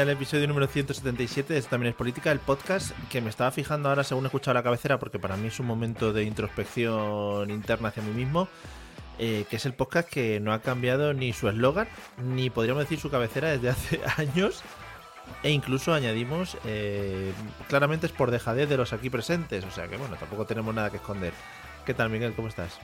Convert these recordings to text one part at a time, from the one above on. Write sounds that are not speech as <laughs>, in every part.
Al episodio número 177 de Esto también es política, el podcast que me estaba fijando ahora según he escuchado la cabecera, porque para mí es un momento de introspección interna hacia mí mismo, eh, que es el podcast que no ha cambiado ni su eslogan, ni podríamos decir su cabecera desde hace <laughs> años, e incluso añadimos, eh, claramente es por dejadez de los aquí presentes, o sea que bueno, tampoco tenemos nada que esconder. ¿Qué tal Miguel? ¿Cómo estás?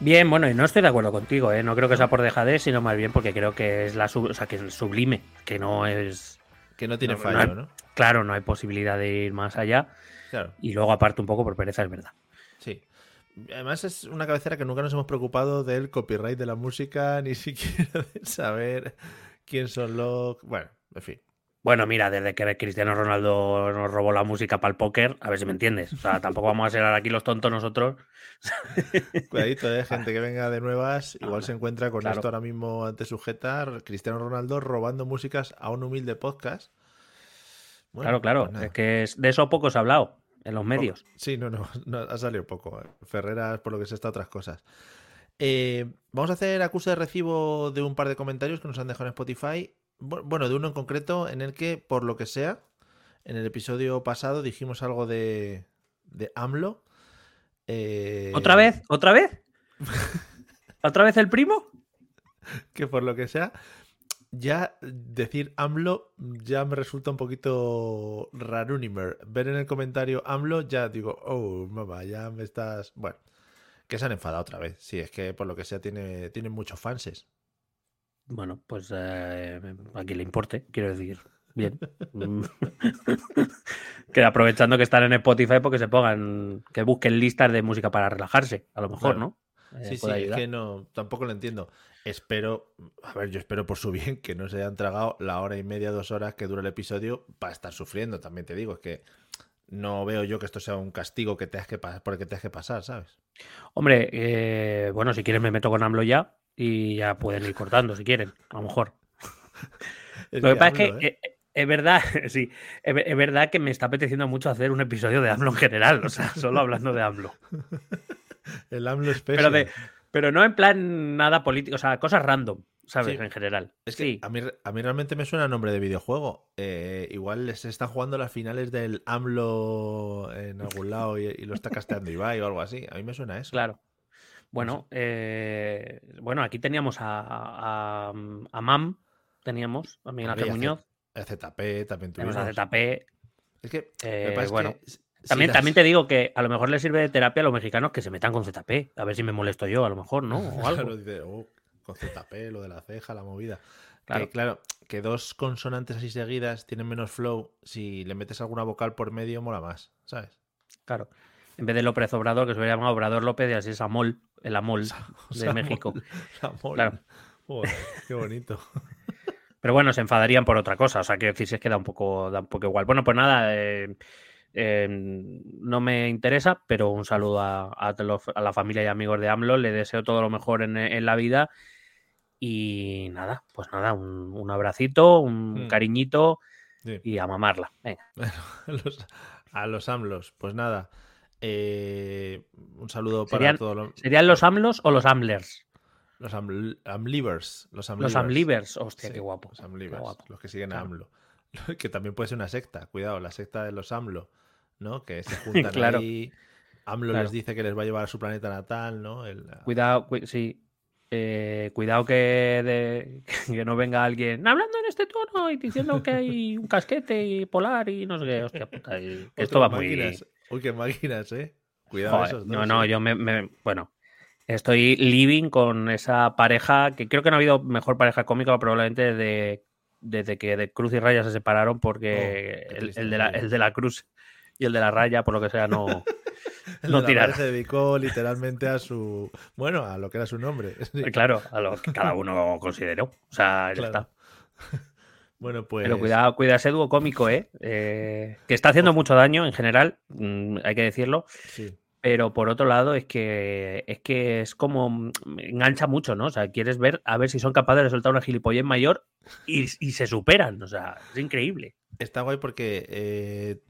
Bien, bueno, y no estoy de acuerdo contigo, ¿eh? No creo que sea por dejadez, sino más bien porque creo que es la sub- o sea, que es sublime, que no es. Que no tiene no- fallo, no hay- ¿no? Claro, no hay posibilidad de ir más allá. Claro. Y luego, aparte, un poco por pereza, es verdad. Sí. Además es una cabecera que nunca nos hemos preocupado del copyright de la música, <laughs> ni siquiera de saber quién son los... Bueno, en fin. Bueno, mira, desde que Cristiano Ronaldo nos robó la música para el póker, a ver si me entiendes. O sea, tampoco vamos a ser aquí los tontos nosotros. <laughs> Cuidadito, ¿eh? gente que venga de nuevas, igual se encuentra con Claro. esto ahora mismo ante sujetar, Cristiano Ronaldo robando músicas a un humilde podcast. Bueno, claro, claro. pues es que de eso poco se ha hablado en los medios. Sí, no, no, <laughs> no, ha salido poco. eh. Ferreras, por lo que se está, otras cosas. Eh, vamos a hacer acuse de recibo de un par de comentarios que nos han dejado en Spotify. Bu- Bueno, de uno en concreto en el que, por lo que sea, en el episodio pasado dijimos algo de, de AMLO. Eh, ¿Otra vez? ¿Otra vez? ¿Otra vez el primo? <laughs> Que por lo que sea, ya decir AMLO ya me resulta un poquito rarunimer. Ver en el comentario AMLO ya digo, oh, mamá, ya me estás. Bueno, que se han enfadado otra vez. Sí, es que por lo que sea tiene, tiene muchos fanses. Bueno, pues eh, a quien le importe, quiero decir. Bien. Mm. <laughs> que aprovechando que están en Spotify, porque se pongan, que busquen listas de música para relajarse, a lo mejor, Claro. ¿no? Eh, Sí, sí, es que no, tampoco lo entiendo. Espero, a ver, yo espero por su bien que no se hayan tragado la hora y media, dos horas que dura el episodio para estar sufriendo, también te digo. Es que no veo yo que esto sea un castigo que tengas que pasar, por el que tengas que pasar, ¿sabes? Hombre, eh, bueno, si quieres me meto con AMLO ya y ya pueden ir cortando si quieren, a lo mejor. <laughs> Es Lo que pasa es que ¿eh? eh, es verdad, <laughs> sí, es, ve- es verdad que me está apeteciendo mucho hacer un episodio de AMLO en general, o sea, <laughs> solo hablando de AMLO. El AMLO Special. Pero, de, pero no en plan nada político, o sea, cosas random, ¿sabes? Sí. En general. Es que sí. a, mí, a mí realmente me suena a nombre de videojuego. Eh, igual se están jugando las finales del AMLO en algún lado y, y lo está casteando Ibai o algo así. A mí me suena a eso. Claro. Bueno, eh, bueno, aquí teníamos a, a, a MAM, teníamos a Miguel Ángel Había Muñoz, ZP también tuvimos. a ZP. Es que, eh, me bueno, que También, las- también te digo que a lo mejor les sirve de terapia a los mexicanos que se metan con ZP. A ver si me molesto yo, a lo mejor, ¿no? <laughs> O algo. Claro, dice, "Oh, con ZP, lo de la ceja, la movida. Claro. Que, claro, que dos consonantes así seguidas tienen menos flow. Si le metes alguna vocal por medio, mola más, ¿sabes? Claro. En vez de López Obrador, que se hubiera llamado Obrador López, y así es Amol, el Amol <laughs> de México. Samuel. Claro. Joder, qué bonito. <laughs> Pero bueno, se enfadarían por otra cosa. O sea, que decir, si es que da un poco, da un poco igual. Bueno, pues nada, eh, eh, no me interesa, pero un saludo a, a los- a la familia y amigos de AMLO. Le deseo todo lo mejor en, en la vida. Y nada, pues nada, un, un abracito, un Mm. cariñito Sí. y a mamarla. Venga. <laughs> a los, a los AMLOS. Pues nada. Eh, un saludo para todos los, ¿Serían los AMLOS o los AMLers? los AML AMLivers. Los Los AMLivers. AMLivers. Hostia, Sí, qué guapo. Los AMLivers, guapo. los que siguen Claro. a AMLO. <laughs> Que también puede ser una secta. Cuidado, la secta de los AMLO. ¿No? Que se <laughs> juntan Claro. ahí. AMLO Claro. les dice que les va a llevar a su planeta natal, ¿no? El- Cuidado, cui- sí. Eh, cuidado que, <laughs> que, no venga alguien hablando en este tono y diciendo que hay un casquete y polar y no sé qué. Hostia puta. esto va muy. Uy, qué máquinas, eh. Cuidado esos No, no, eh. yo me, Bueno, estoy living con esa pareja que creo que no ha habido mejor pareja cómica probablemente desde, desde que de Cruz y Raya se separaron porque oh, el, de la, el de la Cruz y el de la Raya, por lo que sea, no. <laughs> no tirar. Se dedicó literalmente a su. Bueno, a lo que era su nombre. <laughs> Claro, a lo que cada uno consideró. O sea, ya está. <laughs> Bueno, pues. Pero cuidado, cuida ese dúo cómico, ¿eh? ¿eh? Que está haciendo mucho daño en general, mm, hay que decirlo. Sí. Pero por otro lado, es que es que es como mm, engancha mucho, ¿no? O sea, quieres ver a ver si son capaces de soltar una gilipollez mayor y, se superan. O sea, es increíble. Está guay porque eh,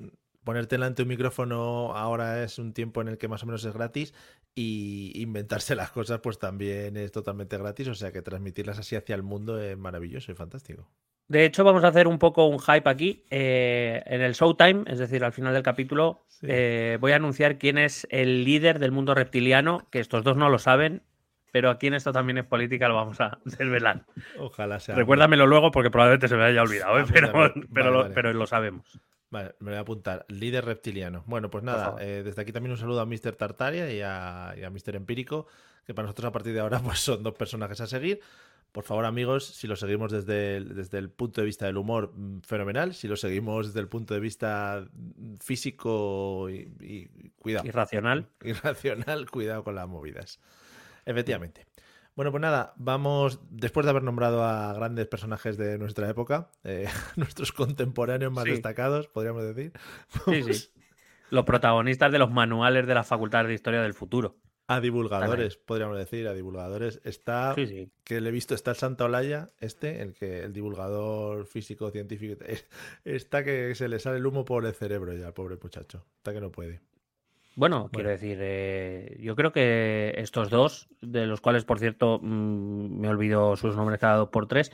ponerte delante un micrófono ahora es un tiempo en el que más o menos es gratis y inventarse las cosas pues también es totalmente gratis, o sea que transmitirlas así hacia el mundo es maravilloso y fantástico. De hecho, vamos a hacer un poco un hype aquí. Eh, en el Showtime, es decir, al final del capítulo, eh, voy a anunciar quién es el líder del mundo reptiliano, que estos dos no lo saben, pero aquí en esto también es política, lo vamos a <laughs> desvelar. Ojalá sea. Recuérdamelo luego porque probablemente se me haya olvidado, ¿eh? pero, <laughs> pero lo sabemos. Vale, me voy a apuntar. Líder reptiliano. Bueno, pues nada, desde aquí también un saludo a Mr. Tartaria y a, y Mr. Empírico, que para nosotros a partir de ahora <laughs> pues son dos personajes a seguir. Por favor, amigos, si lo seguimos desde el, desde el punto de vista del humor, mm, fenomenal. Si lo seguimos desde el punto de vista físico y, y cuidado. Irracional. <laughs> Irracional, cuidado con las movidas. Efectivamente. Bueno, pues nada, vamos, después de haber nombrado a grandes personajes de nuestra época, eh, <laughs> nuestros contemporáneos más destacados, podríamos decir. Sí, sí. Los protagonistas de los manuales de la Facultad de Historia del Futuro. A divulgadores, podríamos decir, a divulgadores. Está, que le he visto, está el Santa Olaya, este, el que el divulgador físico, científico, <laughs> está que se le sale el humo por el cerebro ya, pobre muchacho. Está que no puede. Bueno, quiero decir, eh, yo creo que estos dos, de los cuales, por cierto, mm, me olvido sus nombres cada dos por tres,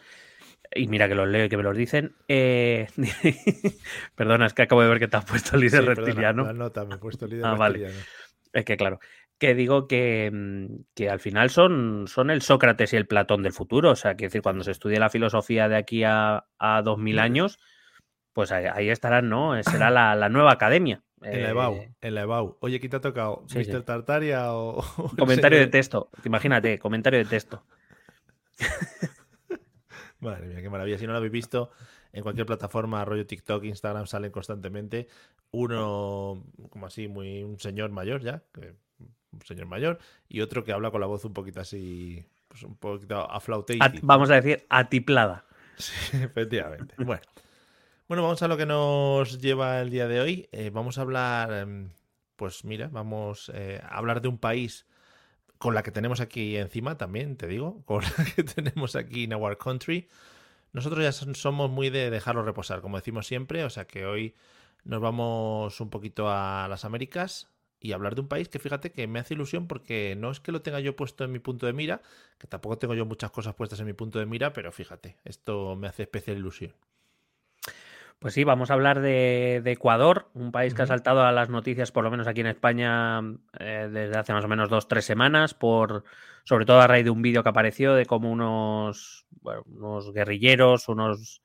y mira que los leo y que me los dicen. Eh, <laughs> perdona, es que acabo de ver que te has puesto líder reptiliano. la nota, me he puesto líder ah, reptiliano. Vale. Es que claro, que digo que, mm, que, al final son, son el Sócrates y el Platón del futuro. O sea, quiero decir, cuando se estudie la filosofía de aquí a, a 2000 años, pues ahí, estarán, ¿no? Será <clears throat> la, la nueva academia. En la EBAU, eh, en la EBAU. Oye, ¿quién te ha tocado? ¿Mr. Tartaria o...? <laughs> Comentario de texto. Imagínate, comentario de texto. <laughs> Madre mía, qué maravilla. Si no lo habéis visto, en cualquier plataforma, rollo TikTok, Instagram, salen constantemente. Uno, como así, muy un señor mayor ya, un señor mayor, y otro que habla con la voz un poquito así, pues un poquito aflauteada. Vamos a decir, atiplada. Sí, <laughs> efectivamente. Bueno. Bueno, vamos a lo que nos lleva el día de hoy. Eh, vamos a hablar, em, pues mira, vamos eh, a hablar de un país con la que tenemos aquí encima también, te digo, <laughs> con la que tenemos aquí en Our Country. Nosotros ya somos muy de dejarlo reposar, como decimos siempre, o sea que hoy nos vamos un poquito a las Américas y hablar de un país que fíjate que me hace ilusión porque no es que lo tenga yo puesto en mi punto de mira, que tampoco tengo yo muchas cosas puestas en mi punto de mira, pero fíjate, esto me hace especial ilusión. Pues sí, vamos a hablar de, Ecuador, un país que ha saltado a las noticias, por lo menos aquí en España, eh, desde hace más o menos dos, tres semanas, por sobre todo a raíz de un vídeo que apareció de cómo unos, unos guerrilleros, unos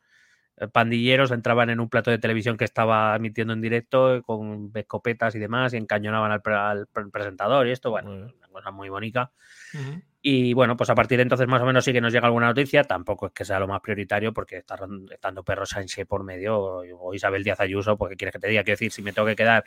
pandilleros entraban en un plato de televisión que estaba emitiendo en directo con escopetas y demás y encañonaban al, presentador y esto, bueno, una cosa muy bonita. Y bueno, pues a partir de entonces más o menos sí que nos llega alguna noticia, tampoco es que sea lo más prioritario porque está estando Perro Sánchez por medio o Isabel Díaz Ayuso, porque quieres que te diga, quiero decir, si me tengo que quedar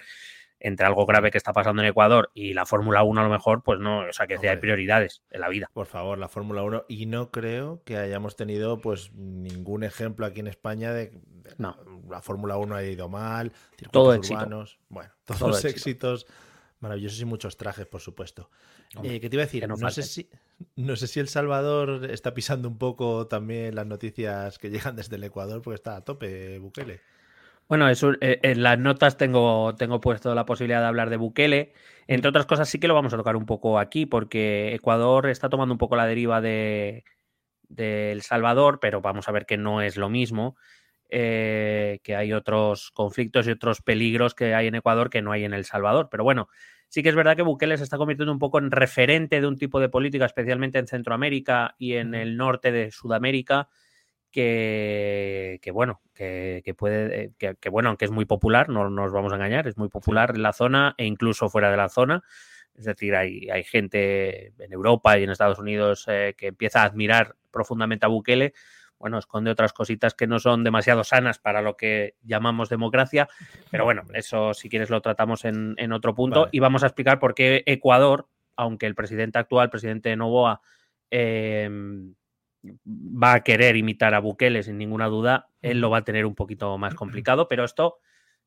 entre algo grave que está pasando en Ecuador y la Fórmula 1 a lo mejor, pues no, o sea, que hay prioridades en la vida. Por favor, la Fórmula 1 y no creo que hayamos tenido pues ningún ejemplo aquí en España de, no. la Fórmula 1 ha ido mal, todo urbanos, bueno, todos los éxitos maravillosos y muchos trajes, por supuesto. Eh, ¿Qué te iba a decir? No, sé si, no sé si El Salvador está pisando un poco también las noticias que llegan desde el Ecuador, porque está a tope Bukele. Bueno, eso, eh, en las notas tengo, tengo puesto la posibilidad de hablar de Bukele. Entre otras cosas, sí que lo vamos a tocar un poco aquí, porque Ecuador está tomando un poco la deriva de, El Salvador, pero vamos a ver que no es lo mismo. Eh, que hay otros conflictos y otros peligros que hay en Ecuador que no hay en El Salvador. Pero bueno, Sí que es verdad que Bukele se está convirtiendo un poco en referente de un tipo de política, especialmente en Centroamérica y en el norte de Sudamérica, que, bueno, que, puede, eh, que, bueno, aunque es muy popular, no nos vamos a engañar, es muy popular en la zona e incluso fuera de la zona. Es decir, hay, hay gente en Europa y en Estados Unidos eh, que empieza a admirar profundamente a Bukele. Bueno, esconde otras cositas que no son demasiado sanas para lo que llamamos democracia, pero bueno, <laughs> eso si quieres lo tratamos en, otro punto y vamos a explicar por qué Ecuador, aunque el presidente actual, presidente Novoa, eh, va a querer imitar a Bukele sin ninguna duda, él lo va a tener un poquito más complicado, pero esto,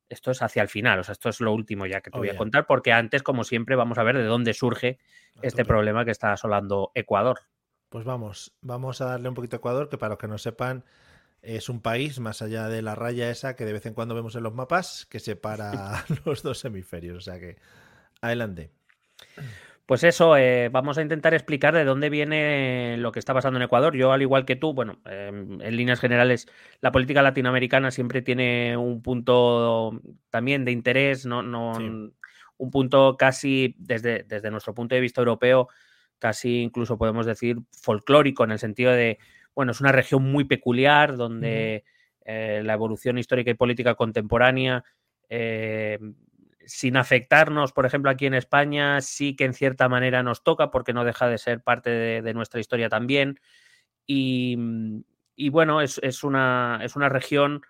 esto es hacia el final, o sea, esto es lo último ya que te voy a contar, porque antes, como siempre, vamos a ver de dónde surge este problema que está asolando Ecuador. Pues vamos, vamos a darle un poquito a Ecuador, que para los que no sepan, es un país más allá de la raya esa que de vez en cuando vemos en los mapas que separa <laughs> los dos hemisferios. O sea que, adelante. Pues eso, eh, vamos a intentar explicar de dónde viene lo que está pasando en Ecuador. Yo, al igual que tú, bueno, em, en líneas generales, la política latinoamericana siempre tiene un punto también de interés, no, no un punto casi desde, desde nuestro punto de vista europeo, casi incluso podemos decir folclórico, en el sentido de, bueno, es una región muy peculiar donde eh, la evolución histórica y política contemporánea eh, sin afectarnos, por ejemplo, aquí en España, sí que en cierta manera nos toca porque no deja de ser parte de, nuestra historia también. Y, bueno, es, una, es una región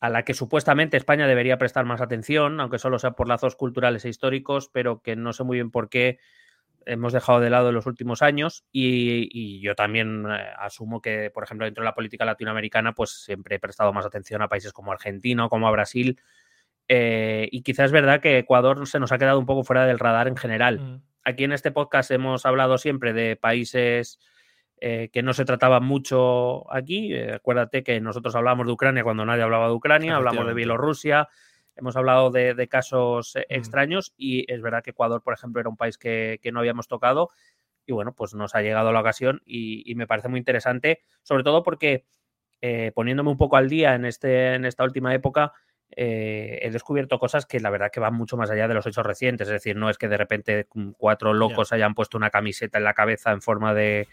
a la que supuestamente España debería prestar más atención, aunque solo sea por lazos culturales e históricos, pero que no sé muy bien por qué hemos dejado de lado en los últimos años y, yo también eh, asumo que, por ejemplo, dentro de la política latinoamericana, pues siempre he prestado más atención a países como Argentina o como a Brasil, eh, y quizás es verdad que Ecuador se nos ha quedado un poco fuera del radar en general. Mm. Aquí en este podcast hemos hablado siempre de países eh, que no se trataban mucho aquí. Eh, acuérdate que nosotros hablábamos de Ucrania cuando nadie hablaba de Ucrania, hablamos de Bielorrusia, hemos hablado de, casos mm. extraños y es verdad que Ecuador, por ejemplo, era un país que, no habíamos tocado y bueno, pues nos ha llegado la ocasión y, me parece muy interesante, sobre todo porque poniéndome un poco al día en, este, en esta última época, eh, he descubierto cosas que la verdad que van mucho más allá de los hechos recientes. Es decir, no es que de repente cuatro locos hayan puesto una camiseta en la cabeza en forma de,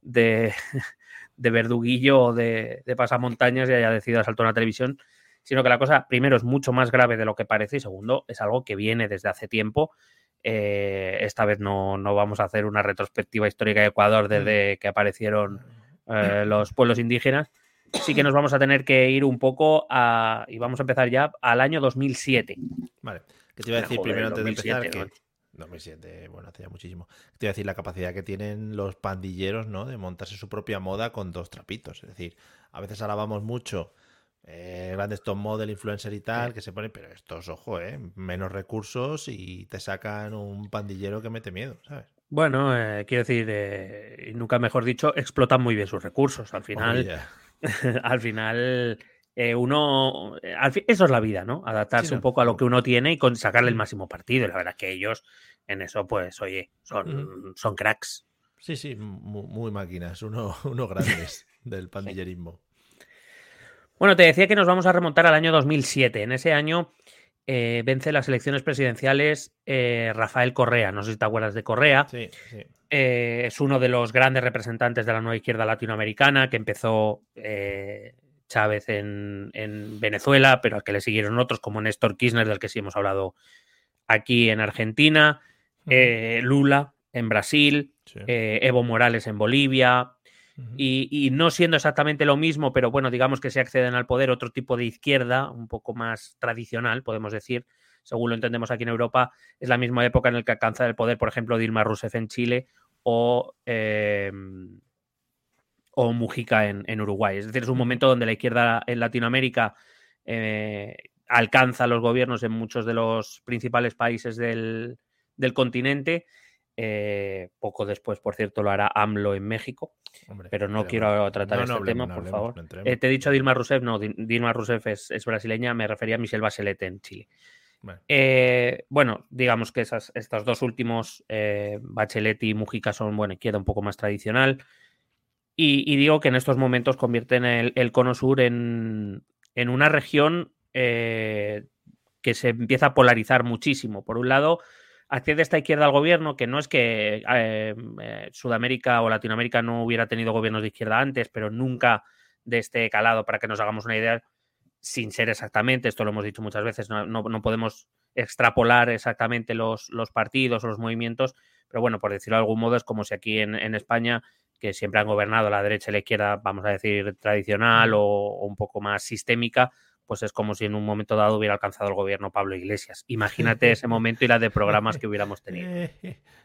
de, <laughs> verduguillo o de, pasamontañas y haya decidido saltar una televisión, sino que la cosa, primero, es mucho más grave de lo que parece y segundo, es algo que viene desde hace tiempo. Eh, esta vez no, no, vamos a hacer una retrospectiva histórica de Ecuador mm. desde que aparecieron eh, los pueblos indígenas, sí que nos vamos a tener que ir un poco a, y vamos a empezar ya al año 2007. Vale, que te iba a decir primero antes de empezar que... 2007, bueno, hace ya muchísimo. Te iba a decir la capacidad que tienen los pandilleros, ¿no? De montarse su propia moda con dos trapitos. Es decir, a veces alabamos mucho eh, grandes top model, influencer y tal, que se ponen, pero estos, ojo, ¿eh? Menos recursos y te sacan un pandillero que mete miedo, ¿sabes? Bueno, eh, quiero decir, eh, nunca mejor dicho, explotan muy bien sus recursos. Al final, <laughs> al final, eh, uno. Eh, eso es la vida, ¿no? Adaptarse un poco a lo que uno tiene y con, sacarle el máximo partido. Y la verdad que ellos, en eso, pues, oye, son, son cracks. Sí, sí, muy, máquinas, uno, <laughs> uno grandes <laughs> del pandillerismo. Bueno, te decía que nos vamos a remontar al año 2007. En ese año eh, vence las elecciones presidenciales Rafael Correa. No sé si te acuerdas de Correa. Sí, sí. Eh, es uno de los grandes representantes de la nueva izquierda latinoamericana que empezó eh, Chávez en, Venezuela, pero al que le siguieron otros como Néstor Kirchner, del que sí hemos hablado aquí en Argentina, eh, Lula en Brasil, Evo Morales en Bolivia. Y, y, no siendo exactamente lo mismo, pero bueno, digamos que se acceden al poder otro tipo de izquierda, un poco más tradicional, podemos decir, según lo entendemos aquí en Europa, es la misma época en la que alcanza el poder, por ejemplo, Dilma Rousseff en Chile o, em, o Mujica en, Uruguay. Es decir, es un momento donde la izquierda en Latinoamérica eh, alcanza los gobiernos en muchos de los principales países del, continente. Eh, poco después, por cierto, lo hará AMLO en México. pero no quiero tratar este tema, por favor. Eh, te he dicho Dilma Rousseff, no, Dilma Rousseff es, es, brasileña, me refería a Michelle Bachelet en Chile. Eh, bueno, digamos que esas, estos dos últimos, Bachelet y Mujica, son, bueno, queda un poco más tradicional. Y, digo que en estos momentos convierten el, el Cono Sur en, una región que se empieza a polarizar muchísimo. Por un lado, accede esta izquierda al gobierno, que no es que eh, eh, Sudamérica o Latinoamérica no hubiera tenido gobiernos de izquierda antes, pero nunca de este calado, para que nos hagamos una idea, sin ser exactamente, esto lo hemos dicho muchas veces, no, podemos extrapolar exactamente los, los, partidos o los movimientos, pero bueno, por decirlo de algún modo, es como si aquí en, en España, que siempre han gobernado la derecha y la izquierda, vamos a decir, tradicional o, o un poco más sistémica, pues es como si en un momento dado hubiera alcanzado el gobierno Pablo Iglesias. Imagínate ese <laughs> momento y la de programas que hubiéramos tenido.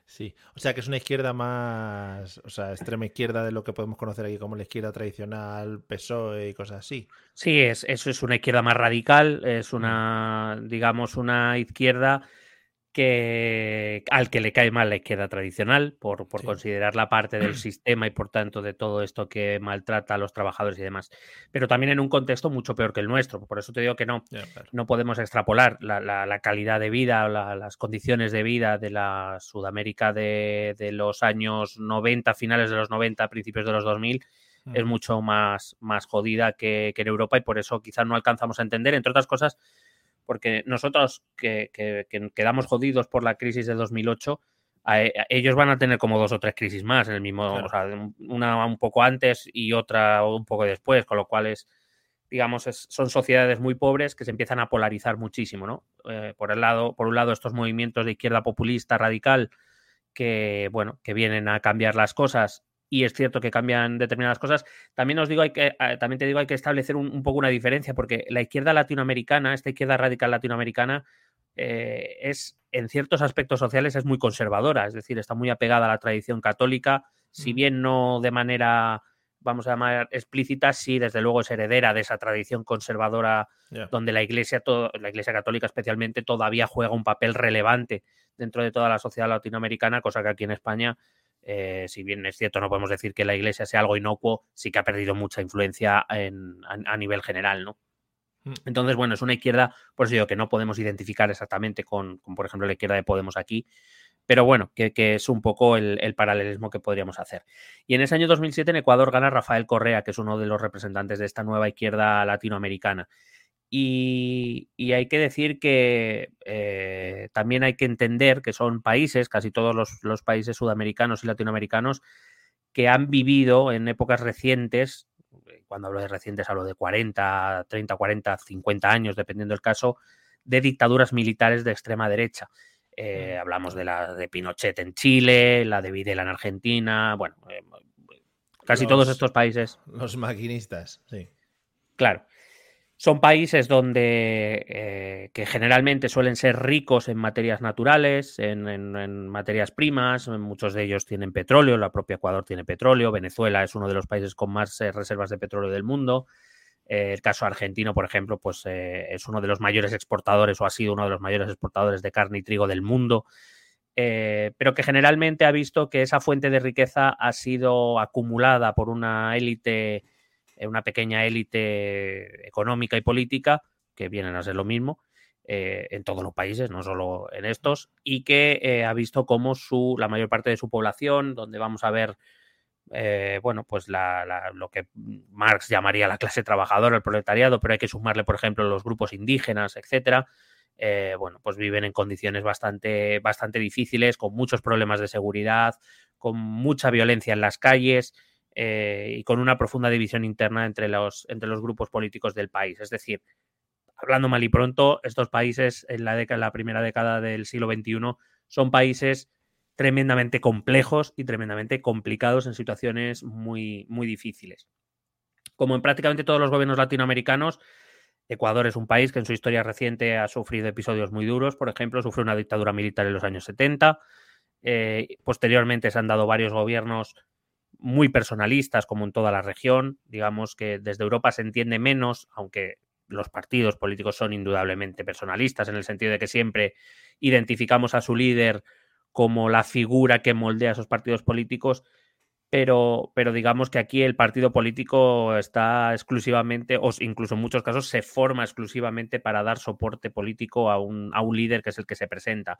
Sí, o sea que es una izquierda más, o sea, extrema izquierda de lo que podemos conocer aquí como la izquierda tradicional, PSOE y cosas así. Sí, es, eso es una izquierda más radical, es una, digamos, una izquierda que al que le cae mal la izquierda tradicional por, por considerarla parte del <clears throat> sistema y por tanto de todo esto que maltrata a los trabajadores y demás. Pero también en un contexto mucho peor que el nuestro. Por eso te digo que no, no podemos extrapolar la, la, calidad de vida las condiciones de vida de la Sudamérica de, de, los años 90, finales de los 90, principios de los 2000. Es mucho más, más jodida que, que en Europa y por eso quizás no alcanzamos a entender, entre otras cosas, porque nosotros que, quedamos jodidos por la crisis de 2008, e, ellos van a tener como dos o tres crisis más en el mismo, o sea, una un poco antes y otra un poco después, con lo cual es, digamos, son sociedades muy pobres que se empiezan a polarizar muchísimo, ¿no? Eh, por el lado, por un lado, estos movimientos de izquierda populista radical que, bueno, que vienen a cambiar las cosas y es cierto que cambian determinadas cosas. También os digo, hay que, eh, también te digo, hay que establecer un, poco una diferencia, porque la izquierda latinoamericana, esta izquierda radical latinoamericana, eh, es en ciertos aspectos sociales es muy conservadora, es decir, está muy apegada a la tradición católica, si bien no de manera, vamos a llamar, explícita, sí, desde luego es heredera de esa tradición conservadora donde la iglesia, la iglesia católica especialmente, todavía juega un papel relevante dentro de toda la sociedad latinoamericana, cosa que aquí en España eh, si bien es cierto, no podemos decir que la iglesia sea algo inocuo, sí que ha perdido mucha influencia a, nivel general, ¿no? Mm. Entonces, bueno, es una izquierda, por eso digo que no podemos identificar exactamente con, por ejemplo, la izquierda de Podemos aquí, pero bueno, que, es un poco el, el, paralelismo que podríamos hacer. Y en ese año 2007 en Ecuador gana Rafael Correa, que es uno de los representantes de esta nueva izquierda latinoamericana. Y, hay que decir que eh, también hay que entender que son países, casi todos los, países sudamericanos y latinoamericanos, que han vivido en épocas recientes, eh, cuando hablo de recientes hablo de 40, 30, 40, 50 años, dependiendo del caso, de dictaduras militares de extrema derecha. Eh, hablamos de la de Pinochet en Chile, la de Videla en Argentina, bueno, casi todos estos países. Los maquinistas, sí. Claro. Son países donde eh, que generalmente suelen ser ricos en materias naturales, en, materias primas, muchos de ellos tienen petróleo, la propia Ecuador tiene petróleo, Venezuela es uno de los países con más eh, reservas de petróleo del mundo. Eh, el caso argentino, por ejemplo, pues es uno de los mayores exportadores o ha sido uno de los mayores exportadores de carne y trigo del mundo. pero que generalmente ha visto que esa fuente de riqueza ha sido acumulada por una élite una pequeña élite económica y política, que vienen a ser lo mismo, eh, en todos los países, no solo en estos, y que eh, ha visto cómo su, la mayor parte de su población, donde vamos a ver, eh, bueno, pues lo que Marx llamaría la clase trabajadora, el proletariado, pero hay que sumarle, por ejemplo, los grupos indígenas, etcétera. bueno, pues viven en condiciones bastante, bastante difíciles, con muchos problemas de seguridad, con mucha violencia en las calles, eh, y con una profunda división interna entre los, entre los grupos políticos del país. Es decir, hablando mal y pronto, estos países en la, década, la primera década del siglo XXI son países tremendamente complejos y tremendamente complicados en situaciones muy, muy difíciles. Como en prácticamente todos los gobiernos latinoamericanos, Ecuador es un país que en su historia reciente ha sufrido episodios muy duros. Por ejemplo, sufrió una dictadura militar en los años 70. Eh, posteriormente se han dado varios gobiernos muy personalistas como en toda la región. Digamos que desde Europa se entiende menos, aunque los partidos políticos son indudablemente personalistas en el sentido de que siempre identificamos a su líder como la figura que moldea a esos partidos políticos, pero, pero digamos que aquí el partido político está exclusivamente, o incluso en muchos casos se forma exclusivamente para dar soporte político a un, a un líder que es el que se presenta.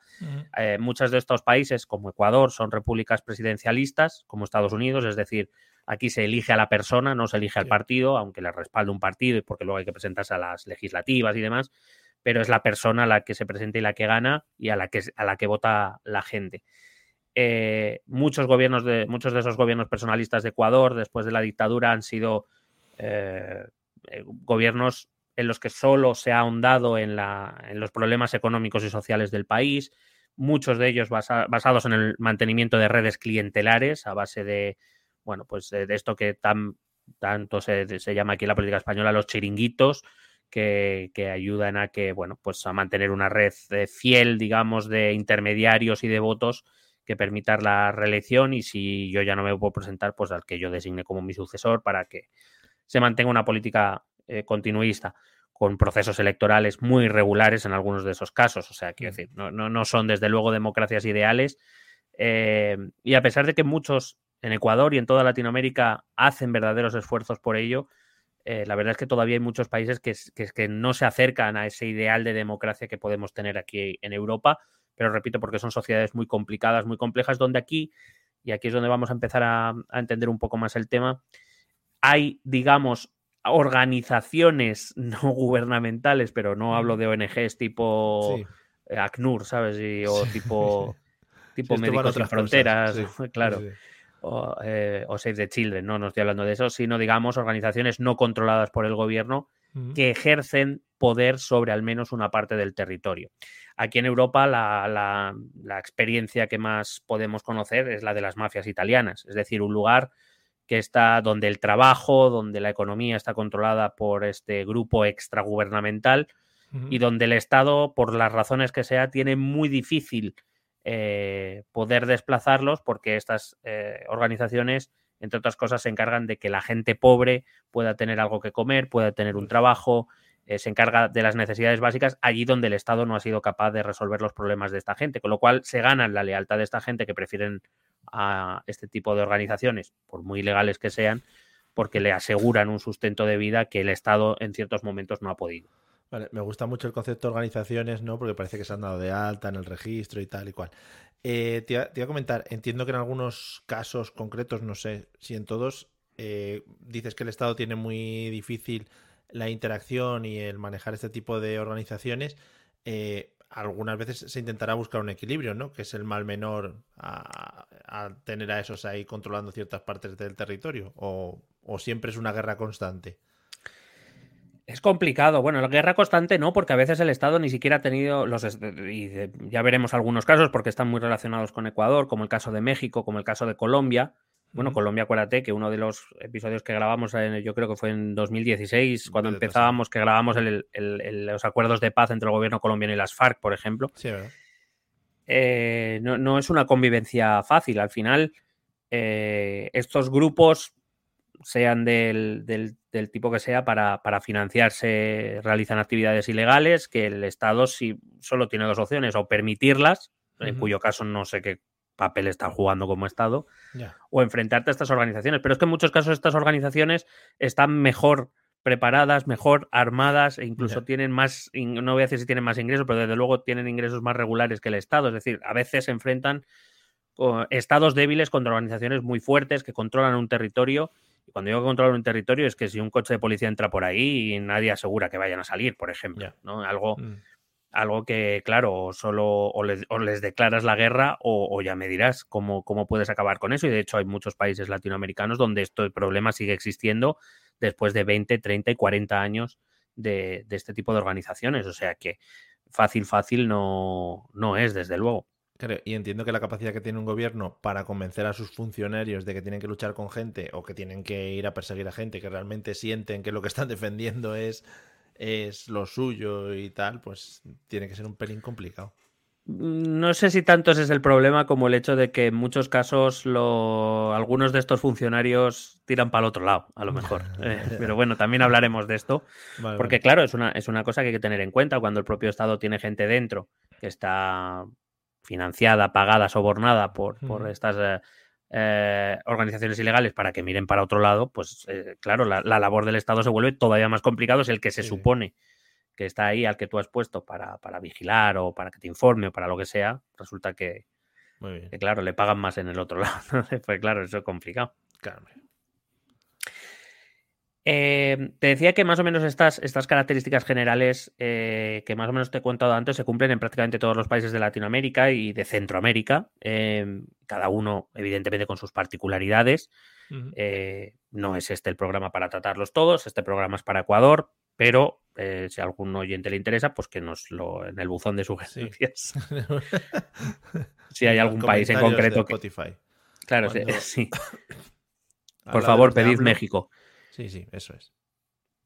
Eh, muchos de estos países, como Ecuador, son repúblicas presidencialistas, como Estados Unidos, es decir, aquí se elige a la persona, no se elige al partido, aunque le respalde un partido y porque luego hay que presentarse a las legislativas y demás pero es la persona a la que se presenta y la que gana y a la que, a la que vota la gente. Eh, muchos gobiernos de muchos de esos gobiernos personalistas de Ecuador después de la dictadura han sido eh, eh, gobiernos en los que solo se ha ahondado en, en, los problemas económicos y sociales del país, muchos de ellos basados en el mantenimiento de redes clientelares a base de, bueno, pues de, esto que tan, tanto se, se, llama aquí en la política española los chiringuitos, que, que, ayudan a que, bueno, pues a mantener una red fiel, digamos, de intermediarios y de votos que permitan la reelección y si yo ya no me puedo presentar, pues al que yo designe como mi sucesor para que se mantenga una política eh, continuista con procesos electorales muy irregulares en algunos de esos casos. O sea, quiero decir, no, no, son desde luego democracias ideales. Eh, y a pesar de que muchos en Ecuador y en toda Latinoamérica hacen verdaderos esfuerzos por ello, eh, la verdad es que todavía hay muchos países que, que, no se acercan a ese ideal de democracia que podemos tener aquí en Europa, pero repito, porque son sociedades muy complicadas, muy complejas, donde aquí, y aquí es donde vamos a empezar a, a entender un poco más el tema, hay, digamos, organizaciones <laughs> no gubernamentales, pero no hablo de ONGs tipo ACNUR, ¿sabes? o tipo, <laughs> tipo Médicos Sin Fronteras, <laughs> claro. Eh, o, Save the Children, no, no estoy hablando de eso, sino digamos organizaciones no controladas por el gobierno que ejercen poder sobre al menos una parte del territorio. Aquí en Europa la, la, experiencia que más podemos conocer es la de las mafias italianas, es decir, un lugar que está donde el trabajo, donde la economía está controlada por este grupo extragubernamental y donde el Estado, por las razones que sea, tiene muy difícil eh, poder desplazarlos porque estas eh, organizaciones, entre otras cosas, se encargan de que la gente pobre pueda tener algo que comer, pueda tener un trabajo, eh, se encarga de las necesidades básicas allí donde el Estado no ha sido capaz de resolver los problemas de esta gente, con lo cual se ganan la lealtad de esta gente que prefieren a este tipo de organizaciones, por muy legales que sean, porque le aseguran un sustento de vida que el Estado en ciertos momentos no ha podido. Vale, me gusta mucho el concepto de organizaciones, ¿no? Porque parece que se han dado de alta en el registro y tal y cual. Eh, te, iba, a comentar, entiendo que en algunos casos concretos, no sé si en todos, eh, dices que el Estado tiene muy difícil la interacción y el manejar este tipo de organizaciones. Eh, algunas veces se intentará buscar un equilibrio, ¿no? Que es el mal menor a, tener a esos ahí controlando ciertas partes del territorio. O, siempre es una guerra constante. Es complicado. Bueno, la guerra constante no, porque a veces el Estado ni siquiera ha tenido los. Y ya veremos algunos casos porque están muy relacionados con Ecuador, como el caso de México, como el caso de Colombia, bueno, Colombia, acuérdate que uno de los episodios que grabamos, yo creo que fue en 2016, cuando empezábamos, que grabamos los acuerdos de paz entre el gobierno colombiano y las FARC, por ejemplo. Sí, ¿verdad? Eh, no, es una convivencia fácil. Al final, eh, estos grupos, sean del, tipo que sea, para, financiarse, realizan actividades ilegales que el Estado sí, solo tiene dos opciones, o permitirlas, en cuyo caso no sé qué papel está jugando como Estado, o enfrentarte a estas organizaciones. Pero es que en muchos casos estas organizaciones están mejor preparadas, mejor armadas e incluso tienen más, no voy a decir si tienen más ingresos, pero desde luego tienen ingresos más regulares que el Estado. Es decir, a veces se enfrentan estados débiles contra organizaciones muy fuertes que controlan un territorio. Y cuando digo que controlan un territorio es que si un coche de policía entra por ahí, nadie asegura que vayan a salir, por ejemplo. ¿no? Algo, mm algo que, claro, solo o les, declaras la guerra o, ya me dirás cómo, cómo puedes acabar con eso. Y de hecho hay muchos países latinoamericanos donde este problema sigue existiendo después de 20, 30 y 40 años de, este tipo de organizaciones. O sea que fácil, fácil no, no es, desde luego. y entiendo que la capacidad que tiene un gobierno para convencer a sus funcionarios de que tienen que luchar con gente o que tienen que ir a perseguir a gente que realmente sienten que lo que están <laughs> defendiendo es es lo suyo y tal, pues tiene que ser un pelín complicado. Mm, no sé si tanto ese es el problema como el hecho de que en muchos casos lo... algunos de estos funcionarios tiran para el otro lado, a lo mejor. <laughs> Eh, pero bueno, también hablaremos de esto. <laughs> porque claro, es una, es una cosa que hay que tener en cuenta cuando el propio Estado tiene gente dentro que está financiada, pagada, sobornada por, por estas eh, eh, organizaciones ilegales para que miren para otro lado, pues eh, claro, la, labor del Estado se vuelve todavía más complicado. Es el que se supone que está ahí, al que tú has puesto para, vigilar o para que te informe o para lo que sea, resulta que, claro, le pagan más en el otro <laughs> lado. pues claro, eso es complicado. Eh, te decía que más o menos estas, estas características generales eh, que más o menos te he contado antes se cumplen en prácticamente todos los países de Latinoamérica y de Centroamérica, em, cada uno evidentemente con sus particularidades. Eh, no es este el programa para tratarlos todos, este programa es para Ecuador, pero si a algún oyente le interesa, pues que nos lo en el buzón de sugerencias. <laughs> si hay algún país en concreto que... Claro, sí. <laughs> <laughs> Por favor, pedid México. Sí, sí, eso es.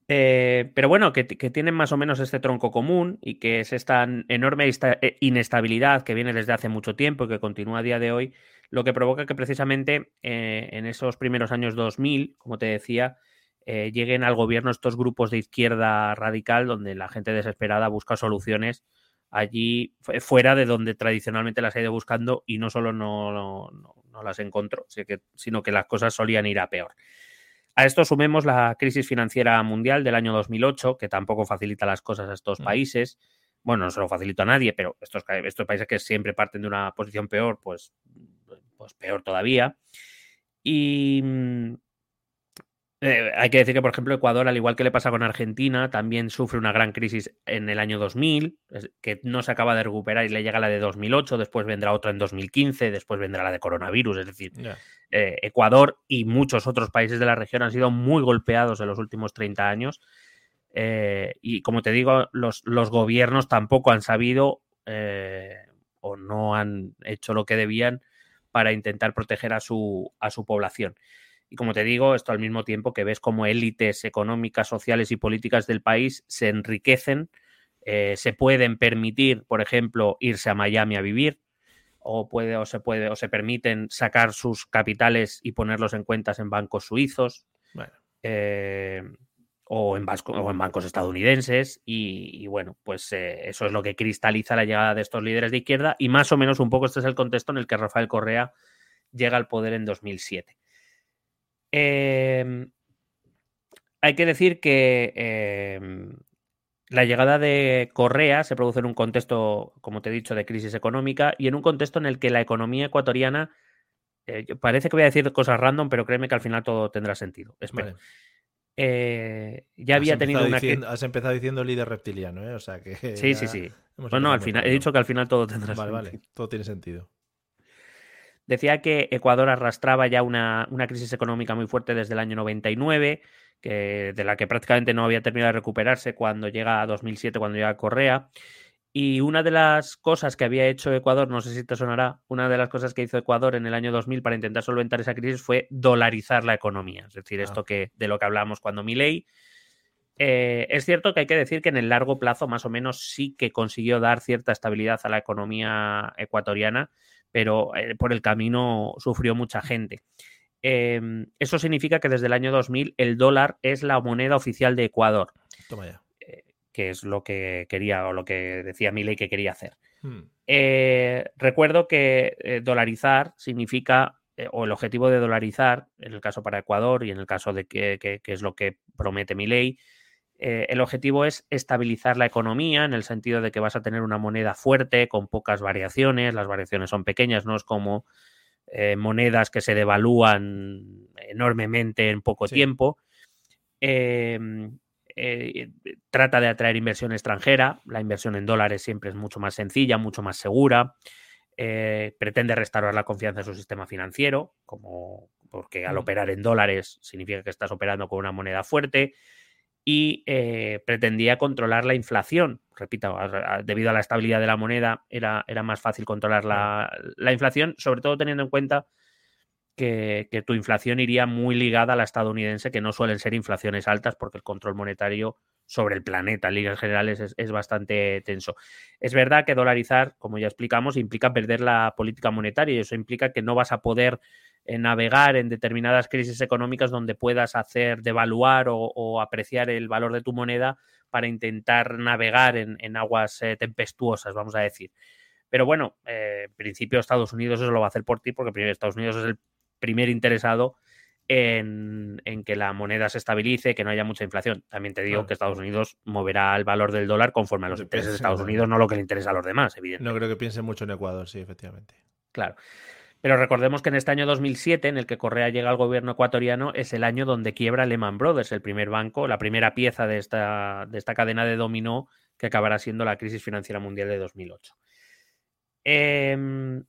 Eh, pero bueno, que, tienen más o menos este tronco común y que es esta enorme eh, inestabilidad que viene desde hace mucho tiempo y que continúa a día de hoy, lo que provoca que precisamente eh, en esos primeros años 2000, como te decía, lleguen al gobierno estos grupos de izquierda radical donde la gente desesperada busca soluciones allí fuera de donde tradicionalmente las ha ido buscando y no solo no las encontró, sino que las cosas solían ir a peor. A esto sumemos la crisis financiera mundial del año 2008, que tampoco facilita las cosas a estos mm. países. Bueno, no se lo facilita a nadie, pero estos, estos países que siempre parten de una posición peor, pues, pues peor todavía. Y, mm, eh, hay que decir que, por ejemplo, Ecuador, al igual que le pasa con Argentina, también sufre una gran crisis en el año 2000, que no se acaba de recuperar y le llega la de 2008, después vendrá otra en 2015, después vendrá la de coronavirus. Es decir, eh, Ecuador y muchos otros países de la región han sido muy golpeados en los últimos 30 años. Eh, y como te digo, los, los gobiernos tampoco han sabido o no han hecho lo que debían para intentar proteger a su, a su población. Y como te digo, esto al mismo tiempo que ves como élites económicas, sociales y políticas del país se enriquecen, eh, se pueden permitir, por ejemplo, irse a Miami a vivir, o puede, o se puede, o se permiten sacar sus capitales y ponerlos en cuentas en bancos suizos. Eh, o, en o, en bancos estadounidenses y, bueno, pues eh, eso es lo que cristaliza la llegada de estos líderes de izquierda y más o menos un poco este es el contexto en el que Rafael Correa llega al poder en 2007. Em, hay que decir que em, la llegada de Correa se produce en un contexto, como te he dicho, de crisis económica y en un contexto en el que la economía ecuatoriana, eh, parece que voy a decir cosas random, pero créeme que al final todo tendrá sentido. Espero. Eh, ya había tenido una. has empezado diciendo líder reptiliano, ¿eh? O sea que. Sí, sí, sí. Bueno, al final, he dicho que al final todo tendrá sentido. Vale, vale, todo tiene sentido. Decía que Ecuador arrastraba ya una, crisis económica muy fuerte desde el año 99, que, de la que prácticamente no había terminado de recuperarse cuando llega a 2007, cuando llega a Correa. Y una de las cosas que había hecho Ecuador, no sé si te sonará, una de las cosas que hizo Ecuador en el año 2000 para intentar solventar esa crisis fue dolarizar la economía. Es decir, esto ah. que de lo que hablábamos cuando Milei. Eh, es cierto que hay que decir que en el largo plazo, más o menos, sí que consiguió dar cierta estabilidad a la economía ecuatoriana, pero eh, por el camino sufrió mucha gente. Em, eso significa que desde el año 2000 el dólar es la moneda oficial de Ecuador. Toma ya. Eh, que es lo que quería o lo que decía Milei que quería hacer. Hmm. Eh, recuerdo que dolarizar significa, o el objetivo de dolarizar, en el caso para Ecuador y en el caso de que, que es lo que promete Milei, eh, el objetivo es estabilizar la economía en el sentido de que vas a tener una moneda fuerte con pocas variaciones, las variaciones son pequeñas, no es como eh, monedas que se devalúan enormemente en poco tiempo. Em, eh, trata de atraer inversión extranjera, la inversión en dólares siempre es mucho más sencilla, mucho más segura. pretende restaurar la confianza en su sistema financiero, como porque al mm. operar en dólares significa que estás operando con una moneda fuerte y eh, pretendía controlar la inflación. Repito, debido a la estabilidad de la moneda era, era más fácil controlar la, inflación, sobre todo teniendo en cuenta que, tu inflación iría muy ligada a la estadounidense, que no suelen ser inflaciones altas porque el control monetario sobre el planeta en líneas generales es, bastante tenso. Es verdad que dolarizar, como ya explicamos, implica perder la política monetaria y eso implica que no vas a poder navegar en determinadas crisis económicas donde puedas hacer devaluar o, apreciar el valor de tu moneda para intentar navegar en, aguas eh, tempestuosas, vamos a decir. Pero bueno, eh, en principio Estados Unidos eso lo va a hacer por ti porque primero Estados Unidos es el primer interesado en, que la moneda se estabilice, que no haya mucha inflación. También te digo que Estados Unidos moverá el valor del dólar conforme a los intereses de Estados Unidos, no lo que le interesa a los demás, evidentemente. No creo que piense mucho en Ecuador, sí, efectivamente. Claro. Pero recordemos que en este año 2007, en el que Correa llega al gobierno ecuatoriano, es el año donde quiebra Lehman Brothers, el primer banco, la primera pieza de esta, de esta cadena de dominó que acabará siendo la crisis financiera mundial de 2008. Em,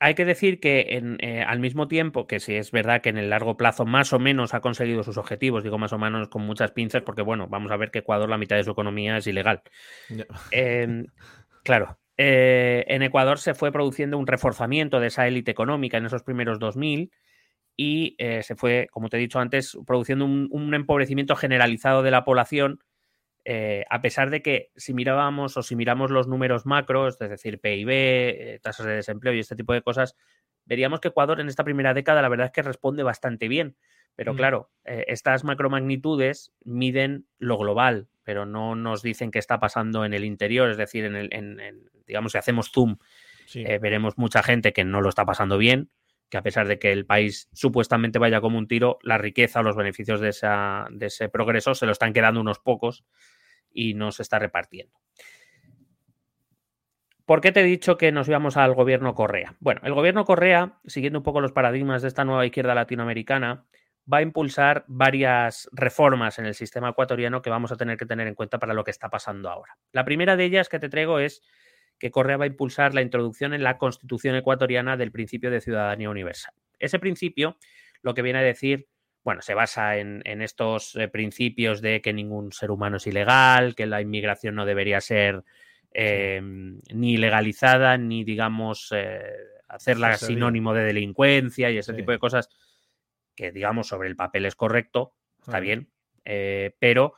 hay que decir que eh, al mismo tiempo, que si es verdad que en el largo plazo más o menos ha conseguido sus objetivos, digo más o menos con muchas pinzas, porque bueno, vamos a ver que Ecuador la mitad de su economía es ilegal. Em, <laughs> claro, eh, en Ecuador se fue produciendo un reforzamiento de esa élite económica en esos primeros 2000 y eh, se fue, como te he dicho antes, produciendo un, empobrecimiento generalizado de la población, eh, a pesar de que si mirábamos o si miramos los números macros, es decir, PIB, tasas de desempleo y este tipo de cosas, veríamos que Ecuador en esta primera década la verdad es que responde bastante bien. Pero mm. claro, estas macromagnitudes miden lo global, pero no nos dicen qué está pasando en el interior, es decir, en, el, digamos, si hacemos zoom, eh, veremos mucha gente que no lo está pasando bien, que a pesar de que el país supuestamente vaya como un tiro, la riqueza o los beneficios de, esa, de ese progreso se lo están quedando unos pocos y no se está repartiendo. ¿Por qué te he dicho que nos íbamos al gobierno Correa? Bueno, el gobierno Correa, siguiendo un poco los paradigmas de esta nueva izquierda latinoamericana, va a impulsar varias reformas en el sistema ecuatoriano que vamos a tener que tener en cuenta para lo que está pasando ahora. La primera de ellas que te traigo es que Correa va a impulsar la introducción en la Constitución ecuatoriana del principio de ciudadanía universal. Ese principio lo que viene a decir, bueno, se basa en, estos eh, principios de que ningún ser humano es ilegal, que la inmigración no debería ser em, ni legalizada, ni, digamos, eh, hacerla sinónimo de delincuencia y ese tipo de cosas que digamos sobre el papel es correcto, está bien, eh, pero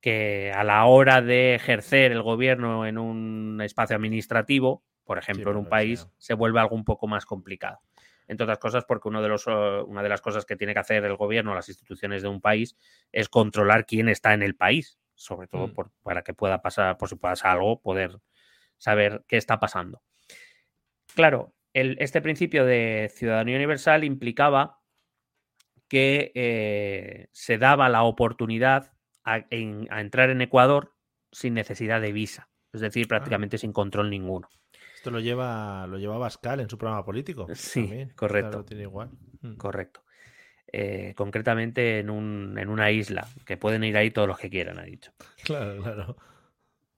que a la hora de ejercer el gobierno en un espacio administrativo, por ejemplo, en un país, se vuelve algo un poco más complicado. Entre otras cosas, porque uno de los, una de las cosas que tiene que hacer el gobierno, las instituciones de un país, es controlar quién está en el país, sobre todo mm. para que pueda pasar, por si pasa algo, poder saber qué está pasando. Claro, este principio de ciudadanía universal implicaba que eh, se daba la oportunidad a, entrar en Ecuador sin necesidad de visa, es decir, ah. prácticamente sin control ninguno. Esto lo lleva, lo lleva Bascal en su programa político. Sí, correcto. tiene igual. Mm. Correcto. Eh, concretamente en, un, en, una isla, que pueden ir ahí todos los que quieran, ha dicho. Claro, claro.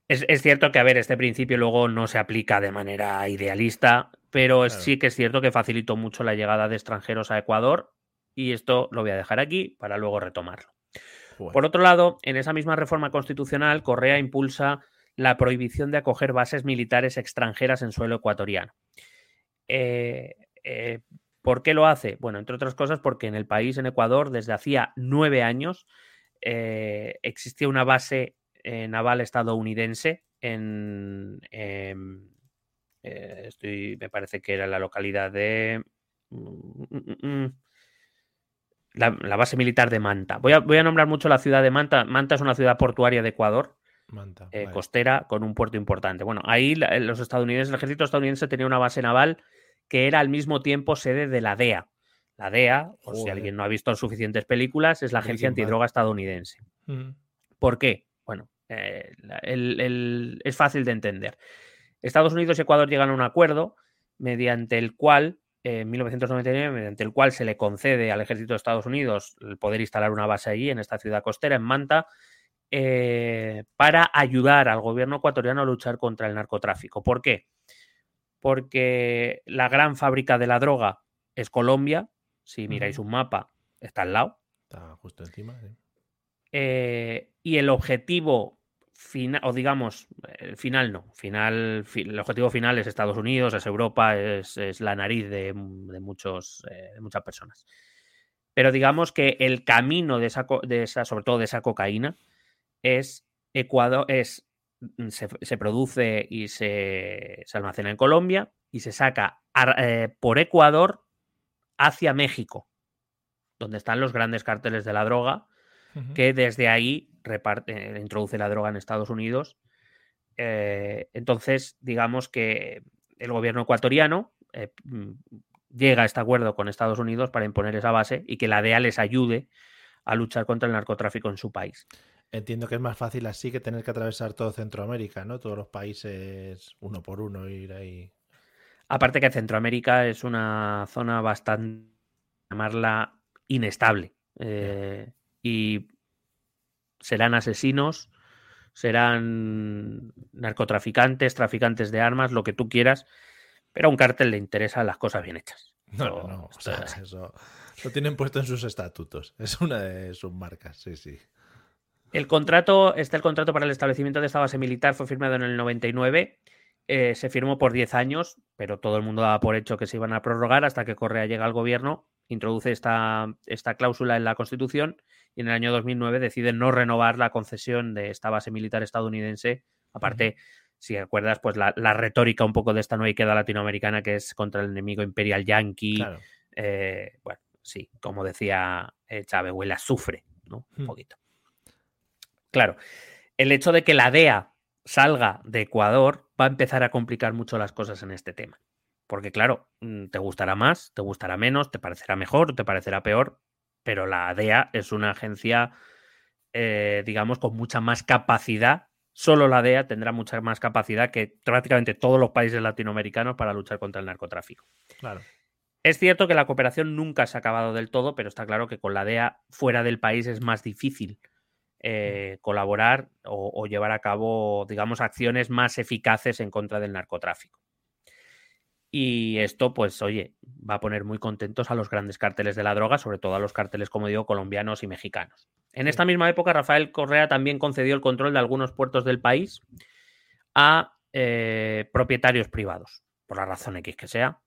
Es, cierto que, a ver, este principio luego no se aplica de manera idealista, pero sí que es cierto que facilitó mucho la llegada de extranjeros a Ecuador y esto lo voy a dejar aquí para luego retomarlo. Por otro lado, en esa misma reforma constitucional, Correa impulsa la prohibición de acoger bases militares extranjeras en suelo ecuatoriano. Eh, eh, ¿Por qué lo hace? Bueno, entre otras cosas porque en el país, en Ecuador, desde hacía nueve años eh, existía una base naval estadounidense en, em, me parece que era la localidad de... Mm, mm, mm, la, base militar de Manta. Voy a, nombrar mucho la ciudad de Manta. Manta es una ciudad portuaria de Ecuador, eh, costera, con un puerto importante. Bueno, ahí los estadounidenses, el ejército estadounidense tenía una base naval que era al mismo tiempo sede de la DEA. La DEA, o si alguien no ha visto suficientes películas, es la agencia antidroga estadounidense. Mm. ¿Por qué? Bueno, eh, es fácil de entender. Estados Unidos y Ecuador llegan a un acuerdo mediante el cual en 1999, mediante el cual se le concede al ejército de Estados Unidos el poder instalar una base allí, en esta ciudad costera, en Manta, eh, para ayudar al gobierno ecuatoriano a luchar contra el narcotráfico. ¿Por qué? Porque la gran fábrica de la droga es Colombia. Si miráis un mapa, está al lado. Está justo encima. Eh, y el objetivo final, o digamos, el final no, final, el objetivo final es Estados Unidos, es Europa, es, la nariz de, muchos, eh, de muchas personas. Pero digamos que el camino de esa, de esa, sobre todo de esa cocaína, es Ecuador, es, mm, se, produce y se, almacena en Colombia y se saca eh, por Ecuador hacia México, donde están los grandes carteles de la droga, que desde ahí reparte, introduce la droga en Estados Unidos. Eh, entonces, digamos que el gobierno ecuatoriano eh, mm, llega a este acuerdo con Estados Unidos para imponer esa base y que la DEA les ayude a luchar contra el narcotráfico en su país. Entiendo que es más fácil así que tener que atravesar todo Centroamérica, ¿no? Todos los países uno por uno ir ahí. Aparte que Centroamérica es una zona bastante, llamarla, inestable. Eh, y serán asesinos, serán narcotraficantes, traficantes de armas, lo que tú quieras, pero a un cártel le interesan las cosas bien hechas. No, no, no. eso lo tienen puesto en sus estatutos. <laughs> Es una de sus marcas, sí, sí. El contrato, este el contrato para el establecimiento de esta base militar fue firmado en el 99. Eh, se firmó por 10 años, pero todo el mundo daba por hecho que se iban a prorrogar hasta que Correa llega al gobierno, introduce esta, esta cláusula en la Constitución y en el año 2009 decide no renovar la concesión de esta base militar estadounidense. Aparte, si recuerdas, pues la, retórica un poco de esta nueva queda latinoamericana que es contra el enemigo imperial yanqui. Eh, bueno, sí, como decía eh, Chávez, huela sufre, ¿no? Un hmm. poquito. Claro, el hecho de que la DEA salga de Ecuador va a empezar a complicar mucho las cosas en este tema. Porque claro, mm, te gustará más, te gustará menos, te parecerá mejor, te parecerá peor, pero la DEA es una agencia, eh, digamos, con mucha más capacidad. Solo la DEA tendrá mucha más capacidad que prácticamente todos los países latinoamericanos para luchar contra el narcotráfico. Claro. Es cierto que la cooperación nunca se ha acabado del todo, pero está claro que con la DEA fuera del país es más difícil eh, colaborar o, llevar a cabo, digamos, acciones más eficaces en contra del narcotráfico. Y esto, pues, oye, va a poner muy contentos a los grandes cárteles de la droga, sobre todo a los cárteles, como digo, colombianos y mexicanos. En esta misma época, Rafael Correa también concedió el control de algunos puertos del país a eh, propietarios privados, por la razón X que sea,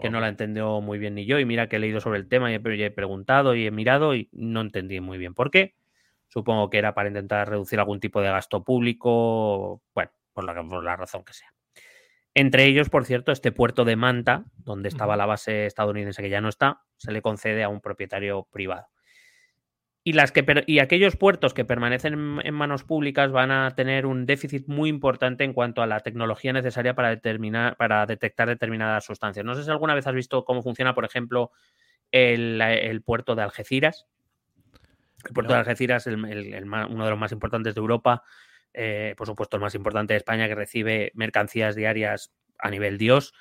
que no la entendió muy bien ni yo. Y mira que he leído sobre el tema y he preguntado y he mirado y no entendí muy bien por qué. Supongo que era para intentar reducir algún tipo de gasto público, bueno, por la, razón que sea. Entre ellos, por cierto, este puerto de Manta, donde estaba la base estadounidense que ya no está, se le concede a un propietario privado. Y, las que, y aquellos puertos que permanecen en manos públicas van a tener un déficit muy importante en cuanto a la tecnología necesaria para, determinar, para detectar determinadas sustancias. No sé si alguna vez has visto cómo funciona, por ejemplo, el puerto de Algeciras, el puerto de Algeciras es uno de los más importantes de Europa, eh, por supuesto el más importante de España, que recibe mercancías diarias a nivel Dios.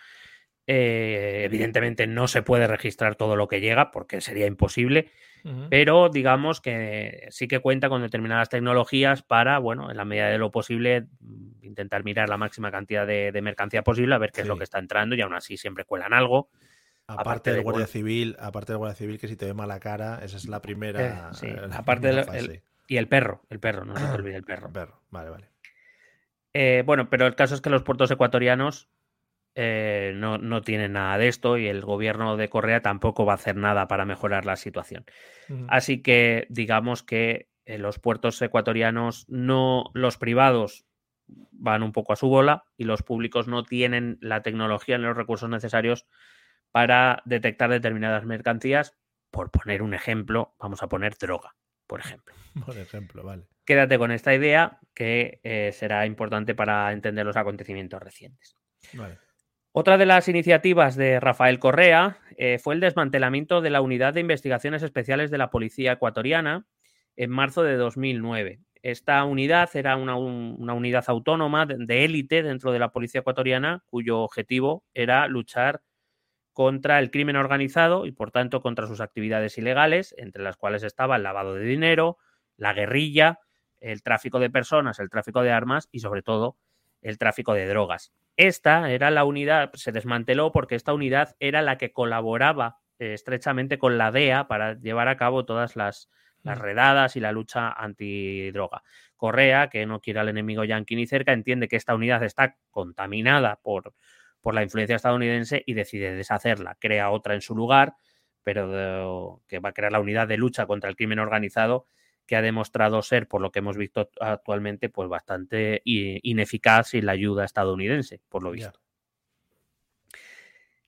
Eh, evidentemente no se puede registrar todo lo que llega porque sería imposible, pero digamos que sí que cuenta con determinadas tecnologías para, bueno, en la medida de lo posible, intentar mirar la máxima cantidad de, mercancía posible, a ver qué es lo que está entrando y aún así siempre cuelan algo. Aparte, del Guardia Civil, aparte del Guardia Civil, que si te ve mala cara, esa es la primera. Eh, sí. <laughs> aparte del y el perro, el perro, no se te <clears throat> olvide el perro. perro, vale, vale. Eh, bueno, pero el caso es que los puertos ecuatorianos eh, no, tienen nada de esto y el gobierno de Correa tampoco va a hacer nada para mejorar la situación. Así que digamos que los puertos ecuatorianos no, los privados van un poco a su bola y los públicos no tienen la tecnología ni los recursos necesarios para detectar determinadas mercancías. Por poner un ejemplo, vamos a poner droga, por ejemplo. <laughs> Por ejemplo, vale. Quédate con esta idea que eh, será importante para entender los acontecimientos recientes. Otra de las iniciativas de Rafael Correa eh, fue el desmantelamiento de la Unidad de Investigaciones Especiales de la Policía Ecuatoriana en marzo de 2009. Esta unidad era una, unidad autónoma de élite dentro de la Policía Ecuatoriana cuyo objetivo era luchar contra el crimen organizado y por tanto contra sus actividades ilegales, entre las cuales estaba el lavado de dinero, la guerrilla, el tráfico de personas, el tráfico de armas y sobre todo el tráfico de drogas. Esta era la unidad, se desmanteló porque esta unidad era la que colaboraba eh, estrechamente con la DEA para llevar a cabo todas las, las mm. redadas y la lucha antidroga. Correa, que no quiere al enemigo yanqui ni cerca, entiende que esta unidad está contaminada por, por la influencia estadounidense y decide deshacerla. Crea otra en su lugar, pero que va a crear la unidad de lucha contra el crimen organizado que ha demostrado ser, por lo que hemos visto actualmente, pues bastante ineficaz sin la ayuda estadounidense, por lo visto.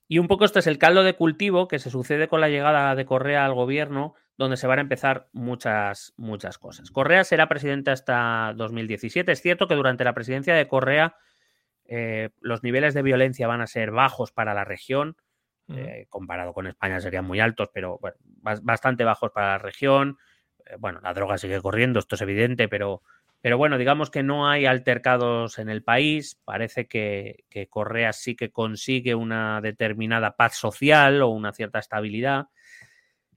Y un poco este es el caldo de cultivo que se sucede con la llegada de Correa al gobierno, donde se van a empezar muchas, muchas cosas. Correa será presidente hasta 2017. Es cierto que durante la presidencia de Correa eh, los niveles de violencia van a ser bajos para la región, eh, comparado con España serían muy altos, pero bastante bajos para la región. Eh, bueno, la droga sigue corriendo, esto es evidente, pero Pero bueno, digamos que no hay altercados en el país. Parece que, Correa sí que consigue una determinada paz social o una cierta estabilidad.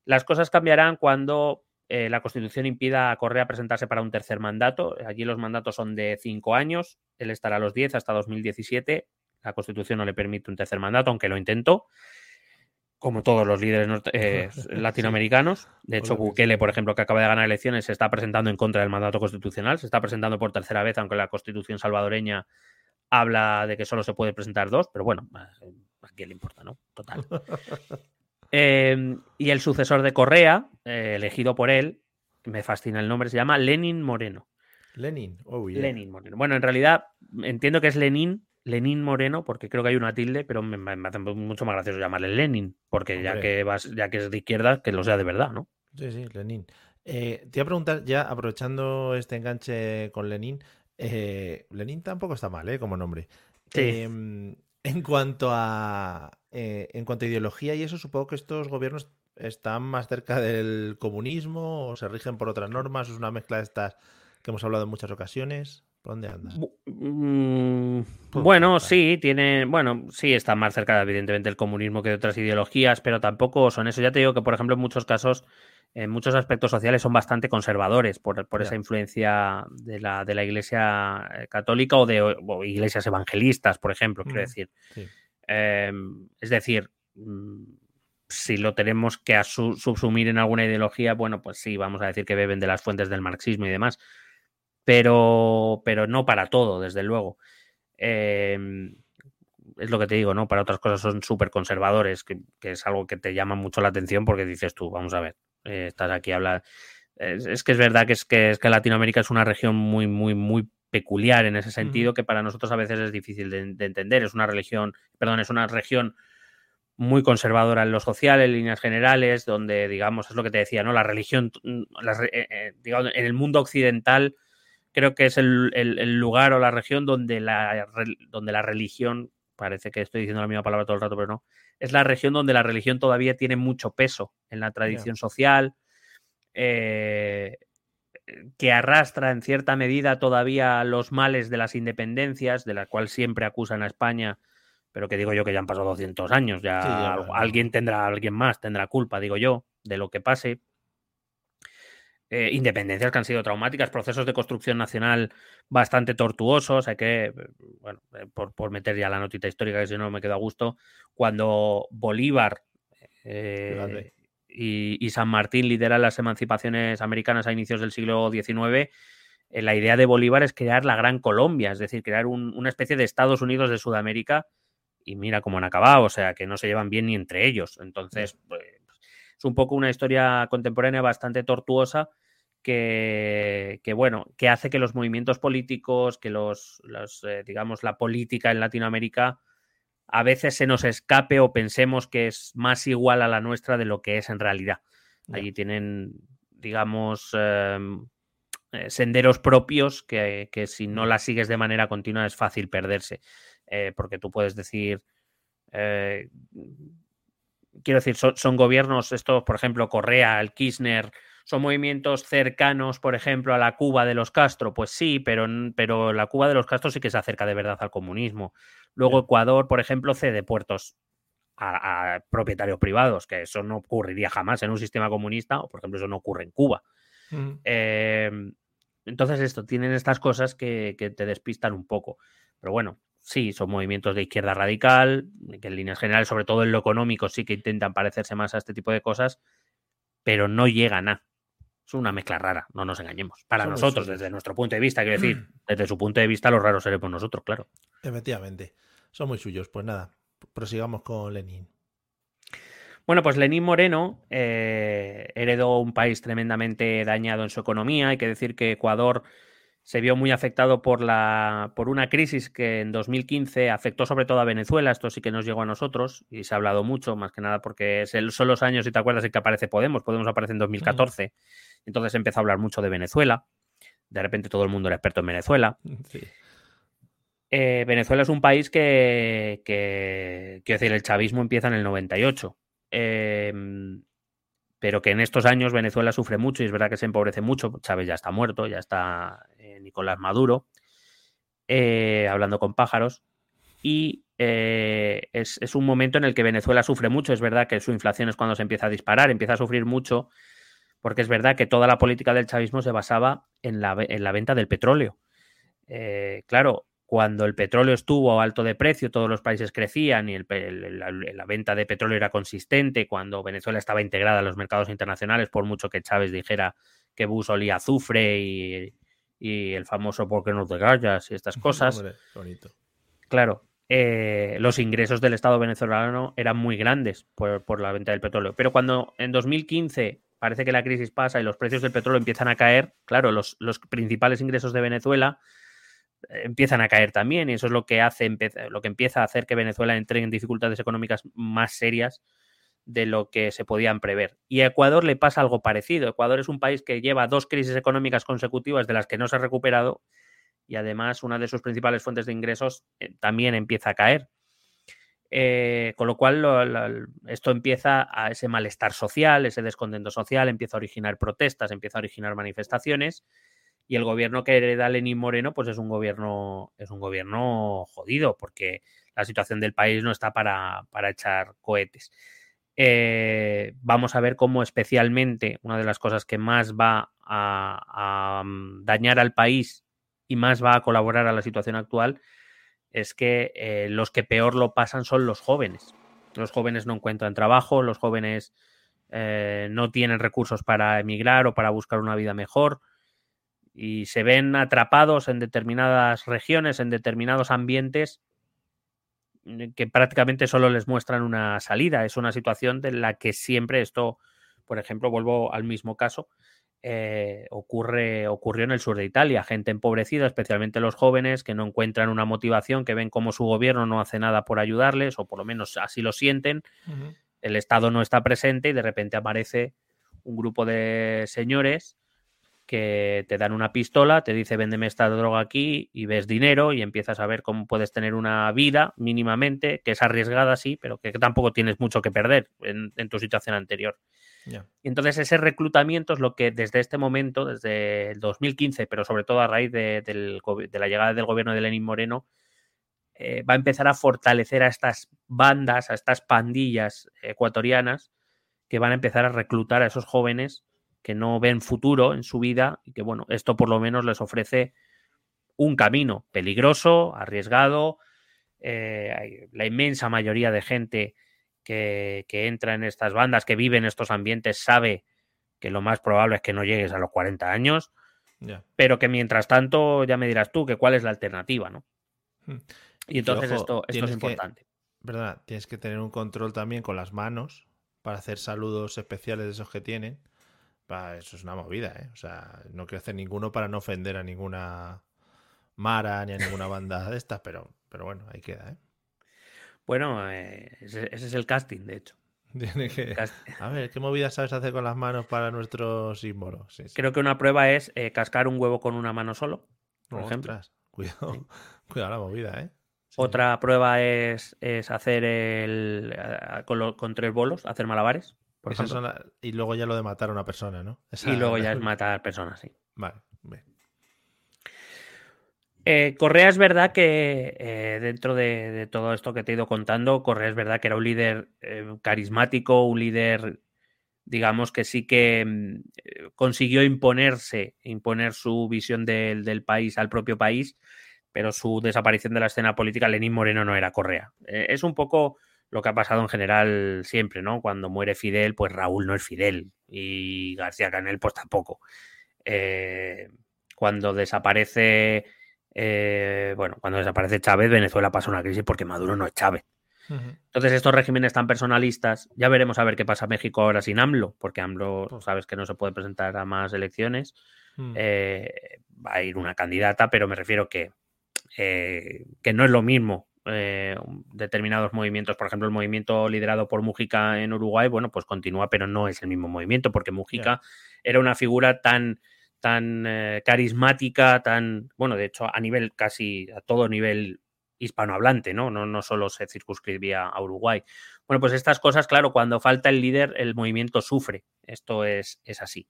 Las cosas cambiarán cuando eh, la Constitución impida a Correa presentarse para un tercer mandato. Allí los mandatos son de cinco años. Él estará a los diez hasta 2017. La Constitución no le permite un tercer mandato, aunque lo intentó como todos los líderes eh, <laughs> latinoamericanos. De hecho, Bukele, por ejemplo, que acaba de ganar elecciones, se está presentando en contra del mandato constitucional, se está presentando por tercera vez, aunque la constitución salvadoreña habla de que solo se puede presentar dos, pero bueno, a quién le importa, ¿no? Total. <laughs> Em, y el sucesor de Correa, eh, elegido por él, me fascina el nombre, se llama Lenin Moreno. Lenin, oh, Lenin Moreno. Bueno, en realidad entiendo que es Lenin Lenin Moreno, porque creo que hay una tilde, pero me, hace mucho más gracioso llamarle Lenin, porque ya que vas, ya que es de izquierda, que lo sea de verdad, ¿no? Sí, sí, Lenin. Eh, te iba a preguntar, ya aprovechando este enganche con Lenin, eh, Lenin tampoco está mal, ¿eh? Como nombre. Em, en cuanto a eh, en cuanto a ideología y eso, supongo que estos gobiernos están más cerca del comunismo o se rigen por otras normas, es una mezcla de estas que hemos hablado en muchas ocasiones. ¿Por dónde anda? Mm, bueno, sí, tiene. Bueno, sí, está más cerca, evidentemente, del comunismo que de otras ideologías, pero tampoco son eso. Ya te digo que, por ejemplo, en muchos casos, en muchos aspectos sociales son bastante conservadores por, esa influencia de la, de la Iglesia eh, católica o de iglesias evangelistas, por ejemplo, quiero decir. Em, es decir, mm, si lo tenemos que subsumir en alguna ideología, bueno, pues sí, vamos a decir que beben de las fuentes del marxismo y demás pero, pero no para todo, desde luego. Em, es lo que te digo, ¿no? Para otras cosas son súper conservadores, que, es algo que te llama mucho la atención porque dices tú, vamos a ver, eh, estás aquí a hablar. Es, que es verdad que es que, es que Latinoamérica es una región muy, muy, muy peculiar en ese sentido, que para nosotros a veces es difícil de, entender. Es una religión, perdón, es una región muy conservadora en lo social, en líneas generales, donde, digamos, es lo que te decía, ¿no? La religión, mm, eh, eh, digamos, en el mundo occidental creo que es el, lugar o la región donde la, donde la religión, parece que estoy diciendo la misma palabra todo el rato, pero no, es la región donde la religión todavía tiene mucho peso en la tradición social, eh, que arrastra en cierta medida todavía los males de las independencias, de la cual siempre acusan a España, pero que digo yo que ya han pasado 200 años, ya alguien tendrá, alguien más tendrá culpa, digo yo, de lo que pase. Eh, independencias que han sido traumáticas, procesos de construcción nacional bastante tortuosos. Hay que, bueno, eh, por, meter ya la notita histórica, que si no me quedo a gusto, cuando Bolívar eh, y, San Martín lideran las emancipaciones americanas a inicios del siglo XIX, la idea de Bolívar es crear la Gran Colombia, es decir, crear una especie de Estados Unidos de Sudamérica. Y mira cómo han acabado, o sea, que no se llevan bien ni entre ellos. Entonces, pues, es un poco una historia contemporánea bastante tortuosa que, bueno, que hace que los movimientos políticos, que los, eh, digamos, la política en Latinoamérica a veces se nos escape o pensemos que es más igual a la nuestra de lo que es en realidad. Allí tienen, digamos, em, eh, senderos propios que, si no la sigues de manera continua es fácil perderse. Eh, porque tú puedes decir, quiero decir, son, son, gobiernos, estos, por ejemplo, Correa, el Kirchner, ¿Son movimientos cercanos, por ejemplo, a la Cuba de los Castro? Pues sí, pero, pero la Cuba de los Castro sí que se acerca de verdad al comunismo. Luego Ecuador, por ejemplo, cede puertos a, propietarios privados, que eso no ocurriría jamás en un sistema comunista, o por ejemplo eso no ocurre en Cuba. Em, entonces esto, tienen estas cosas que, que te despistan un poco. Pero bueno, sí, son movimientos de izquierda radical, que en líneas generales, sobre todo en lo económico, sí que intentan parecerse más a este tipo de cosas, pero no llegan a una mezcla rara, no nos engañemos. Para nosotros, desde nuestro punto de vista, quiero decir, <clears throat> desde su punto de vista, los raros seremos nosotros, claro. Efectivamente, son muy suyos. Pues nada, prosigamos con Lenin. Bueno, pues Lenín Moreno eh, heredó un país tremendamente dañado en su economía. Hay que decir que Ecuador se vio muy afectado por, la, por una crisis que en 2015 afectó sobre todo a Venezuela. Esto sí que nos llegó a nosotros y se ha hablado mucho, más que nada porque son los años, si te acuerdas, en que aparece Podemos. Podemos aparece en 2014. Entonces empezó a hablar mucho de Venezuela. De repente todo el mundo era experto en Venezuela. Eh, Venezuela es un país que, quiero decir, el chavismo empieza en el 98. Em, pero que en estos años Venezuela sufre mucho y es verdad que se empobrece mucho. Chávez ya está muerto, ya está eh, Nicolás Maduro, eh, hablando con pájaros. Y eh, es, un momento en el que Venezuela sufre mucho. Es verdad que su inflación es cuando se empieza a disparar, empieza a sufrir mucho, porque es verdad que toda la política del chavismo se basaba en la, en la venta del petróleo. claro, cuando el petróleo estuvo alto de precio, todos los países crecían y la, venta de petróleo era consistente, cuando Venezuela estaba integrada en los mercados internacionales, por mucho que Chávez dijera que Bush olía azufre y, el famoso ¿por qué no te callas? y estas <laughs> cosas. Claro, eh, los ingresos del Estado venezolano eran muy grandes por, la venta del petróleo. Pero cuando en 2015 parece que la crisis pasa y los precios del petróleo empiezan a caer, claro, los, los principales ingresos de Venezuela empiezan a caer también y eso es lo que hace lo que empieza a hacer que Venezuela entre en dificultades económicas más serias de lo que se podían prever. Y a Ecuador le pasa algo parecido. Ecuador es un país que lleva dos crisis económicas consecutivas de las que no se ha recuperado y además una de sus principales fuentes de ingresos eh, también empieza a caer. Eh, con lo cual esto empieza a ese malestar social, ese descontento social, empieza a originar protestas, empieza a originar manifestaciones y el gobierno que hereda Lenín Moreno, pues es un gobierno, es un gobierno jodido, porque la situación del país no está para, echar cohetes. Eh, vamos a ver cómo especialmente una de las cosas que más va a, mm, dañar al país y más va a colaborar a la situación actual es que eh, los que peor lo pasan son los jóvenes. Los jóvenes no encuentran trabajo, los jóvenes eh, no tienen recursos para emigrar o para buscar una vida mejor y se ven atrapados en determinadas regiones, en determinados ambientes mm, que prácticamente solo les muestran una salida. Es una situación de la que siempre esto, por ejemplo, vuelvo al mismo caso, eh, ocurre, ocurrió en el sur de Italia. Gente empobrecida, especialmente los jóvenes, que no encuentran una motivación, que ven como su gobierno no hace nada por ayudarles, o por lo menos así lo sienten. El Estado no está presente y de repente aparece un grupo de señores que te dan una pistola, te dice véndeme esta droga aquí y ves dinero y empiezas a ver cómo puedes tener una vida mínimamente, que es arriesgada, sí, pero que tampoco tienes mucho que perder en, tu situación anterior. Y entonces ese reclutamiento es lo que desde este momento, desde el 2015, pero sobre todo a raíz de, la llegada del gobierno de Lenín Moreno, eh, va a empezar a fortalecer a estas bandas, a estas pandillas ecuatorianas que van a empezar a reclutar a esos jóvenes que no ven futuro en su vida y que, bueno, esto por lo menos les ofrece un camino peligroso, arriesgado. Eh, la inmensa mayoría de gente que, entra en estas bandas, que vive en estos ambientes, sabe que lo más probable es que no llegues a los 40 años, pero que mientras tanto ya me dirás tú que cuál es la alternativa, ¿no? Hmm. Y entonces esto, esto es importante. ¿Verdad? Tienes que tener un control también con las manos para hacer saludos especiales de esos que tienen eso es una movida, ¿eh? O sea, no quiero hacer ninguno para no ofender a ninguna Mara ni a ninguna banda de estas, pero, pero bueno, ahí queda, ¿eh? Bueno, eh, ese, es el casting, de hecho. <laughs> A ver, ¿qué movida sabes hacer con las manos para nuestro símbolo? Creo que una prueba es eh, cascar un huevo con una mano solo, por ejemplo. Cuidado, <laughs> cuidado la movida, ¿eh? Otra prueba es, es hacer el con, con, tres bolos, hacer malabares y luego ya lo de matar a una persona, ¿no? y luego ya es <laughs> matar personas, sí. Vale. Eh, Correa es verdad que eh, dentro de, todo esto que te he ido contando, Correa es verdad que era un líder eh, carismático, un líder, digamos que sí que mm, consiguió imponerse, imponer su visión del, del, país al propio país, pero su desaparición de la escena política, Lenín Moreno no era Correa. es un poco lo que ha pasado en general siempre, ¿no? Cuando muere Fidel, pues Raúl no es Fidel y García Canel, pues tampoco. Eh, cuando desaparece, eh, bueno, cuando desaparece Chávez, Venezuela pasa una crisis porque Maduro no es Chávez. Entonces, estos regímenes tan personalistas, ya veremos a ver qué pasa México ahora sin AMLO, porque AMLO, sabes que no se puede presentar a más elecciones. Mm. Eh, va a ir una candidata, pero me refiero que, que no es lo mismo eh, determinados movimientos, por ejemplo, el movimiento liderado por Mujica en Uruguay, bueno, pues continúa, pero no es el mismo movimiento, porque Mujica era una figura tan, tan eh, carismática, tan, bueno, de hecho, a nivel casi, a todo nivel hispanohablante, ¿no? ¿no? No solo se circunscribía a Uruguay. Bueno, pues estas cosas, claro, cuando falta el líder, el movimiento sufre. Esto es, es así.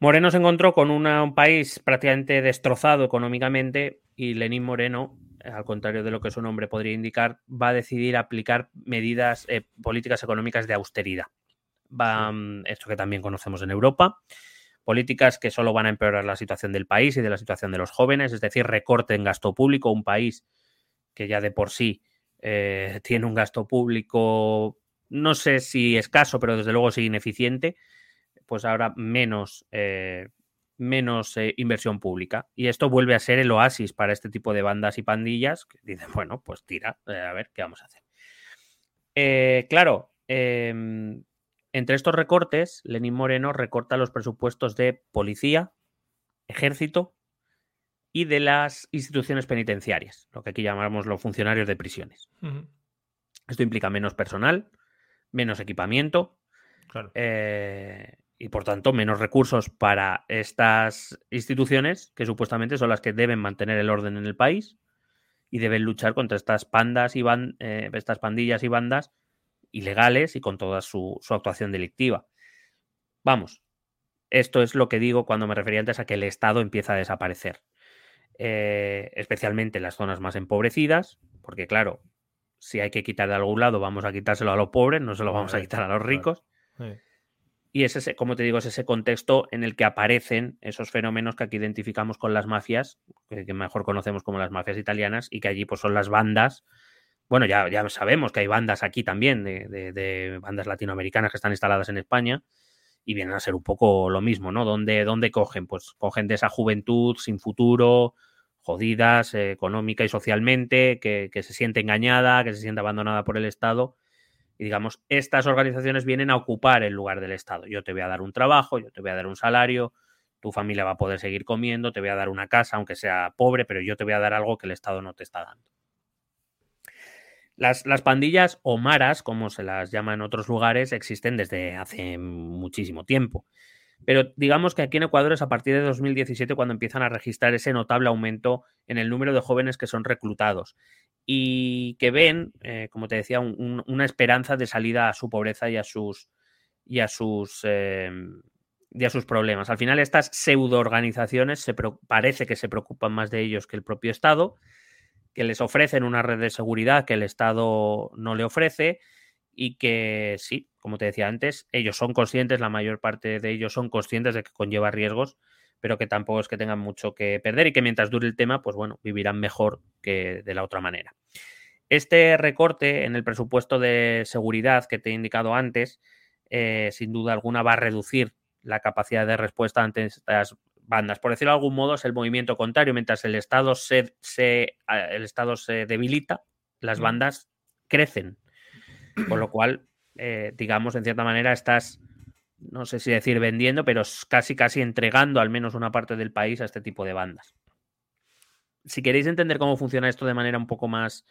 Moreno se encontró con un país prácticamente destrozado económicamente y Lenín Moreno, al contrario de lo que su nombre podría indicar, va a decidir aplicar medidas eh, políticas económicas de austeridad. Va, mm, esto que también conocemos en Europa, políticas que solo van a empeorar la situación del país y de la situación de los jóvenes, es decir, recorte en gasto público, un país que ya de por sí eh, <laughs> tiene un gasto público, no sé si escaso, pero desde luego sí ineficiente, pues ahora menos, eh, menos eh, inversión pública. Y esto vuelve a ser el oasis para este tipo de bandas y pandillas que dicen, <laughs> bueno, pues tira, eh, a ver qué vamos a hacer. claro, em, entre estos recortes, Lenín Moreno recorta los presupuestos de policía, ejército y de las instituciones penitenciarias, lo que aquí llamamos los funcionarios de prisiones. Esto implica menos personal, menos equipamiento, claro y por tanto menos recursos para estas instituciones que supuestamente son las que deben mantener el orden en el país y deben luchar contra estas pandas y eh, estas pandillas y bandas ilegales y con toda su, actuación delictiva. Vamos, esto es lo que digo cuando me refería antes a que el Estado empieza a desaparecer, eh, especialmente en las zonas más empobrecidas, porque claro, si hay que quitar de algún lado, vamos a quitárselo a los pobres, no se lo vamos a quitar a los ricos. Y es ese, como te digo, es ese contexto en el que aparecen esos fenómenos que aquí identificamos con las mafias, que mejor conocemos como las mafias italianas, y que allí pues son las bandas. Bueno, ya, ya sabemos que hay bandas aquí también, de, bandas latinoamericanas que están instaladas en España, y vienen a ser un poco lo mismo, ¿no? ¿Dónde, dónde cogen? Pues cogen de esa juventud sin futuro, jodidas eh, económica y socialmente, que, que se siente engañada, que se siente abandonada por el Estado y digamos, estas organizaciones vienen a ocupar el lugar del Estado. Yo te voy a dar un trabajo, yo te voy a dar un salario, tu familia va a poder seguir comiendo, te voy a dar una casa, aunque sea pobre, pero yo te voy a dar algo que el Estado no te está dando. Las, las, pandillas o maras, como se las llama en otros lugares, existen desde hace muchísimo tiempo. Pero digamos que aquí en Ecuador es a partir de 2017 cuando empiezan a registrar ese notable aumento en el número de jóvenes que son reclutados y que ven, eh, como te decía, una esperanza de salida a su pobreza y a sus, y a sus, em, y a sus problemas. Al final, estas pseudo-organizaciones se parece que se preocupan más de ellos que el propio Estado, que les ofrecen una red de seguridad que el Estado no le ofrece y que sí, como te decía antes, ellos son conscientes, la mayor parte de ellos son conscientes de que conlleva riesgos pero que tampoco es que tengan mucho que perder y que mientras dure el tema, pues bueno, vivirán mejor que de la otra manera. Este recorte en el presupuesto de seguridad que te he indicado antes, eh, sin duda alguna va a reducir la capacidad de respuesta ante estas bandas. Por decirlo de algún modo, es el movimiento contrario. Mientras el Estado se, el Estado se debilita, las bandas crecen. Con lo cual, eh, digamos, en cierta manera, estás no sé si decir vendiendo, pero casi casi entregando al menos una parte del país a este tipo de bandas. Si queréis entender cómo funciona esto de manera un poco más,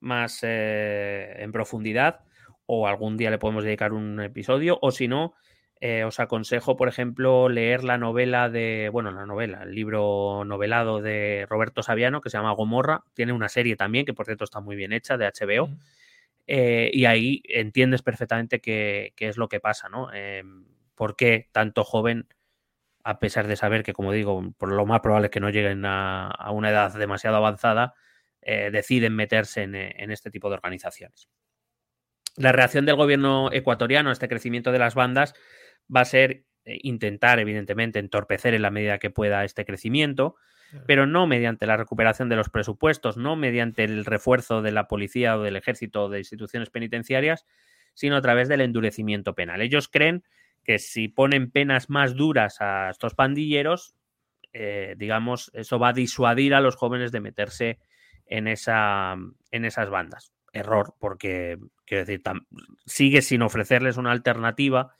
más eh, en profundidad, o algún día le podemos dedicar un episodio, o si no, eh, os aconsejo, por ejemplo, leer la novela de, bueno, la novela, el libro novelado de Roberto Saviano, que se llama Gomorra. Tiene una serie también, que por cierto está muy bien hecha, de HBO. Eh, y ahí entiendes perfectamente qué, es lo que pasa, ¿no? Em, ¿Por qué tanto joven, a pesar de saber que, como digo, por lo más probable es que no lleguen a, una edad demasiado avanzada, eh, deciden meterse en, este tipo de organizaciones? La reacción del gobierno ecuatoriano a este crecimiento de las bandas va a ser eh, intentar, evidentemente, entorpecer en la medida que pueda este crecimiento, pero no mediante la recuperación de los presupuestos, no mediante el refuerzo de la policía o del ejército o de instituciones penitenciarias, sino a través del endurecimiento penal. Ellos creen que si ponen penas más duras a estos pandilleros, eh, digamos, eso va a disuadir a los jóvenes de meterse en, esa, en esas bandas. Error, porque, quiero decir, sigue sin ofrecerles una alternativa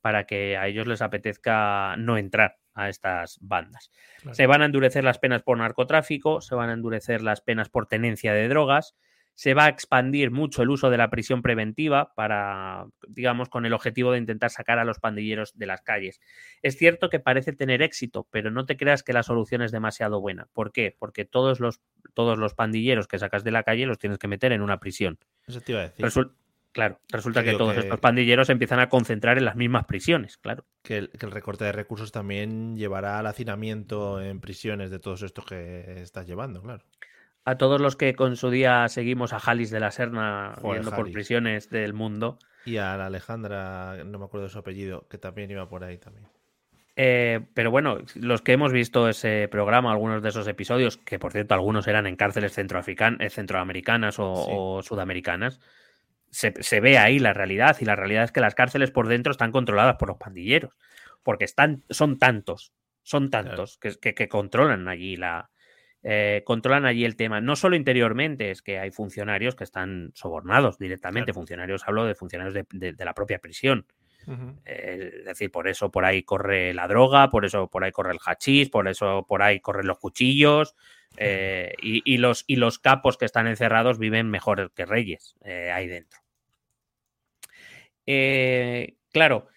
para que a ellos les apetezca no entrar a estas bandas. Se van a endurecer las penas por narcotráfico, se van a endurecer las penas por tenencia de drogas, se va a expandir mucho el uso de la prisión preventiva para, digamos, con el objetivo de intentar sacar a los pandilleros de las calles. Es cierto que parece tener éxito, pero no te creas que la solución es demasiado buena. ¿Por qué? Porque todos los, todos los pandilleros que sacas de la calle los tienes que meter en una prisión. Eso te iba a decir. Claro, resulta que todos estos pandilleros empiezan a concentrar en las mismas prisiones, claro. Que el, que el, recorte de recursos también llevará al hacinamiento en prisiones de todos estos que estás llevando, claro a todos los que con su día seguimos a Jalis de la Serna yendo por prisiones del mundo. Y a la Alejandra, no me acuerdo de su apellido, que también iba por ahí también. Eh, pero bueno, los que hemos visto ese programa, algunos de esos episodios, que por cierto algunos eran en cárceles eh, centroamericanas o, sudamericanas, se, ve ahí la realidad y la realidad es que las cárceles por dentro están controladas por los pandilleros, porque están, son tantos, son tantos que, controlan allí la, eh, controlan allí el tema. No solo interiormente, es que hay funcionarios que están sobornados directamente. Funcionarios, hablo de funcionarios de, la propia prisión. Eh, es decir, por eso por ahí corre la droga, por eso por ahí corre el hachís, por eso por ahí corren los cuchillos. <laughs> Eh, y, los, y los capos que están encerrados viven mejor que reyes ahí dentro. claro,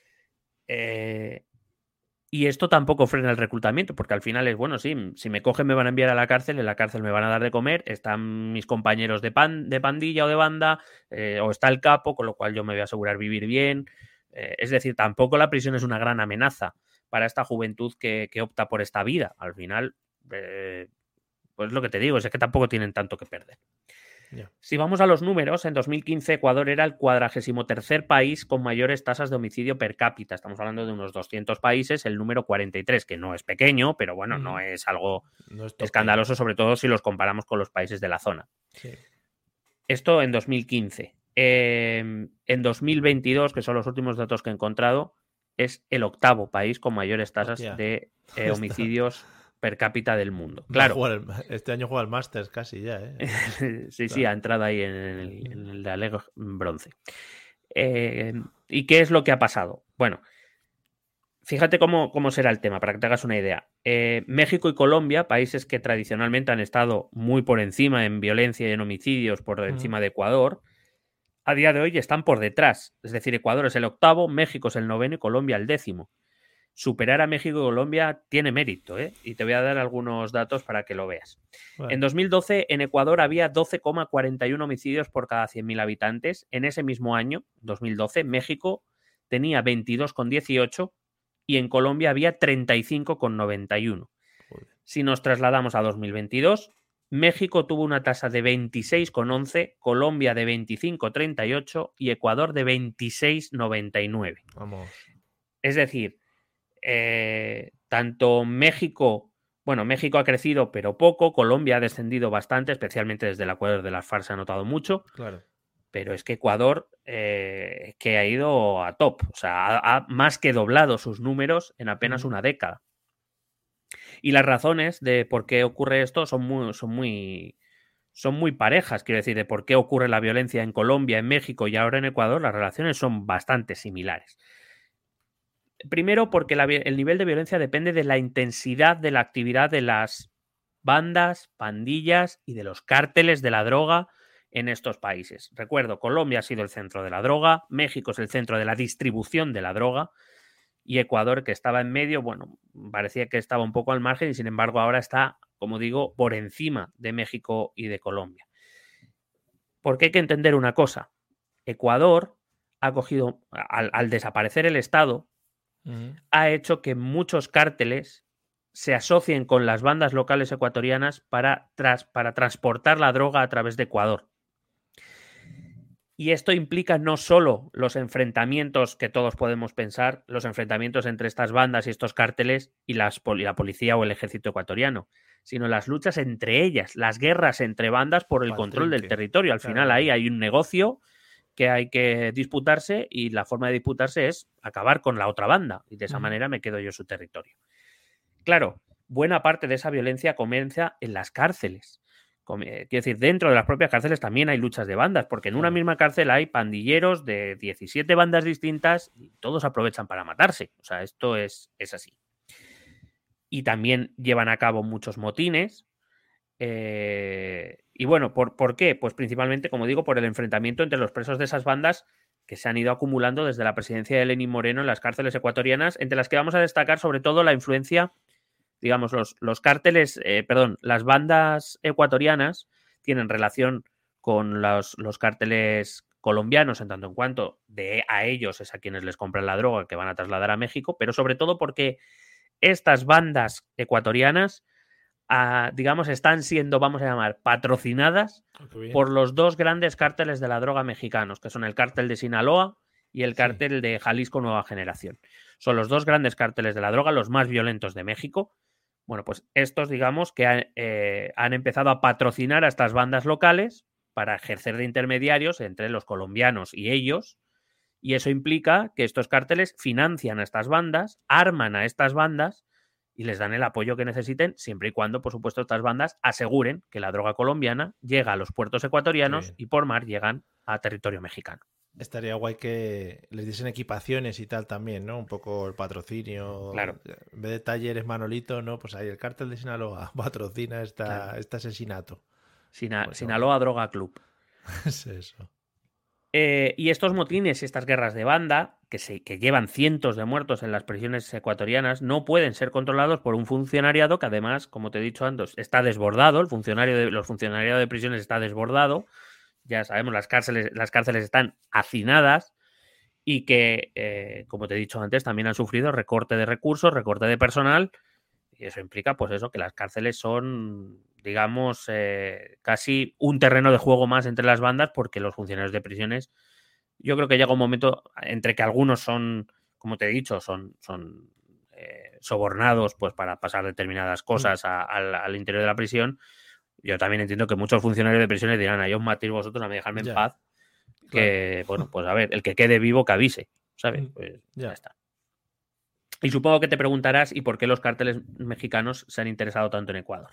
y esto tampoco frena el reclutamiento, porque al final es, bueno, sí, si me cogen me van a enviar a la cárcel, en la cárcel me van a dar de comer, están mis compañeros de, pan, de pandilla o de banda, eh, o está el capo, con lo cual yo me voy a asegurar vivir bien. Eh, es decir, tampoco la prisión es una gran amenaza para esta juventud que, opta por esta vida. Al final, eh, pues lo que te digo, es que tampoco tienen tanto que perder. Si vamos a los números, en 2015 Ecuador era el cuadragésimo tercer país con mayores tasas de homicidio per cápita. Estamos hablando de unos 200 países, el número 43, que no es pequeño, pero bueno, no es algo escandaloso, sobre todo si los comparamos con los países de la zona. Esto en 2015. Em, en 2022, que son los últimos datos que he encontrado, es el octavo país con mayores tasas de <laughs> eh, homicidios per cápita del mundo. Claro. este año juega el Masters casi ya, ¿eh? <laughs> sí, sí, ha entrado ahí en el, de Alegro bronce. Eh, ¿Y qué es lo que ha pasado? Bueno, fíjate cómo, cómo será el tema, para que te hagas una idea. Eh, México y Colombia, países que tradicionalmente han estado muy por encima en violencia y en homicidios, por encima de Ecuador, a día de hoy están por detrás. Es decir, Ecuador es el octavo, México es el noveno y Colombia el décimo superar a México y Colombia tiene mérito, ¿eh? y te voy a dar algunos datos para que lo veas. En 2012 en Ecuador había 12,41 homicidios por cada 100.000 habitantes. En ese mismo año, 2012, México tenía 22,18 y en Colombia había 35,91. Si nos trasladamos a 2022, México tuvo una tasa de 26,11, Colombia de 25,38 y Ecuador de 26,99. Vamos. Es decir, eh, tanto México, bueno, México ha crecido pero poco, Colombia ha descendido bastante, especialmente desde el acuerdo de las FARC se ha notado mucho. Claro. Pero es que Ecuador, eh, que ha ido a top, o sea, ha, más que doblado sus números en apenas una década. Y las razones de por qué ocurre esto son muy, son muy, son muy parejas, quiero decir, de por qué ocurre la violencia en Colombia, en México y ahora en Ecuador, las relaciones son bastante similares. Primero, porque el nivel de violencia depende de la intensidad de la actividad de las bandas, pandillas y de los cárteles de la droga en estos países. Recuerdo, Colombia ha sido el centro de la droga, México es el centro de la distribución de la droga y Ecuador, que estaba en medio, bueno, parecía que estaba un poco al margen y sin embargo ahora está, como digo, por encima de México y de Colombia. Porque hay que entender una cosa. Ecuador ha cogido, al desaparecer el Estado, ha hecho que muchos cárteles se asocien con las bandas locales ecuatorianas para, para transportar la droga a través de Ecuador. Y esto implica no solo los enfrentamientos que todos podemos pensar, los enfrentamientos entre estas bandas y estos cárteles y, la policía o el ejército ecuatoriano, sino las luchas entre ellas, las guerras entre bandas por el control del territorio. Al final ahí hay un negocio que hay que disputarse y la forma de disputarse es acabar con la otra banda y de esa manera me quedo yo su territorio. Claro, buena parte de esa violencia comienza en las cárceles. Eh, quiero decir, dentro de las propias cárceles también hay luchas de bandas, porque en una misma cárcel hay pandilleros de 17 bandas distintas y todos aprovechan para matarse. O sea, esto es, es así. Y también llevan a cabo muchos motines. Eh, y bueno, ¿por, ¿por qué? Pues principalmente, como digo, por el enfrentamiento entre los presos de esas bandas que se han ido acumulando desde la presidencia de Lenín Moreno en las cárceles ecuatorianas, entre las que vamos a destacar sobre todo la influencia digamos, los, los cárteles, eh, perdón, las bandas ecuatorianas tienen relación con los, los cárteles colombianos en tanto en cuanto de a ellos es a quienes les compran la droga que van a trasladar a México, pero sobre todo porque estas bandas ecuatorianas, ah, digamos, están siendo, vamos a llamar, patrocinadas Ah, por los dos grandes cárteles de la droga mexicanos, que son el cártel de Sinaloa y el Sí. cártel de Jalisco Nueva Generación. Son los dos grandes cárteles de la droga, los más violentos de México. Bueno, pues estos, digamos, que han, eh, han empezado a patrocinar a estas bandas locales para ejercer de intermediarios entre los colombianos y ellos. Y eso implica que estos cárteles financian a estas bandas, arman a estas bandas y les dan el apoyo que necesiten, siempre y cuando, por supuesto, estas bandas aseguren que la droga colombiana llega a los puertos ecuatorianos y por mar llegan a territorio mexicano. Estaría guay que les diesen equipaciones y tal también, ¿no? Un poco el patrocinio. Claro. En vez de talleres Manolito, ¿no? Pues ahí el cártel de Sinaloa <laughs> patrocina esta, Claro. este asesinato. Sina- Sinaloa Droga Club. <laughs> es eso. Eh, y estos motines y estas guerras de banda, que, se, que llevan cientos de muertos en las prisiones ecuatorianas, no pueden ser controlados por un funcionariado que además, como te he dicho antes, está desbordado. El funcionario de, los funcionarios de prisiones está desbordado. Ya sabemos, las cárceles, las cárceles están hacinadas y que, eh, como te he dicho antes, también han sufrido recorte de recursos, recorte de personal. Y eso implica, pues eso, que las cárceles son, digamos, eh, casi un terreno de juego más entre las bandas, porque los funcionarios de prisiones, yo creo que llega un momento entre que algunos son, como te he dicho, son, son eh, sobornados pues para pasar determinadas cosas a- al, al interior de la prisión. Yo también entiendo que muchos funcionarios de prisiones dirán, a os matéis vosotros, a mí dejarme en Ya. paz. Que, bueno, pues a ver, el que quede vivo que avise, ¿sabes? Mm, Pues ya ya. está. Y supongo que te preguntarás, ¿y por qué los cárteles mexicanos se han interesado tanto en Ecuador?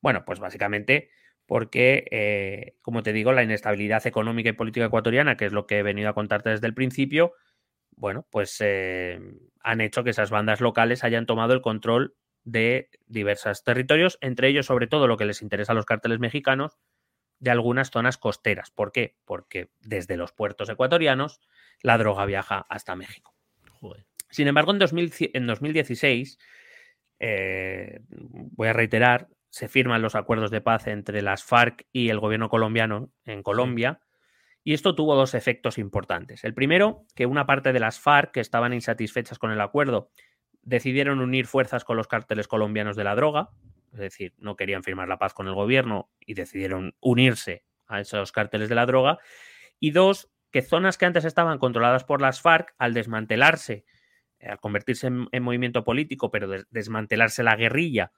Bueno, pues básicamente porque, eh, como te digo, la inestabilidad económica y política ecuatoriana, que es lo que he venido a contarte desde el principio, bueno, pues eh, han hecho que esas bandas locales hayan tomado el control de diversos territorios, entre ellos, sobre todo, lo que les interesa a los cárteles mexicanos, de algunas zonas costeras. ¿Por qué? Porque desde los puertos ecuatorianos la droga viaja hasta México. Joder. Sin embargo, en, 2000 en 2016, eh, voy a reiterar, se firman los acuerdos de paz entre las FARC y el gobierno colombiano en Colombia. Y esto tuvo dos efectos importantes. El primero, que una parte de las FARC que estaban insatisfechas con el acuerdo decidieron unir fuerzas con los cárteles colombianos de la droga, es decir, no querían firmar la paz con el gobierno y decidieron unirse a esos cárteles de la droga. Y dos, que zonas que antes estaban controladas por las FARC, al desmantelarse, eh, al convertirse en, en movimiento político, pero des- desmantelarse la guerrilla,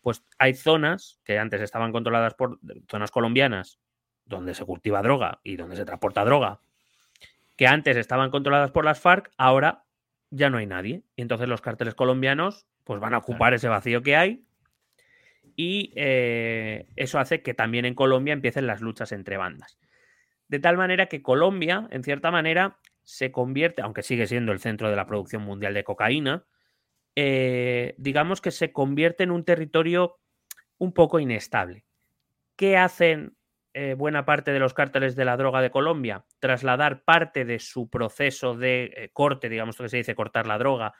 pues hay zonas que antes estaban controladas por zonas colombianas, donde se cultiva droga y donde se transporta droga, que antes estaban controladas por las FARC, ahora ya no hay nadie. Y entonces los cárteles colombianos pues van a ocupar ese vacío que hay y eh, eso hace que también en Colombia empiecen las luchas entre bandas. De tal manera que Colombia, en cierta manera, se convierte, aunque sigue siendo el centro de la producción mundial de cocaína, eh, digamos que se convierte en un territorio un poco inestable. ¿Qué hacen eh, buena parte de los cárteles de la droga de Colombia? Trasladar parte de su proceso de eh, corte, digamos que se dice cortar la droga,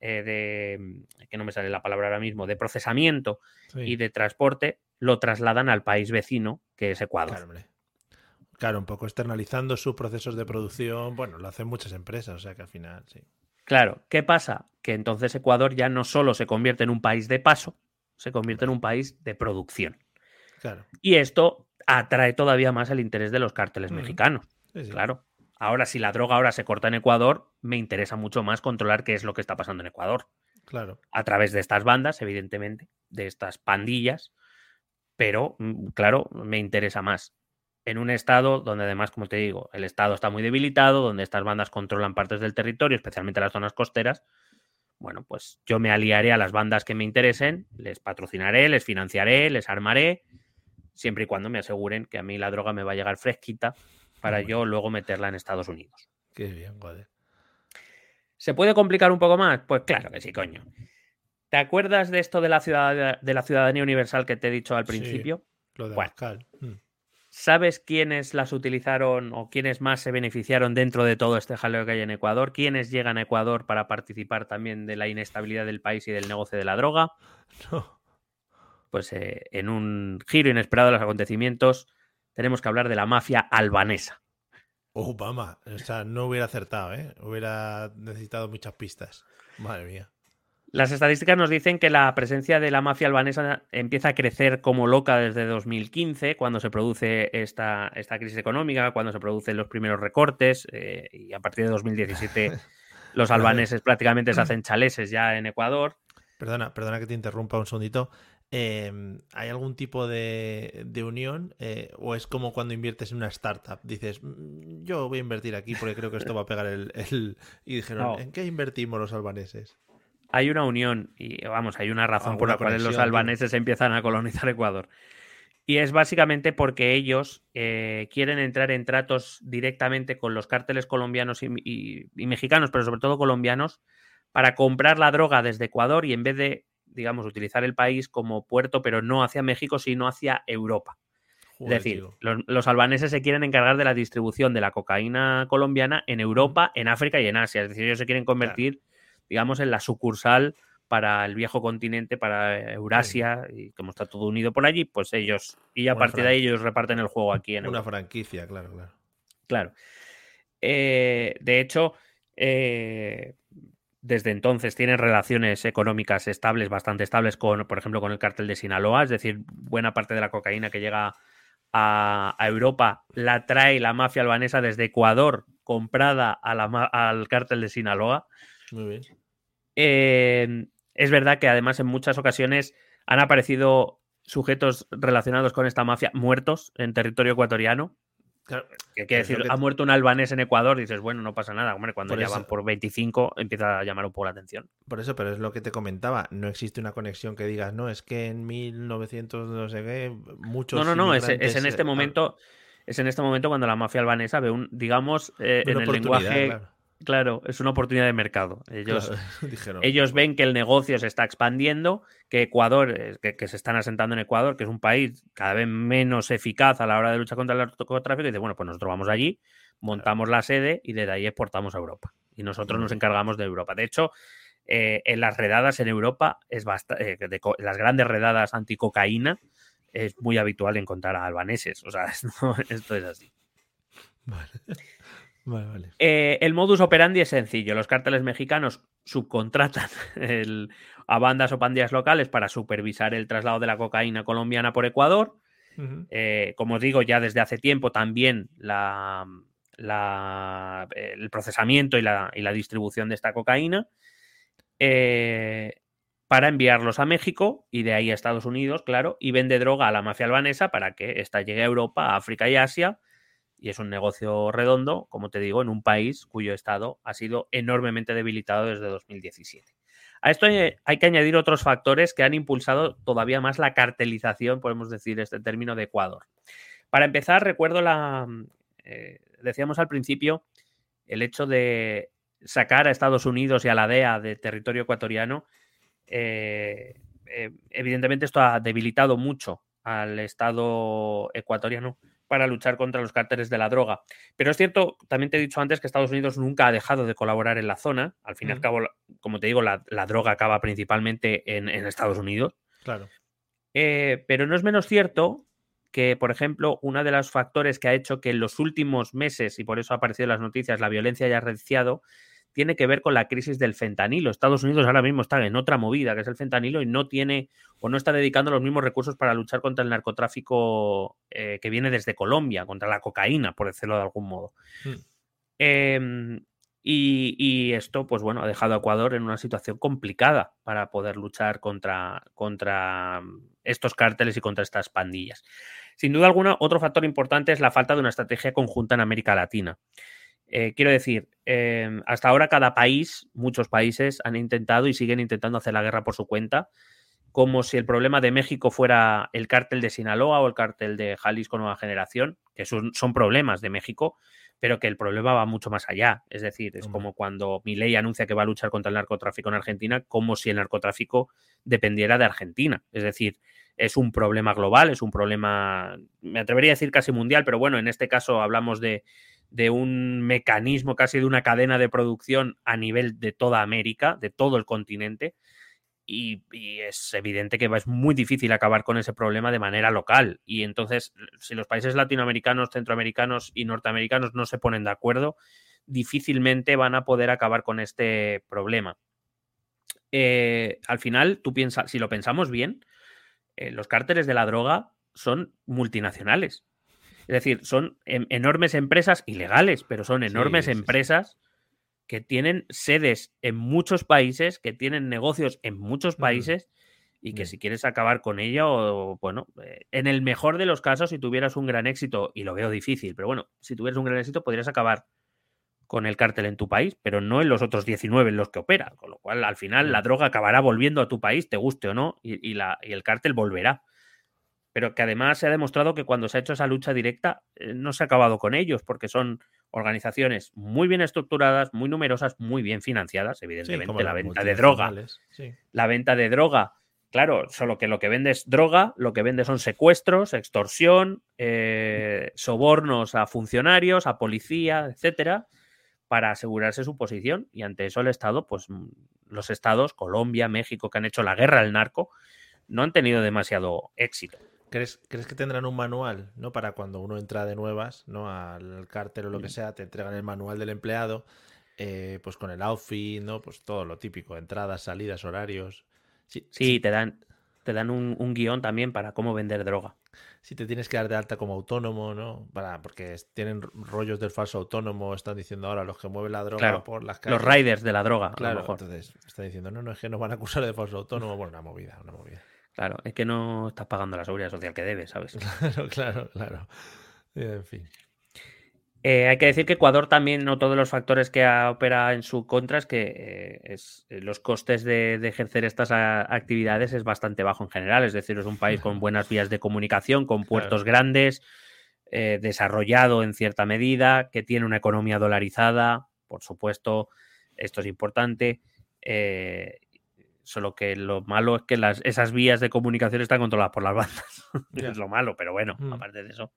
eh, de que no me sale la palabra ahora mismo, de procesamiento Sí. y de transporte, lo trasladan al país vecino, que es Ecuador. Claro. Claro, un poco externalizando sus procesos de producción. Bueno, lo hacen muchas empresas, o sea que al final, sí. Claro, ¿qué pasa? Que entonces Ecuador ya no solo se convierte en un país de paso, se convierte en un país de producción. Claro. Y esto atrae todavía más el interés de los cárteles mexicanos. Sí, sí. Claro. Ahora, si la droga ahora se corta en Ecuador, me interesa mucho más controlar qué es lo que está pasando en Ecuador. Claro. A través de estas bandas, evidentemente, de estas pandillas. Pero, mm, claro, me interesa más. En un estado donde además, como te digo, el estado está muy debilitado, donde estas bandas controlan partes del territorio, especialmente las zonas costeras, bueno, pues yo me aliaré a las bandas que me interesen, les patrocinaré, les financiaré, les armaré, siempre y cuando me aseguren que a mí la droga me va a llegar fresquita para yo luego meterla en Estados Unidos. Qué bien, joder. ¿Se puede complicar un poco más? Pues claro que sí, coño. ¿Te acuerdas de esto de la, ciudad, de la ciudadanía universal que te he dicho al Sí. principio? Lo de Bueno. Mm. ¿Sabes quiénes las utilizaron o quiénes más se beneficiaron dentro de todo este jaleo que hay en Ecuador? ¿Quiénes llegan a Ecuador para participar también de la inestabilidad del país y del negocio de la droga? <laughs> No. Pues eh, en un giro inesperado de los acontecimientos tenemos que hablar de la mafia albanesa. Obama, o sea, no hubiera acertado, ¿eh? Hubiera necesitado muchas pistas. Madre mía. Las estadísticas nos dicen que la presencia de la mafia albanesa empieza a crecer como loca desde 2015, cuando se produce esta, esta crisis económica, cuando se producen los primeros recortes, eh, y a partir de 2017 <laughs> los albaneses prácticamente se <clears throat> hacen chaleses ya en Ecuador. Perdona, perdona que te interrumpa un segundito. Eh, ¿Hay algún tipo de, de unión eh, o es como cuando inviertes en una startup? Dices, "Mm, yo voy a invertir aquí porque creo que esto va a pegar el... el-". Y dijeron, No. ¿en qué invertimos los albaneses? Hay una unión y vamos, hay una razón por la cual los albaneses empiezan a colonizar Ecuador. Y es básicamente porque ellos eh, quieren entrar en tratos directamente con los cárteles colombianos y, y- y mexicanos, pero sobre todo colombianos, para comprar la droga desde Ecuador y en vez de, digamos, utilizar el país como puerto, pero no hacia México, sino hacia Europa. Joder, es decir, los, los albaneses se quieren encargar de la distribución de la cocaína colombiana en Europa, en África y en Asia. Es decir, ellos se quieren convertir, digamos, en la sucursal para el viejo continente, para Eurasia, y como está todo unido por allí, pues ellos, y a Una partir de ahí ellos reparten el juego aquí en Una Europa. franquicia, claro, claro. Claro. Eh, de hecho, eh, desde entonces tienen relaciones económicas estables, bastante estables con, por ejemplo, con el cártel de Sinaloa, es decir, buena parte de la cocaína que llega a, a Europa la trae la mafia albanesa desde Ecuador, comprada a la ma- al cártel de Sinaloa. Muy bien. Eh, es verdad que además en muchas ocasiones han aparecido sujetos relacionados con esta mafia muertos en territorio ecuatoriano. Claro, Que quiere decir, que ha muerto un albanés en Ecuador, dices, bueno, no pasa nada. Hombre, cuando Por ya eso- van por 25 empieza a llamar un poco la atención. Por eso, pero es lo que te comentaba. No existe una conexión que digas, no, es que en 1900 no sé qué, muchos. No, no, no, es, es en este eh, momento, es en este momento cuando la mafia albanesa ve un, digamos, eh, en el lenguaje, claro. Claro, es una oportunidad de mercado. Ellos, Claro, <laughs> ellos ven que el negocio se está expandiendo, que Ecuador, eh, que, que se están asentando en Ecuador, que es un país cada vez menos eficaz a la hora de luchar contra el narcotráfico, y dice, bueno, pues nosotros vamos allí, montamos la sede y desde ahí exportamos a Europa. Y nosotros nos encargamos de Europa. De hecho, eh, en las redadas en Europa, es basta- eh, de las grandes redadas anticocaína, es muy habitual encontrar a albaneses. O sea, <laughs> esto, esto es así. Vale. Vale, vale. Eh, el modus operandi es sencillo. Los cárteles mexicanos subcontratan <laughs> el- a bandas o pandillas locales para supervisar el traslado de la cocaína colombiana por Ecuador. Eh, como os digo, ya desde hace tiempo también la, la- el procesamiento y la, y la distribución de esta cocaína eh, para enviarlos a México y de ahí a Estados Unidos, claro, y vende droga a la mafia albanesa para que ésta llegue a Europa, a África y Asia. Y es un negocio redondo, como te digo, en un país cuyo Estado ha sido enormemente debilitado desde 2017. A esto hay que añadir otros factores que han impulsado todavía más la cartelización, podemos decir, este término de Ecuador. Para empezar, recuerdo la. eh, decíamos al principio el hecho de sacar a Estados Unidos y a la DEA de territorio ecuatoriano. eh, eh, evidentemente, esto ha debilitado mucho al Estado ecuatoriano para luchar contra los cárteles de la droga. Pero es cierto, también te he dicho antes que Estados Unidos nunca ha dejado de colaborar en la zona. Al fin y al Mm. cabo, como te digo, la, la droga acaba principalmente en, en Estados Unidos. Claro. Eh, pero no es menos cierto que, por ejemplo, uno de los factores que ha hecho que en los últimos meses, y por eso ha aparecido en las noticias, la violencia haya arreciado, tiene que ver con la crisis del fentanilo. Estados Unidos ahora mismo está en otra movida, que es el fentanilo, y no tiene o no está dedicando los mismos recursos para luchar contra el narcotráfico eh, que viene desde Colombia, contra la cocaína, por decirlo de algún modo. Mm. Em, y, y esto, pues bueno, ha dejado a Ecuador en una situación complicada para poder luchar contra, contra mm, estos cárteles y contra estas pandillas. Sin duda alguna, otro factor importante es la falta de una estrategia conjunta en América Latina. Eh, quiero decir, em, hasta ahora cada país, muchos países han intentado y siguen intentando hacer la guerra por su cuenta, como si el problema de México fuera el cártel de Sinaloa o el cártel de Jalisco Nueva Generación, que son, son problemas de México, pero que el problema va mucho más allá. Es decir, es como cuando Milei anuncia que va a luchar contra el narcotráfico en Argentina, como si el narcotráfico dependiera de Argentina. Es decir, es un problema global, es un problema, me atrevería a decir casi mundial, pero bueno, en este caso hablamos de, de un mecanismo, casi de una cadena de producción a nivel de toda América, de todo el continente. Y, es evidente que es muy difícil acabar con ese problema de manera local. Y entonces, si los países latinoamericanos, centroamericanos y norteamericanos no se ponen de acuerdo, difícilmente van a poder acabar con este problema. Eh, al final, tú piensas, si lo pensamos bien, eh, los cárteles de la droga son multinacionales. Es decir, son em, enormes empresas ilegales, pero son enormes empresas que tienen sedes en muchos países, que tienen negocios en muchos países y que si quieres acabar con ello, bueno, eh, en el mejor de los casos, si tuvieras un gran éxito, y lo veo difícil, pero bueno, si tuvieras un gran éxito, podrías acabar con el cártel en tu país, pero no en los otros 19 en los que opera. Con lo cual, al final, la droga acabará volviendo a tu país, te guste o no, y, la, y el cártel volverá. Pero que además se ha demostrado que cuando se ha hecho esa lucha directa, eh, no se ha acabado con ellos, porque son organizaciones muy bien estructuradas, muy numerosas, muy bien financiadas, evidentemente. la venta de droga. La venta de droga. Claro, solo que lo que vende es droga, lo que vende son secuestros, extorsión, eh, <laughs> sobornos a funcionarios, a policía, etcétera para asegurarse su posición y ante eso el Estado, pues mm, los estados, Colombia, México, que han hecho la guerra al narco, no han tenido demasiado éxito. ¿Crees, ¿Crees que tendrán un manual, ¿no? Para cuando uno entra de nuevas, ¿no? Al cártel o lo que mm. sea, te entregan el manual del empleado, eh, pues con el outfit, ¿no? Pues todo lo típico, entradas, salidas, horarios. Sí, te dan, te dan un, guion también para cómo vender droga. Si te tienes que dar de alta como autónomo, ¿no? Para, porque tienen rollos del falso autónomo, están diciendo ahora los que mueven la droga por las calles. Los riders de la droga, claro, Entonces, están diciendo, no, no, es que nos van a acusar de falso autónomo. Bueno, una movida, una movida. Claro, es que no estás pagando la seguridad social que debes, ¿sabes? <laughs> Claro, claro, claro. En fin. Eh, hay que decir que Ecuador también, no todos los factores que opera en su contra, es que eh, es, eh, los costes de, ejercer estas actividades es bastante bajo en general. Es decir, es un país con buenas <laughs> vías de comunicación, con puertos grandes, desarrollado en cierta medida, que tiene una economía dolarizada, por supuesto, esto es importante. Solo que lo malo es que las, esas vías de comunicación están controladas por las bandas. <laughs> es lo malo, pero bueno, mm. aparte de eso.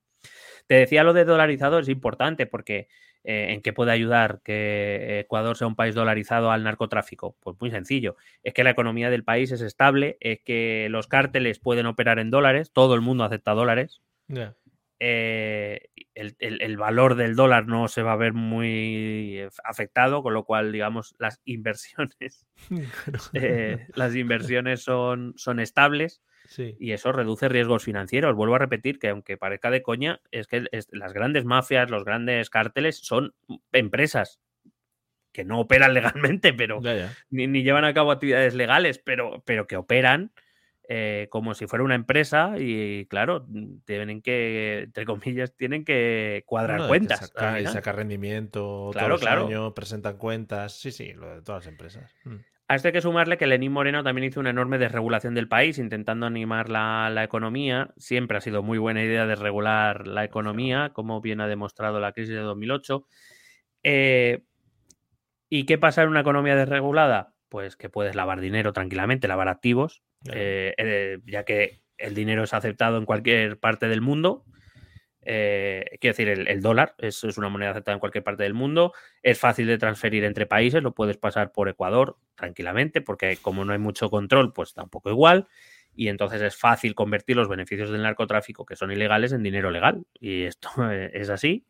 Te decía lo de dolarizado es importante porque eh, ¿en qué puede ayudar que Ecuador sea un país dolarizado al narcotráfico? Pues muy sencillo, es que la economía del país es estable, es que los cárteles pueden operar en dólares, todo el mundo acepta dólares. Eh, el, valor del dólar no se va a ver muy afectado, con lo cual, digamos, las inversiones, <laughs> <laughs> eh, las inversiones son, son estables. Y eso reduce riesgos financieros. Vuelvo a repetir que aunque parezca de coña, es que las grandes mafias, los grandes cárteles son empresas que no operan <laughs> legalmente, pero Ni, llevan a cabo actividades legales, pero, pero que operan eh, como si fuera una empresa y claro, tienen que, entre comillas, tienen que cuadrar cuentas. y sacar rendimiento claro, todos los presentan cuentas. Sí, sí, lo de todas las empresas. Mm. A esto hay que sumarle que Lenín Moreno también hizo una enorme desregulación del país, intentando animar la, economía. Siempre ha sido muy buena idea desregular la economía, como bien ha demostrado la crisis de 2008. Eh, ¿Y qué pasa en una economía desregulada? Pues que puedes lavar dinero tranquilamente, lavar activos, eh, eh, ya que el dinero es aceptado en cualquier parte del mundo eh, quiero decir, el, dólar es, una moneda aceptada en cualquier parte del mundo. Es fácil de transferir entre países, lo puedes pasar por Ecuador tranquilamente, porque como no hay mucho control, pues tampoco igual. Y entonces es fácil convertir los beneficios del narcotráfico, que son ilegales, en dinero legal. Y esto <laughs> es así.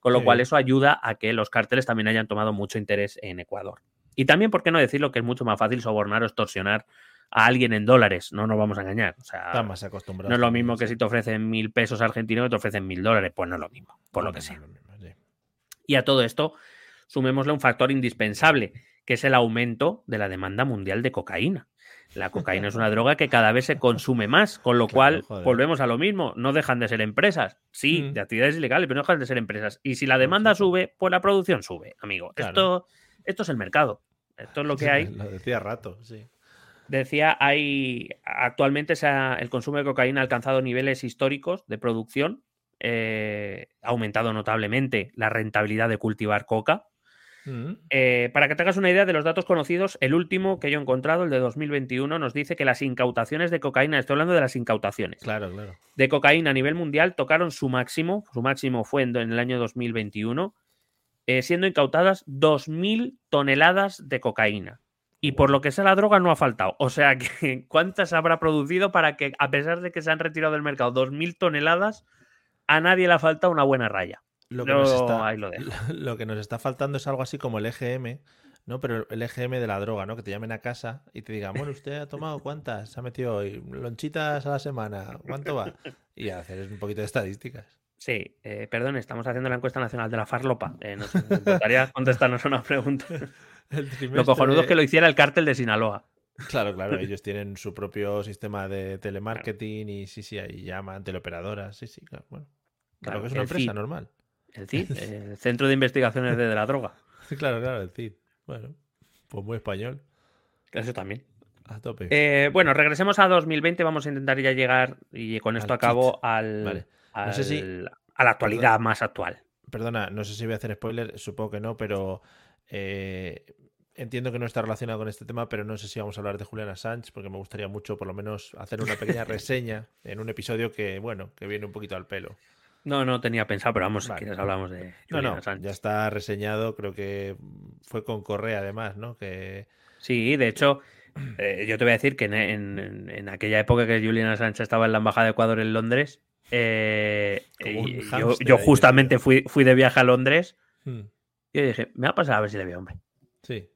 Con lo cual eso ayuda a que los cárteles también hayan tomado mucho interés en Ecuador. Y también, ¿por qué no decirlo? Que es mucho más fácil sobornar o extorsionar a alguien en dólares, no nos vamos a engañar. O sea, más no es lo mismo que si te ofrecen mil pesos argentinos que te ofrecen mil dólares, pues no es lo mismo, por lo que sea. Y a todo esto, sumémosle un factor indispensable, que es el aumento de la demanda mundial de cocaína. La cocaína es una <laughs> droga que cada vez se consume más, con lo cual volvemos a lo mismo, no dejan de ser empresas, sí, mm. de actividades ilegales, pero no dejan de ser empresas. Y si la demanda sube, pues la producción sube, amigo. Esto, esto es el mercado. Esto es lo <laughs> que hay. Lo decía rato, sí. Decía, hay actualmente el consumo de cocaína ha alcanzado niveles históricos de producción, eh, ha aumentado notablemente la rentabilidad de cultivar coca. Mm. Eh, para que te hagas una idea de los datos conocidos, el último que yo he encontrado, el de 2021, nos dice que las incautaciones de cocaína, estoy hablando de las incautaciones, Claro, claro. de cocaína a nivel mundial tocaron su máximo, su máximo fue en, en el año 2021, eh, siendo incautadas 2.000 toneladas de cocaína. Y por lo que sea la droga no ha faltado. O sea <laughs> que ¿cuántas habrá producido para que, a pesar de que se han retirado del mercado 2.000 toneladas, a nadie le ha faltado una buena raya? Lo que, nos está, <laughs> lo que nos está faltando es algo así como el EGM, ¿no? Pero el EGM de la droga, ¿no? Que te llamen a casa y te digan, bueno, ¿usted ha tomado cuántas? ¿Se ha metido hoy? ¿Lonchitas a la semana? ¿Cuánto va? Y hacer un poquito de estadísticas. Sí, eh, perdón, estamos haciendo la encuesta nacional de la farlopa. Eh, nos importaría contestarnos una pregunta. <laughs> El Lo cojonudo es que lo hiciera el cártel de Sinaloa. Claro, claro, <laughs> ellos tienen su propio sistema de telemarketing y sí, sí, ahí llaman teleoperadoras, sí, sí, claro, bueno. Claro, Claro, que es una empresa CID. normal. El CID, <laughs> el Centro de Investigaciones de, de la Droga. Claro, claro, el CID. Bueno, pues muy español, Eso también. a tope. Eh, bueno, regresemos a 2020. Vamos a intentar ya llegar, y con esto Al acabo, kit. al, Vale. al- No sé si- a la actualidad más actual. Perdona, no sé si voy a hacer spoiler, supongo que no, pero eh, entiendo que no está relacionado con este tema, pero no sé si vamos a hablar de Julian Assange, porque me gustaría mucho por lo menos hacer una pequeña <laughs> reseña en un episodio que, bueno, que viene un poquito al pelo. No, no tenía pensado, pero vamos, Vale. quieres hablamos de No, Julian no, Assange. ya está reseñado, creo que fue con Correa además, ¿no? Que Sí, de hecho, eh, yo te voy a decir que en, en- en aquella época que Julian Assange estaba en la Embajada de Ecuador en Londres, eh, yo, yo justamente fui, fui de viaje a Londres hmm, yo dije, me va a pasar a ver si le veo, hombre. sí.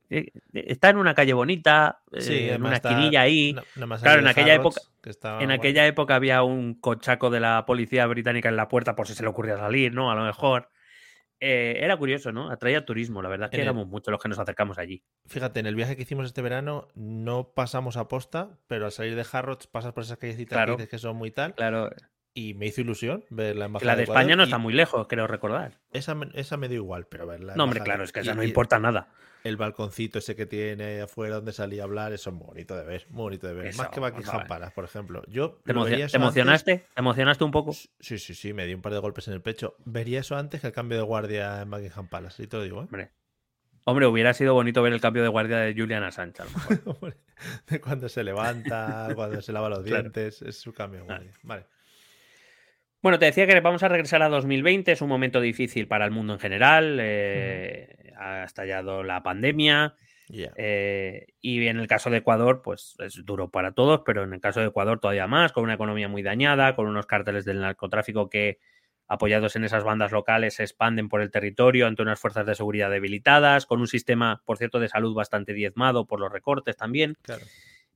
Está en una calle bonita, eh, en una está- esquinilla ahí. Claro, en aquella Harrods, época- que estaba En aquella época había un cochaco de la policía británica en la puerta por si se le ocurría salir, ¿no? A lo mejor. Eh, era curioso, ¿no? Atraía turismo. La verdad que En el- éramos muchos los que nos acercamos allí. Fíjate, en el viaje que hicimos este verano no pasamos a posta, pero al salir de Harrods pasas por esas callecitas Claro. que dices que son muy tal Claro, y me hizo ilusión ver la embajada la de España no está muy lejos, creo recordar. Esa, me- esa me dio igual, pero ver la No, hombre, claro, es que eso no importa nada. El balconcito ese que tiene afuera donde salía a hablar, eso es muy bonito de ver, muy bonito de ver. Eso, Más que Buckingham. Palace, por ejemplo. Yo ¿Te, lo emocio- vería te eso antes- emocionaste? ¿Te emocionaste un poco? Sí, sí, sí, me di un par de golpes en el pecho. Vería eso antes que el cambio de guardia en Buckingham Palace, y te lo digo, ¿eh? Hombre. Hombre, hubiera sido bonito ver el cambio de guardia de Julian Assange. a lo mejor. <laughs> Hombre, de cuando se levanta, cuando se lava los <laughs> Claro. dientes, es su cambio de guardia. Vale. Bueno, te decía que vamos a regresar a 2020. Es un momento difícil para el mundo en general. eh, Ha estallado la pandemia. Ya. eh, y en el caso de Ecuador, pues es duro para todos, pero en el caso de Ecuador todavía más, con una economía muy dañada, con unos cárteles del narcotráfico que, apoyados en esas bandas locales, se expanden por el territorio ante unas fuerzas de seguridad debilitadas, con un sistema, por cierto, de salud bastante diezmado por los recortes también. Claro.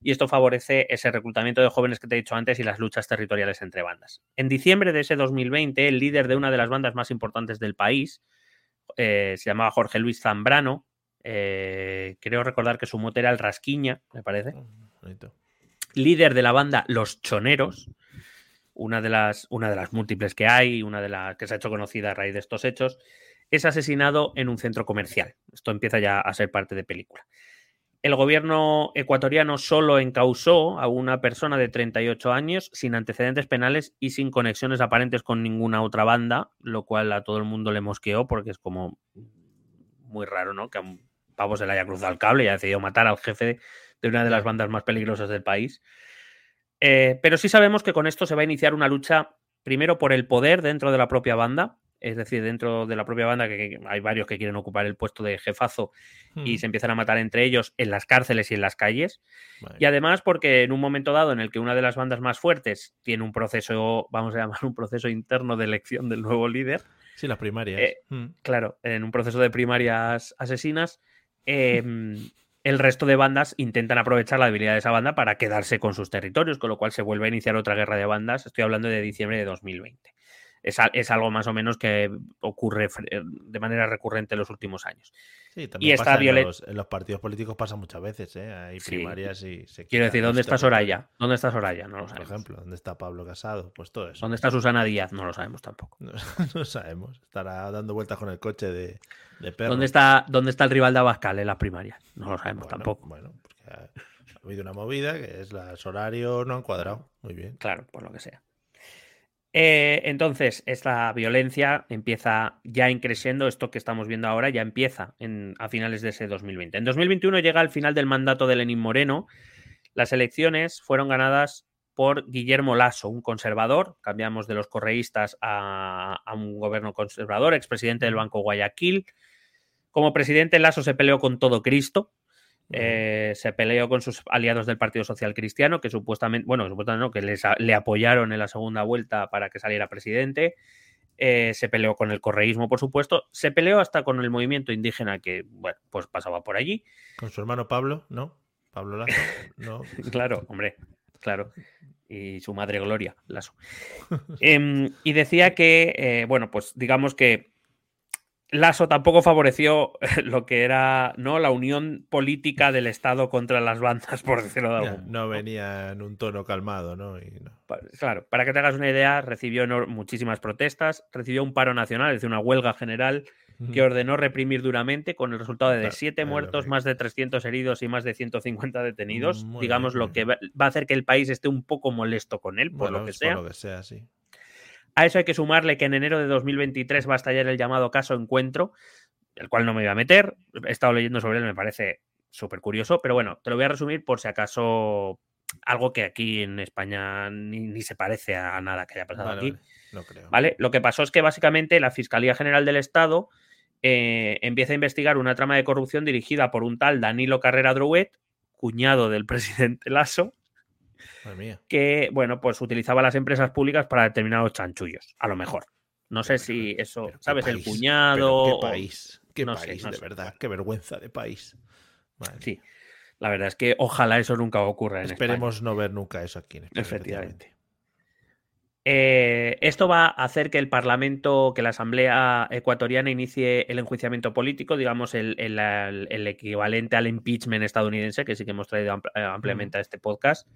Y esto favorece ese reclutamiento de jóvenes que te he dicho antes y las luchas territoriales entre bandas. En diciembre de ese 2020, el líder de una de las bandas más importantes del país, eh, se llamaba Jorge Luis Zambrano, eh, creo recordar que su mote era el Rasquiña, me parece, bonito. líder de la banda Los Choneros, una de las, una de las múltiples que hay, una de las que se ha hecho conocida a raíz de estos hechos, es asesinado en un centro comercial. Esto empieza ya a ser parte de película. El gobierno ecuatoriano solo encausó a una persona de 38 años sin antecedentes penales y sin conexiones aparentes con ninguna otra banda, lo cual a todo el mundo le mosqueó porque es como muy raro, ¿no? Que a un pavo se le haya cruzado el cable y haya decidido matar al jefe de una de las bandas más peligrosas del país. Eh, pero sí sabemos que con esto se va a iniciar una lucha, primero por el poder dentro de la propia banda, es decir, dentro de la propia banda, que, hay varios que quieren ocupar el puesto de jefazo y Mm, se empiezan a matar entre ellos en las cárceles y en las calles. vale. Y además porque en un momento dado en el que una de las bandas más fuertes tiene un proceso, vamos a llamar <laughs> un proceso interno de elección del nuevo líder, Sí, las primarias. Eh, Mm, claro, en un proceso de primarias asesinas, eh, el resto de bandas intentan aprovechar la debilidad de esa banda para quedarse con sus territorios, con lo cual se vuelve a iniciar otra guerra de bandas. Estoy hablando de diciembre de 2020. Es, algo más o menos que ocurre eh, de manera recurrente en los últimos años. Sí, también esta pasa en violen- los, en los partidos políticos pasa muchas veces, ¿eh? Hay Sí. primarias y se Quiero decir, ¿dónde los está. Soraya? ¿Dónde está Soraya? No lo Por sabemos. ejemplo, ¿dónde está Pablo Casado? Pues todo eso. ¿Dónde está Susana Díaz? No lo sabemos tampoco. No, <laughs> no sabemos. Estará dando vueltas con el coche de, de perro. ¿Dónde está, ¿Dónde está el rival de Abascal en las primarias? No lo sabemos Bueno, tampoco. Bueno, porque ha, ha habido una movida que es los horarios no han cuadrado. Muy bien. Claro, por lo que sea. Eh, entonces, esta violencia empieza ya increciendo, esto que estamos viendo ahora ya empieza en, a finales de ese 2020. En 2021 llega el final del mandato de Lenín Moreno. Las elecciones fueron ganadas por Guillermo Lasso, un conservador. Cambiamos de los correístas a, a un gobierno conservador, expresidente del Banco Guayaquil. Como presidente, Lasso se peleó con todo Cristo, eh, se peleó con sus aliados del Partido Social Cristiano, que supuestamente, bueno, supuestamente no, que les, le apoyaron en la segunda vuelta para que saliera presidente. Eh, se peleó con el correísmo, por supuesto. Se peleó hasta con el movimiento indígena que, bueno, pues pasaba por allí. Con su hermano Pablo, ¿no? Pablo Lazo, no. <laughs> claro, hombre, claro. Y su madre Gloria, Lazo. <laughs> Em, y decía que, eh, bueno, pues digamos que Lasso tampoco favoreció lo que era ¿no? la unión política del Estado contra las bandas, por decirlo de algún No venía en un tono calmado, ¿no? Claro, para que te hagas una idea, recibió muchísimas protestas, recibió un paro nacional, es decir, una huelga general que ordenó reprimir duramente con el resultado de siete muertos, más de 300 heridos y más de 150 detenidos. digamos, lo que va a hacer que el país esté un poco molesto con él, por lo que sea. Por lo que sea, sí. A eso hay que sumarle que en enero de 2023 va a estallar el llamado caso Encuentro, el cual no me voy a meter. He estado leyendo sobre él, me parece súper curioso, pero bueno, te lo voy a resumir por si acaso algo que aquí en España ni, se parece a nada que haya pasado aquí. Vale, Lo que pasó es que básicamente la Fiscalía General del Estado eh, empieza a investigar una trama de corrupción dirigida por un tal Danilo Carrera Drouet, cuñado del presidente Lasso, que, bueno, pues utilizaba las empresas públicas para determinados chanchullos, a lo mejor. No sé si eso, ¿sabes? el cuñado. qué país, qué país, de verdad, qué vergüenza de país. Sí, la verdad es que ojalá eso nunca ocurra en Esperemos no ver nunca eso aquí en España. Efectivamente. Eh, esto va a hacer que el Parlamento, que la Asamblea Ecuatoriana inicie el enjuiciamiento político, digamos el, equivalente al impeachment estadounidense, que sí que hemos traído ampliamente a este podcast.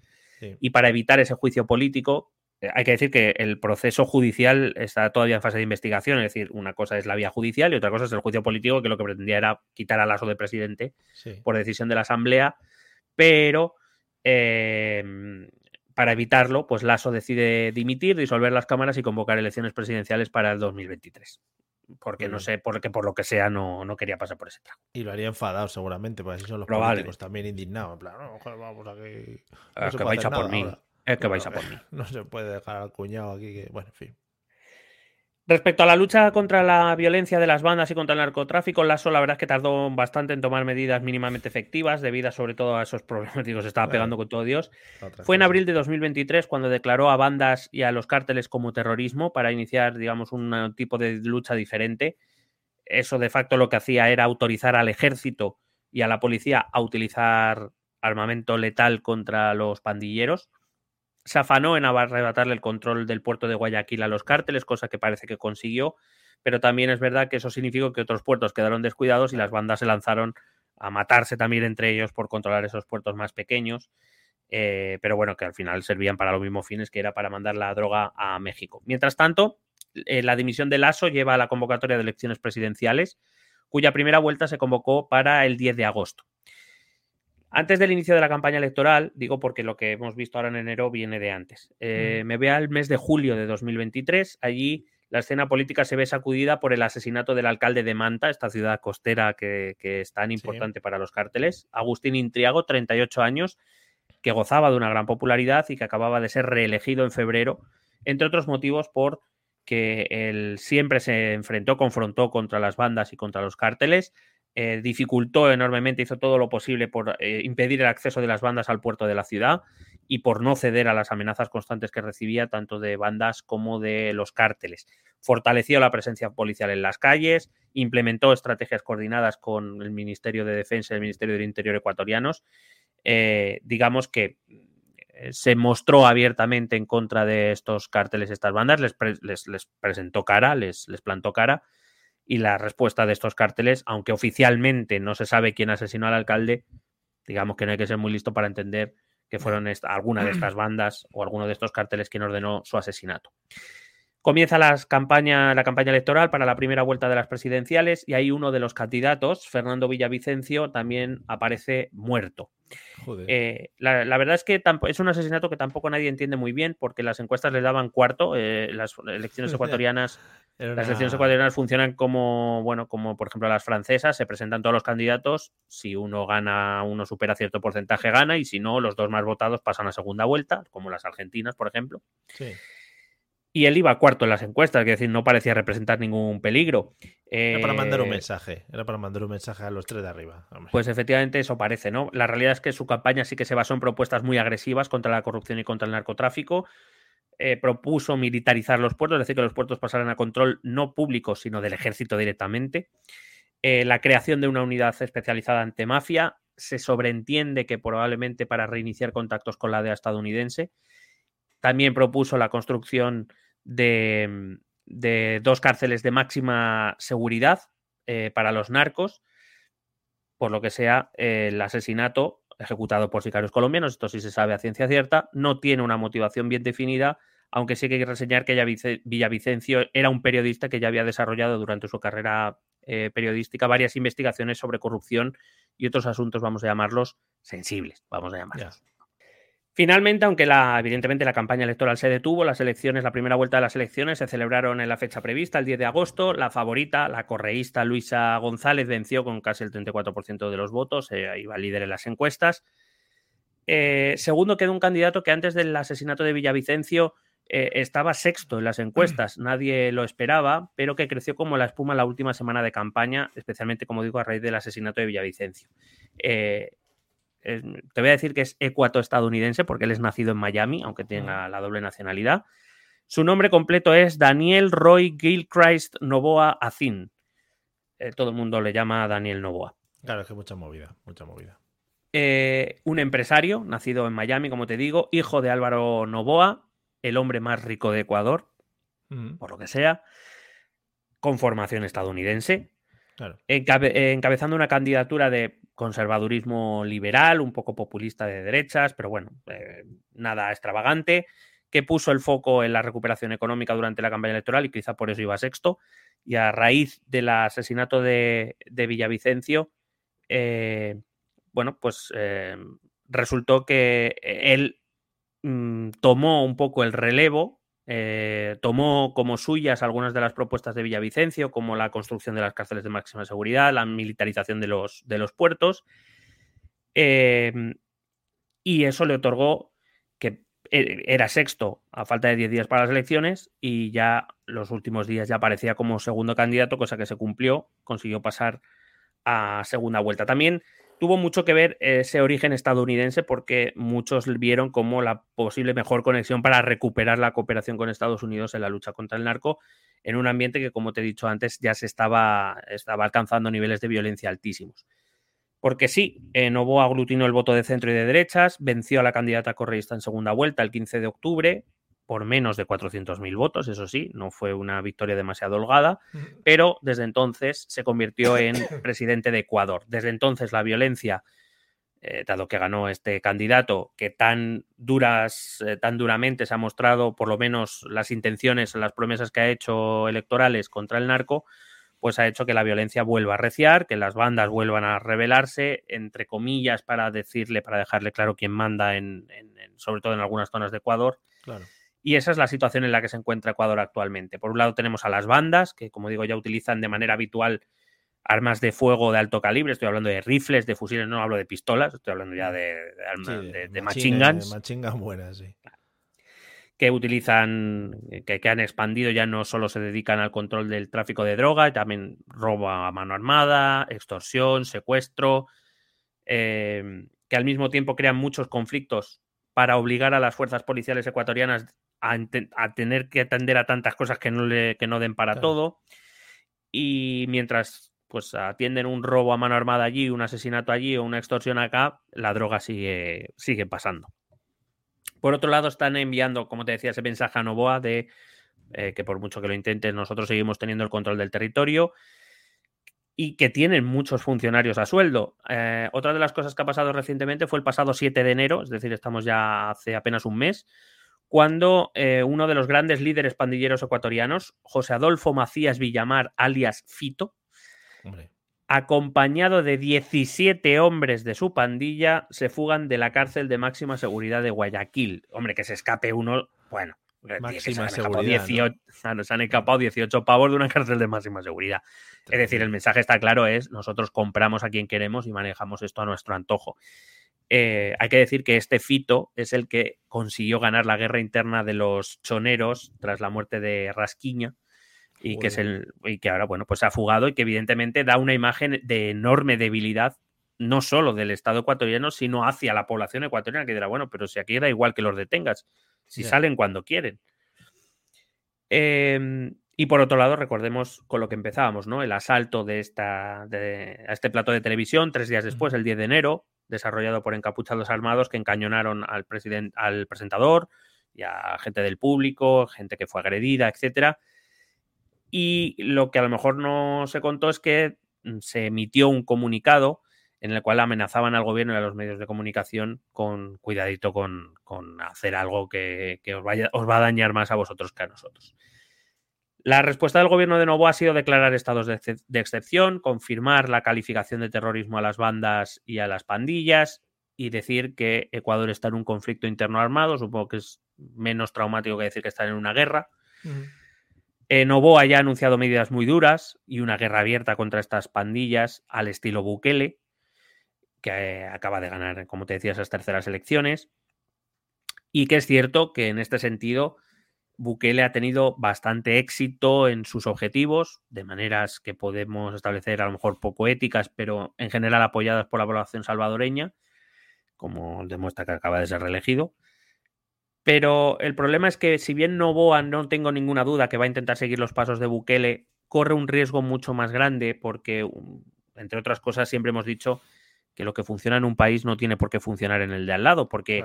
Y para evitar ese juicio político, eh, hay que decir que el proceso judicial está todavía en fase de investigación, es decir, una cosa es la vía judicial y otra cosa es el juicio político, que lo que pretendía era quitar al aso de presidente por decisión de la Asamblea, pero em, para evitarlo, pues Lasso decide dimitir, disolver las cámaras y convocar elecciones presidenciales para el 2023 porque no sé, porque por lo que sea no, no quería pasar por ese trago. Y lo haría enfadado seguramente, porque así son los políticos también indignados. En plan, no, vamos aquí. es que vais a por mí. Es que vais a por mí. No se puede dejar al cuñado aquí que, bueno, en fin. Respecto a la lucha contra la violencia de las bandas y contra el narcotráfico, Lasso la verdad es que tardó bastante en tomar medidas mínimamente efectivas, debido sobre todo a esos problemas <laughs> que se estaba pegando con todo Dios. Fue en abril de 2023 cuando declaró a bandas y a los cárteles como terrorismo para iniciar, digamos, un tipo de lucha diferente. Eso de facto lo que hacía era autorizar al ejército y a la policía a utilizar armamento letal contra los pandilleros se afanó en arrebatarle el control del puerto de Guayaquil a los cárteles, cosa que parece que consiguió, pero también es verdad que eso significó que otros puertos quedaron descuidados y las bandas se lanzaron a matarse también entre ellos por controlar esos puertos más pequeños, eh, pero bueno, que al final servían para los mismos fines que era para mandar la droga a México. Mientras tanto, eh, la dimisión de Lasso lleva a la convocatoria de elecciones presidenciales, cuya primera vuelta se convocó para el 10 de agosto. Antes del inicio de la campaña electoral, digo porque lo que hemos visto ahora en enero viene de antes. Eh, me ve al mes de julio de 2023. Allí la escena política se ve sacudida por el asesinato del alcalde de Manta, esta ciudad costera que, es tan importante para los cárteles. Agustín Intriago, 38 años, que gozaba de una gran popularidad y que acababa de ser reelegido en febrero, entre otros motivos por que él siempre se enfrentó, confrontó contra las bandas y contra los cárteles, eh, dificultó enormemente, hizo todo lo posible por eh, impedir el acceso de las bandas al puerto de la ciudad y por no ceder a las amenazas constantes que recibía tanto de bandas como de los cárteles. Fortaleció la presencia policial en las calles, implementó estrategias coordinadas con el Ministerio de Defensa y el Ministerio del Interior ecuatorianos. Eh, digamos que se mostró abiertamente en contra de estos cárteles, estas bandas, les, les presentó cara, les, les plantó cara y la respuesta de estos cárteles, aunque oficialmente no se sabe quién asesinó al alcalde, digamos que no hay que ser muy listo para entender que fueron alguna de estas bandas o alguno de estos cárteles quien ordenó su asesinato. Comienza las campaña, la campaña electoral para la primera vuelta de las presidenciales y ahí uno de los candidatos, Fernando Villavicencio, también aparece muerto. Eh, la, verdad es que es un asesinato que tampoco nadie entiende muy bien porque las encuestas le daban cuarto. Eh, las elecciones <laughs> ecuatorianas, las elecciones ecuatorianas funcionan como, bueno, como por ejemplo las francesas, se presentan todos los candidatos. Si uno gana, uno supera cierto porcentaje, gana, y si no, los dos más votados pasan a segunda vuelta, como las argentinas, por ejemplo. Sí y él iba cuarto en las encuestas, es decir, no parecía representar ningún peligro. Era para mandar un eh, mensaje, era para mandar un mensaje a los tres de arriba. Pues efectivamente eso parece, ¿no? La realidad es que su campaña sí que se basó en propuestas muy agresivas contra la corrupción y contra el narcotráfico. Eh, propuso militarizar los puertos, es decir, que los puertos pasaran a control no público, sino del ejército directamente. Eh, la creación de una unidad especializada ante mafia. Se sobreentiende que probablemente para reiniciar contactos con la DEA estadounidense también propuso la construcción de, dos cárceles de máxima seguridad eh, para los narcos, por lo que sea el asesinato ejecutado por sicarios colombianos, esto sí se sabe a ciencia cierta, no tiene una motivación bien definida, aunque sí que hay que reseñar que Villavicencio era un periodista que ya había desarrollado durante su carrera eh, periodística varias investigaciones sobre corrupción y otros asuntos, vamos a llamarlos, sensibles, vamos a llamarlos. Finalmente, aunque la, evidentemente la campaña electoral se detuvo, las elecciones, la primera vuelta de las elecciones se celebraron en la fecha prevista, el 10 de agosto. La favorita, la correísta Luisa González, venció con casi el 34% de los votos, eh, iba líder en las encuestas. Eh, segundo quedó un candidato que antes del asesinato de Villavicencio eh, estaba sexto en las encuestas, <clears throat> nadie lo esperaba, pero que creció como la espuma la última semana de campaña, especialmente, como digo, a raíz del asesinato de Villavicencio te voy a decir que es ecuato-estadounidense porque él es nacido en Miami, aunque tenga la doble nacionalidad. Su nombre completo es Daniel Roy Gilchrist Novoa Azin. Eh, todo el mundo le llama Daniel Novoa. Claro, es que mucha movida, mucha movida. Eh, un empresario, nacido en Miami, como te digo, hijo de Álvaro Novoa, el hombre más rico de Ecuador, por lo que sea, con formación estadounidense, encabezando una candidatura de conservadurismo liberal, un poco populista de derechas, pero bueno, eh, nada extravagante, que puso el foco en la recuperación económica durante la campaña electoral y quizá por eso iba sexto. Y a raíz del asesinato de, Villavicencio, eh, bueno, pues eh, resultó que él mm, tomó un poco el relevo eh, tomó como suyas algunas de las propuestas de Villavicencio, como la construcción de las cárceles de máxima seguridad, la militarización de los, de los puertos, em, y eso le otorgó que e, era sexto a falta de 10 días para las elecciones y ya los últimos días ya aparecía como segundo candidato, cosa que se cumplió, consiguió pasar a segunda vuelta. También tuvo mucho que ver ese origen estadounidense porque muchos vieron como la posible mejor conexión para recuperar la cooperación con Estados Unidos en la lucha contra el narco en un ambiente que, como te he dicho antes, ya se estaba, estaba alcanzando niveles de violencia altísimos. Porque sí, eh, Novoa aglutinó el voto de centro y de derechas, venció a la candidata correísta en segunda vuelta el 15 de octubre, por menos de 400.000 votos, eso sí, no fue una victoria demasiado holgada, pero desde entonces se convirtió en <laughs> presidente de Ecuador. Desde entonces la violencia, eh, dado que ganó este candidato, que tan duras, eh, tan duramente se ha mostrado, por lo menos las intenciones, las promesas que ha hecho electorales contra el narco, pues ha hecho que la violencia vuelva a reciar, que las bandas vuelvan a rebelarse, entre comillas, para decirle, para dejarle claro quién manda, en, sobre todo en algunas zonas de Ecuador. Claro. Y esa es la situación en la que se encuentra Ecuador actualmente. Por un lado tenemos a las bandas, que como digo ya utilizan de manera habitual armas de fuego de alto calibre, estoy hablando de rifles, de fusiles, no hablo de pistolas, estoy hablando ya de, armas de, machine guns. buenas, sí. Que utilizan, que, que, han expandido, ya no solo se dedican al control del tráfico de droga, también robo a mano armada, extorsión, secuestro, eh, que al mismo tiempo crean muchos conflictos para obligar a las fuerzas policiales ecuatorianas a, tener que atender a tantas cosas que no, le, que no den para todo. Y mientras pues atienden un robo a mano armada allí, un asesinato allí o una extorsión acá, la droga sigue, sigue pasando. Por otro lado, están enviando, como te decía, ese mensaje a Novoa de eh, que por mucho que lo intenten, nosotros seguimos teniendo el control del territorio y que tienen muchos funcionarios a sueldo. Eh, otra de las cosas que ha pasado recientemente fue el pasado 7 de enero, es decir, estamos ya hace apenas un mes, cuando eh, uno de los grandes líderes pandilleros ecuatorianos, José Adolfo Macías Villamar, alias Fito, acompañado de 17 hombres de su pandilla, se fugan de la cárcel de máxima seguridad de Guayaquil. Hombre, que se escape uno, bueno, máxima se han, seguridad, 18, ¿no? se han escapado 18 pavos de una cárcel de máxima seguridad. Es decir, el mensaje está claro, es nosotros compramos a quien queremos y manejamos esto a nuestro antojo. Eh, hay que decir que este Fito es el que consiguió ganar la guerra interna de los choneros tras la muerte de Rasquiña y que, es el, y que ahora bueno, pues se ha fugado y que evidentemente da una imagen de enorme debilidad no solo del Estado ecuatoriano, sino hacia la población ecuatoriana, que dirá, bueno, pero si aquí da igual que los detengas, si salen cuando quieren. Em, y por otro lado, recordemos con lo que empezábamos, ¿no? El asalto de esta, de, a este plato de televisión, tres días después, el 10 de enero, desarrollado por encapuchados armados que encañonaron al, president- al presentador y a gente del público, gente que fue agredida, etcétera. Y lo que a lo mejor no se contó es que mm, se emitió un comunicado en el cual amenazaban al gobierno y a los medios de comunicación con cuidadito con, con hacer algo que, que os, vaya- os va a dañar más a vosotros que a nosotros. La respuesta del gobierno de Novoa ha sido declarar estados de, excep- de excepción, confirmar la calificación de terrorismo a las bandas y a las pandillas y decir que Ecuador está en un conflicto interno armado. Supongo que es menos traumático que decir que están en una guerra. Eh, Novoa ya ha anunciado medidas muy duras y una guerra abierta contra estas pandillas al estilo Bukele, que eh, acaba de ganar, como te decía, esas terceras elecciones. Y que es cierto que en este sentido Bukele ha tenido bastante éxito en sus objetivos, de maneras que podemos establecer a lo mejor poco éticas, pero en general apoyadas por la población salvadoreña, como demuestra que acaba de ser reelegido. Pero el problema es que si bien Novoa no tengo ninguna duda que va a intentar seguir los pasos de Bukele, corre un riesgo mucho más grande porque, um, entre otras cosas, siempre hemos dicho que lo que funciona en un país no tiene por qué funcionar en el de al lado, porque.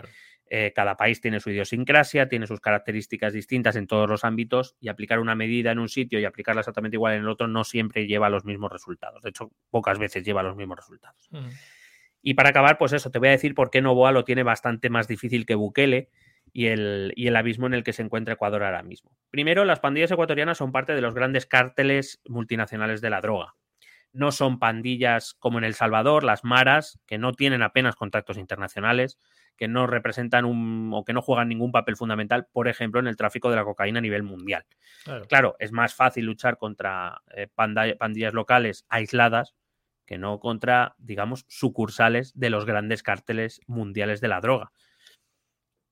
Eh, cada país tiene su idiosincrasia, tiene sus características distintas en todos los ámbitos y aplicar una medida en un sitio y aplicarla exactamente igual en el otro no siempre lleva los mismos resultados. De hecho, pocas veces lleva los mismos resultados. Y para acabar, pues eso, te voy a decir por qué Novoa lo tiene bastante más difícil que Bukele y el, y el abismo en el que se encuentra Ecuador ahora mismo. Primero, las pandillas ecuatorianas son parte de los grandes cárteles multinacionales de la droga. No son pandillas como en El Salvador, las maras, que no tienen apenas contactos internacionales, que no representan un, o que no juegan ningún papel fundamental, por ejemplo, en el tráfico de la cocaína a nivel mundial. Claro. Claro, es más fácil luchar contra eh, panda- pandillas locales aisladas que no contra, digamos, sucursales de los grandes cárteles mundiales de la droga.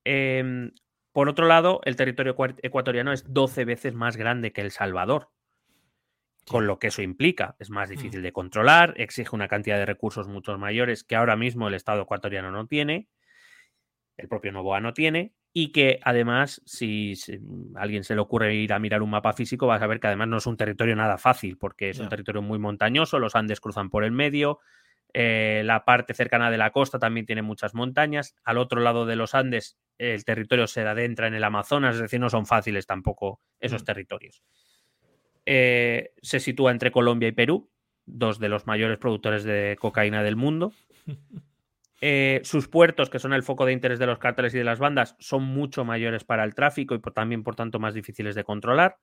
Em, por otro lado, el territorio ecua- ecuatoriano es 12 veces más grande que El Salvador, con lo que eso implica. Es más difícil de controlar, exige una cantidad de recursos mucho mayores que ahora mismo el Estado ecuatoriano no tiene, el propio Novoa no tiene, y que además, si, si a alguien se le ocurre ir a mirar un mapa físico, vas a ver que además no es un territorio nada fácil, porque es un territorio muy montañoso, los Andes cruzan por el medio, eh, la parte cercana de la costa también tiene muchas montañas, al otro lado de los Andes el territorio se adentra en el Amazonas, es decir, no son fáciles tampoco esos Mm. territorios. Eh, se sitúa entre Colombia y Perú, dos de los mayores productores de cocaína del mundo. <laughs> Eh, sus puertos, que son el foco de interés de los cárteles y de las bandas, son mucho mayores para el tráfico y también, por tanto, más difíciles de controlar.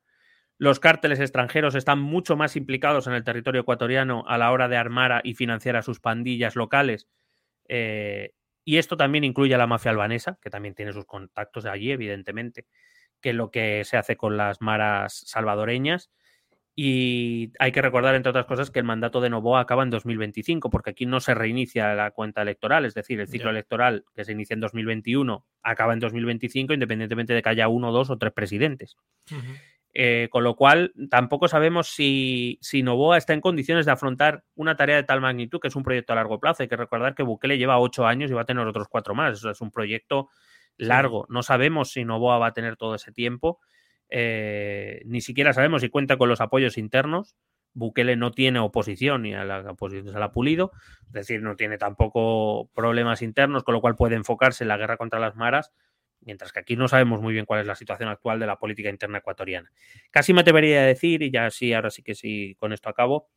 Los cárteles extranjeros están mucho más implicados en el territorio ecuatoriano a la hora de armar y financiar a sus pandillas locales. eh, y esto también incluye a la mafia albanesa, que también tiene sus contactos allí, evidentemente, que lo que se hace con las maras salvadoreñas. Y hay que recordar, entre otras cosas, que el mandato de Novoa acaba en 2025, porque aquí no se reinicia la cuenta electoral, es decir, el ciclo electoral que se inicia en 2021 acaba en 2025, independientemente de que haya uno, dos o tres presidentes. Eh, con lo cual, tampoco sabemos si, si Novoa está en condiciones de afrontar una tarea de tal magnitud, que es un proyecto a largo plazo. Hay que recordar que Bukele lleva ocho años y va a tener otros cuatro más. Eso es un proyecto largo. No sabemos si Novoa va a tener todo ese tiempo. Eh, ni siquiera sabemos si cuenta con los apoyos internos. Bukele no tiene oposición y a la oposición se la ha pulido, es decir, no tiene tampoco problemas internos, con lo cual puede enfocarse en la guerra contra las maras, mientras que aquí no sabemos muy bien cuál es la situación actual de la política interna ecuatoriana. Casi me atrevería a decir, y ya sí, ahora sí que sí, con esto acabo,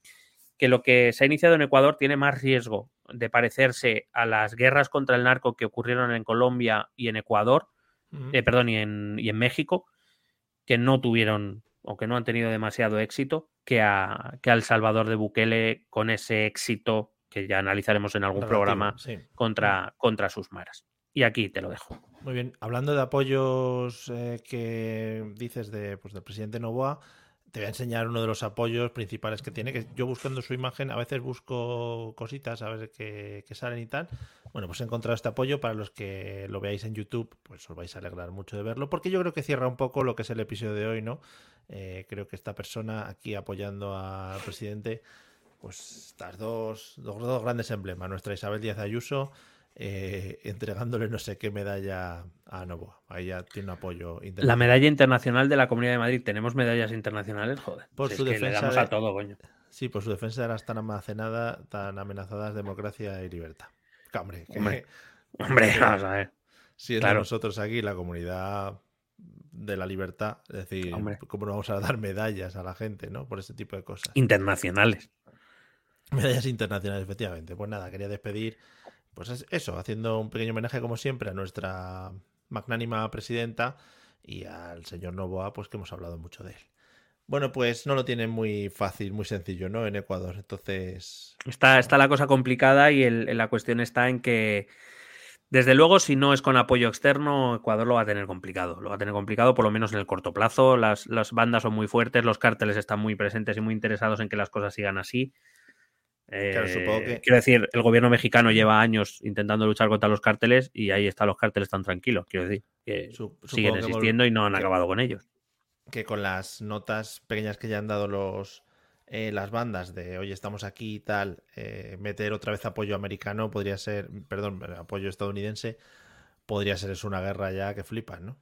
que lo que se ha iniciado en Ecuador tiene más riesgo de parecerse a las guerras contra el narco que ocurrieron en Colombia y en Ecuador eh, perdón, y en, y en México, que no tuvieron o que no han tenido demasiado éxito, que a, que al Salvador de Bukele con ese éxito que ya analizaremos en algún programa contra, contra sus maras. Y aquí te lo dejo. Muy bien. Hablando de apoyos eh, que dices de, pues, del presidente Novoa, te voy a enseñar uno de los apoyos principales que tiene, que yo buscando su imagen a veces busco cositas a ver qué, salen y tal. Bueno, pues he encontrado este apoyo para los que lo veáis en YouTube, pues os vais a alegrar mucho de verlo, porque yo creo que cierra un poco lo que es el episodio de hoy, ¿no? Eh, creo que esta persona aquí apoyando al presidente, pues estas dos, dos, dos grandes emblemas, nuestra Isabel Díaz Ayuso eh, entregándole no sé qué medalla a Novoa. Ahí ya tiene un apoyo La medalla internacional de la Comunidad de Madrid. ¿Tenemos medallas internacionales? Joder. Por su defensa. a todo, coño. Sí, por su defensa de las tan almacenadas, tan amenazadas democracia y libertad. Hombre, hombre, <laughs> hombre vamos a ver. Si nosotros aquí, la comunidad de la libertad, es decir, ¿cómo no vamos a dar medallas a la gente, ¿no? Por ese tipo de cosas. Internacionales. Medallas internacionales, efectivamente. Pues nada, quería despedir pues es eso, haciendo un pequeño homenaje como siempre a nuestra magnánima presidenta y al señor Novoa, pues que hemos hablado mucho de él. Bueno, pues no lo tiene muy fácil, muy sencillo, ¿no? En Ecuador, entonces... Está, está la cosa complicada y la cuestión está en que, desde luego, si no es con apoyo externo, Ecuador lo va a tener complicado. Lo va a tener complicado, por lo menos en el corto plazo. Las, las bandas son muy fuertes, los cárteles están muy presentes y muy interesados en que las cosas sigan así. Eh, quiero decir, el gobierno mexicano lleva años intentando luchar contra los cárteles y ahí están los cárteles tan tranquilos. Quiero decir, que siguen existiendo y no han acabado con ellos. Que con las notas pequeñas que ya han dado los eh, las bandas de oye, estamos aquí y tal, eh, meter otra vez apoyo americano podría ser, perdón, apoyo estadounidense, podría ser es una guerra ya que flipan, ¿no?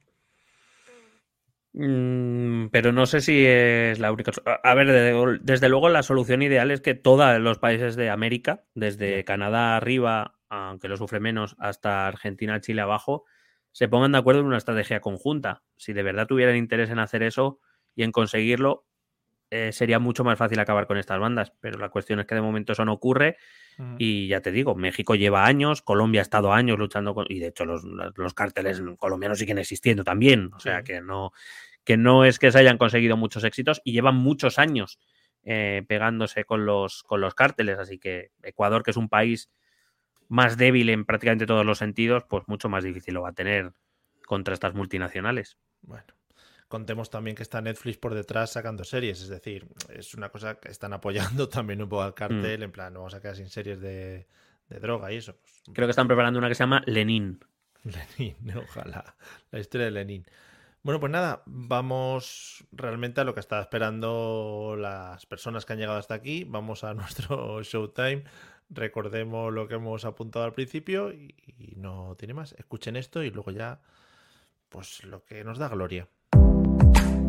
Mm, pero no sé si es la única. A ver, desde luego la solución ideal es que todos los países de América, desde Canadá arriba, aunque lo sufre menos, hasta Argentina, Chile abajo, se pongan de acuerdo en una estrategia conjunta. Si de verdad tuvieran interés en hacer eso y en conseguirlo, eh, sería mucho más fácil acabar con estas bandas. Pero la cuestión es que de momento eso no ocurre. Y ya te digo, México lleva años, Colombia ha estado años luchando con. Y de hecho, los, los cárteles colombianos siguen existiendo también. O sea que no, que no es que se hayan conseguido muchos éxitos y llevan muchos años eh, pegándose con los, con los cárteles. Así que Ecuador, que es un país más débil en prácticamente todos los sentidos, pues mucho más difícil lo va a tener contra estas multinacionales. Bueno contemos también que está Netflix por detrás sacando series, es decir, es una cosa que están apoyando <laughs> también un poco al cartel, mm. en plan, no vamos a quedar sin series de, droga y eso. Pues, Creo que están preparando una que se llama Lenin. <laughs> Lenin, ojalá, la historia de Lenin. Bueno, pues nada, vamos realmente a lo que estaba esperando las personas que han llegado hasta aquí. Vamos a <laughs> nuestro showtime. Recordemos lo que hemos apuntado al principio y, y no tiene más. Escuchen esto y luego ya, pues lo que nos da gloria.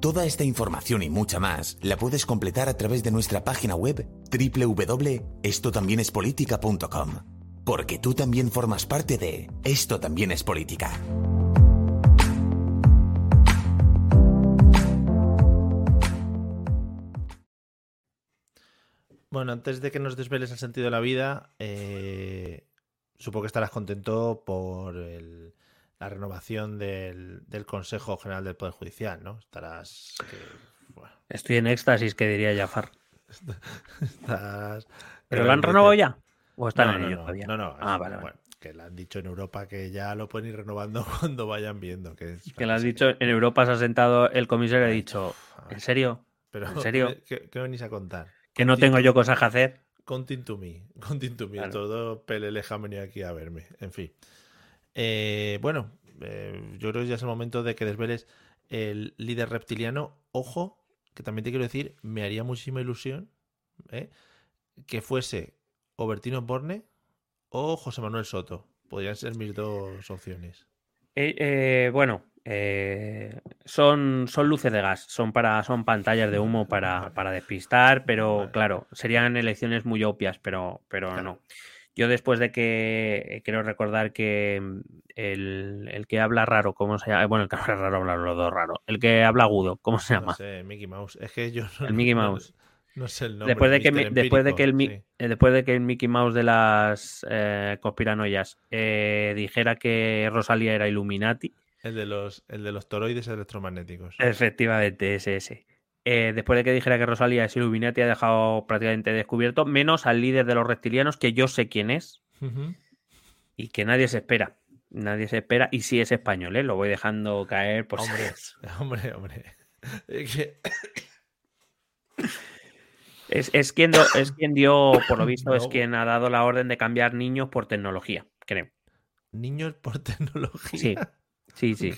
Toda esta información y mucha más la puedes completar a través de nuestra página web www.estotambiénespolitica.com. Porque tú también formas parte de Esto también es política. Bueno, antes de que nos desveles el sentido de la vida, eh, supongo que estarás contento por el, la renovación del, Consejo General del Poder Judicial, ¿no? Estarás... Estoy en éxtasis, que diría Jafar. ¿Pero lo han renovado ya? ¿O están en ello todavía? No, no. Ah, vale, bueno, que le han dicho en Europa que ya lo pueden ir renovando <laughs> cuando vayan viendo. Que, que le han dicho, en Europa se ha sentado el comisario y ha dicho, ¿en serio? Pero, ¿En serio? ¿Qué, venís a contar? Que no tengo yo cosas que hacer. Contin to me, contin to me. Todo peleleja venía aquí a verme. En fin. Eh, bueno, eh, yo creo que ya es el momento de que desveles el líder reptiliano. Ojo, que también te quiero decir, me haría muchísima ilusión ¿eh? que fuese o Bertino Borne o José Manuel Soto. Podrían ser mis dos opciones. bueno, Eh, son, son luces de gas, son, para, son pantallas de humo para, para despistar, pero Vale. claro, serían elecciones muy obvias, pero, pero Claro. no. Yo después de que eh, quiero recordar que mm, el, el que habla raro, ¿cómo se llama? Bueno, el que <laughs> habla raro, habla los dos raro. El que habla agudo, ¿cómo se No llama? sé, Mickey Mouse. Es que yo no, El Mickey no- Mouse. No, sé el nombre. Después de, que, después, de que el, eh, después de que el Mickey Mouse de las eh, conspiranoias eh, dijera que Rosalía era Illuminati. El de los, el de los toroides electromagnéticos. Efectivamente, ese, ese. Eh, después de que dijera que Rosalía es Illuminati, ha dejado prácticamente descubierto, menos al líder de los reptilianos, que yo sé quién es y que nadie se espera. Nadie se espera, y si es español, ¿eh? lo voy dejando caer por Hombre, <laughs> hombre, hombre. Es <coughs> Es, quien, do- es quien dio, por lo <coughs> visto, es quien ha dado la orden de cambiar niños por tecnología, creo. Niños por <laughs> tecnología. Sí, sí, sí.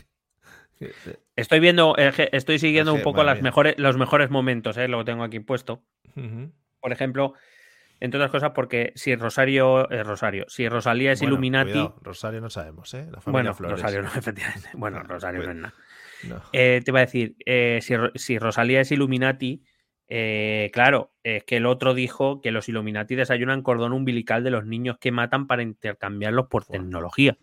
<laughs> Estoy viendo, eh, estoy siguiendo un poco las mejores, los mejores momentos, ¿eh? lo tengo aquí puesto. Por ejemplo, entre otras cosas, porque si Rosario, eh, Rosario, si Rosalía es Bueno, Illuminati, cuidado, Rosario no sabemos, ¿eh? La familia bueno, Flores. Rosario no, <laughs> efectivamente. Bueno, Claro, Rosario no pues, es nada. No. Eh, te iba a decir, si, si Rosalía es Illuminati, claro, es que el otro dijo que los Illuminati desayunan cordón umbilical de los niños que matan para intercambiarlos por tecnología.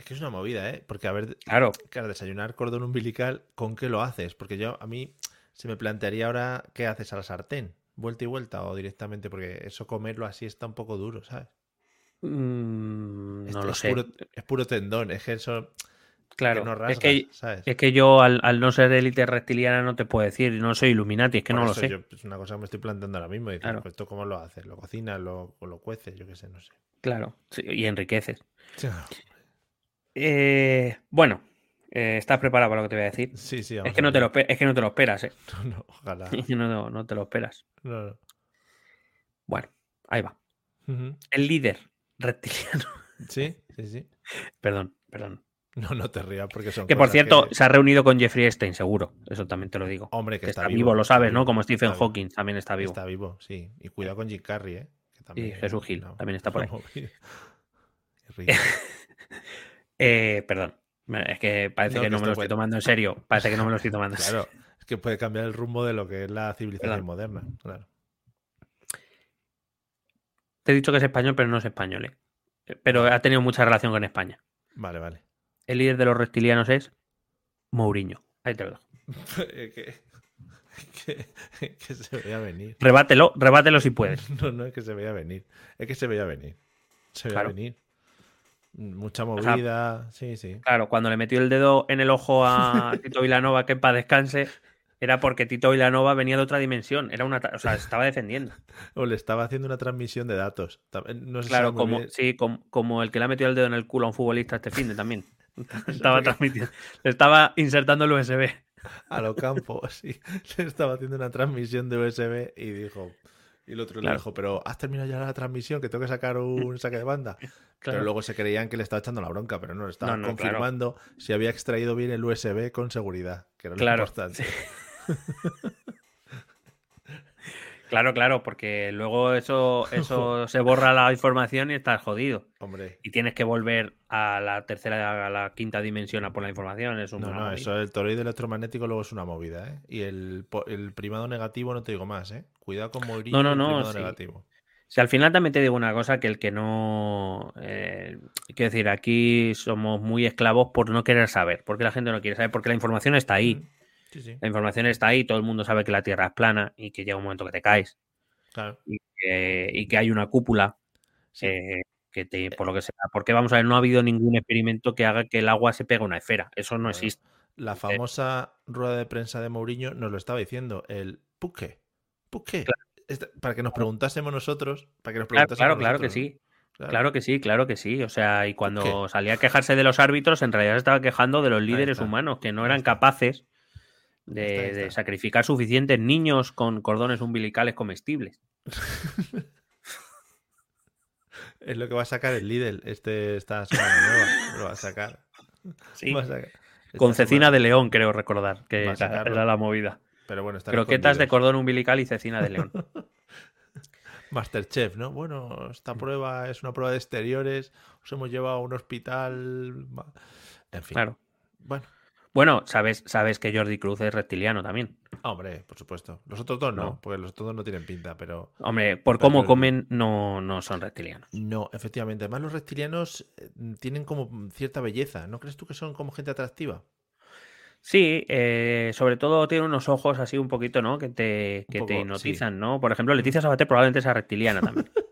Es que es una movida, ¿eh? Porque, a ver, Claro, claro, desayunar cordón umbilical, ¿con qué lo haces? Porque yo, a mí, se me plantearía ahora, ¿qué haces a la sartén? ¿Vuelta y vuelta o directamente? Porque eso comerlo así está un poco duro, ¿sabes? mm, Es- no lo es sé. Puro, es puro tendón, es que eso Claro, que no es rasga, que, ¿sabes? es que yo al, al no ser élite reptiliana no te puedo decir, no soy Illuminati, es que Por no lo sé. yo- es una cosa que me estoy planteando ahora mismo. Decir, Claro. pues, ¿esto cómo lo haces? ¿Lo cocinas? ¿Lo, o lo cueces? Yo qué sé, no sé. Claro, sí, y enriqueces. <laughs> Eh, bueno, eh, ¿estás preparado para lo que te voy a decir? Sí, sí, Es que, no te lo, es que no te lo esperas, ¿eh? No, <laughs> no, ojalá. <laughs> no, no, no te lo esperas. No, no. Bueno, ahí va. El líder reptiliano. <laughs> Sí, sí, sí. perdón, perdón. No, no te rías porque son Que por cierto, que- se ha reunido con Jeffrey Epstein, seguro. Eso también te lo digo. Hombre, que, Que está, está vivo, lo sabes, ¿no? Como Stephen Hawking también está vivo. Está vivo, sí. Y cuidado con Jim Carrey, ¿eh? Que también, Jesús Gil también está por ahí. Rico. Eh, perdón. Es que parece No, que que no me lo estoy tomando en serio. Parece que no me lo estoy tomando <laughs> en serio. Claro, es que puede cambiar el rumbo de lo que es la civilización Claro. moderna. Claro. Te he dicho que es español, pero no es español. ¿eh? Pero ha tenido mucha relación con España. Vale, vale. El líder de los reptilianos es Mourinho. Ahí te lo dejo. <laughs> Que, que, que se veía venir. Rebátelo, rebátelo si puedes. <laughs> No, no es que se veía venir. Es que se veía venir. Se veía Claro. venir. Mucha sea, movida. sí, sí. Claro, cuando le metió el dedo en el ojo a <laughs> Tito Vilanova, que para descanse, era porque Tito Vilanova venía de otra dimensión. Era una, o sea, se estaba defendiendo. <laughs> O le estaba haciendo una transmisión de datos. No se Claro, como, bien. sí, como, como el que le ha metido el dedo en el culo a un futbolista este fin de también. <laughs> Estaba transmitiendo, le estaba insertando el USB. a lo campo, sí. Le estaba haciendo una transmisión de USB y dijo. Y el otro Claro. le dijo, pero has terminado ya la transmisión, que tengo que sacar un saque de banda. <laughs> Claro. Pero luego se creían que le estaba echando la bronca, pero no, le estaba No, no, claro. confirmando si había extraído bien el USB con seguridad, que era lo Claro, importante. <laughs> Claro, claro, porque luego eso, <laughs> eso se borra la información y estás jodido. Hombre. Y tienes que volver a la tercera, a la quinta dimensión a por la información. Es un No, no, eso el toroide electromagnético luego es una movida, ¿eh? Y el, el primado negativo no te digo más, ¿eh? Cuidado con Mourinho No, no, el no, primado sí. negativo. Si al final también te digo una cosa, que el que no... eh, quiero decir, aquí somos muy esclavos por no querer saber, porque la gente no quiere saber, porque la información está ahí. Sí, sí. La información está ahí, todo el mundo sabe que la Tierra es plana y que llega un momento que te caes Claro. y que, y que hay una cúpula Sí. eh, que te, por lo que sea. Porque vamos a ver, no ha habido ningún experimento que haga que el agua se pegue a una esfera. Eso no Bueno, existe. La famosa rueda de prensa de Mourinho nos lo estaba diciendo, el ¿Puqué? ¿Puqué? Este- para que nos preguntásemos nosotros, para que nos Claro, preguntásemos claro, claro que nosotros, sí. Claro que sí, claro que sí. O sea, y cuando qué? salía a quejarse de los árbitros, en realidad se estaba quejando de los líderes humanos que no eran capaces de, está, está. sacrificar suficientes niños con cordones umbilicales comestibles. <laughs> Es lo que va a sacar el Lidl este, esta semana nueva. Lo va a sacar. Sí. Va a sacar. Esta Con cecina semana- de león, creo recordar, que era, la movida. Pero bueno, están Croquetas de cordón umbilical y cecina de león. <laughs> Masterchef, ¿no? Bueno, esta prueba es una prueba de exteriores. Os hemos llevado a un hospital. En fin. Claro. Bueno. Bueno, sabes, sabes que Jordi Cruz es reptiliano también. Hombre, por supuesto. Los otros dos no, porque los otros dos no tienen pinta, pero. Hombre, por cómo comen, no, no son reptilianos. No, efectivamente. Además, los reptilianos eh, tienen como cierta belleza. ¿No crees tú que son como gente atractiva? Sí, eh, sobre todo tiene unos ojos así un poquito, ¿no? Que te, que te hipnotizan, ¿no? Por ejemplo, Leticia Sabater probablemente sea reptiliana también. <laughs>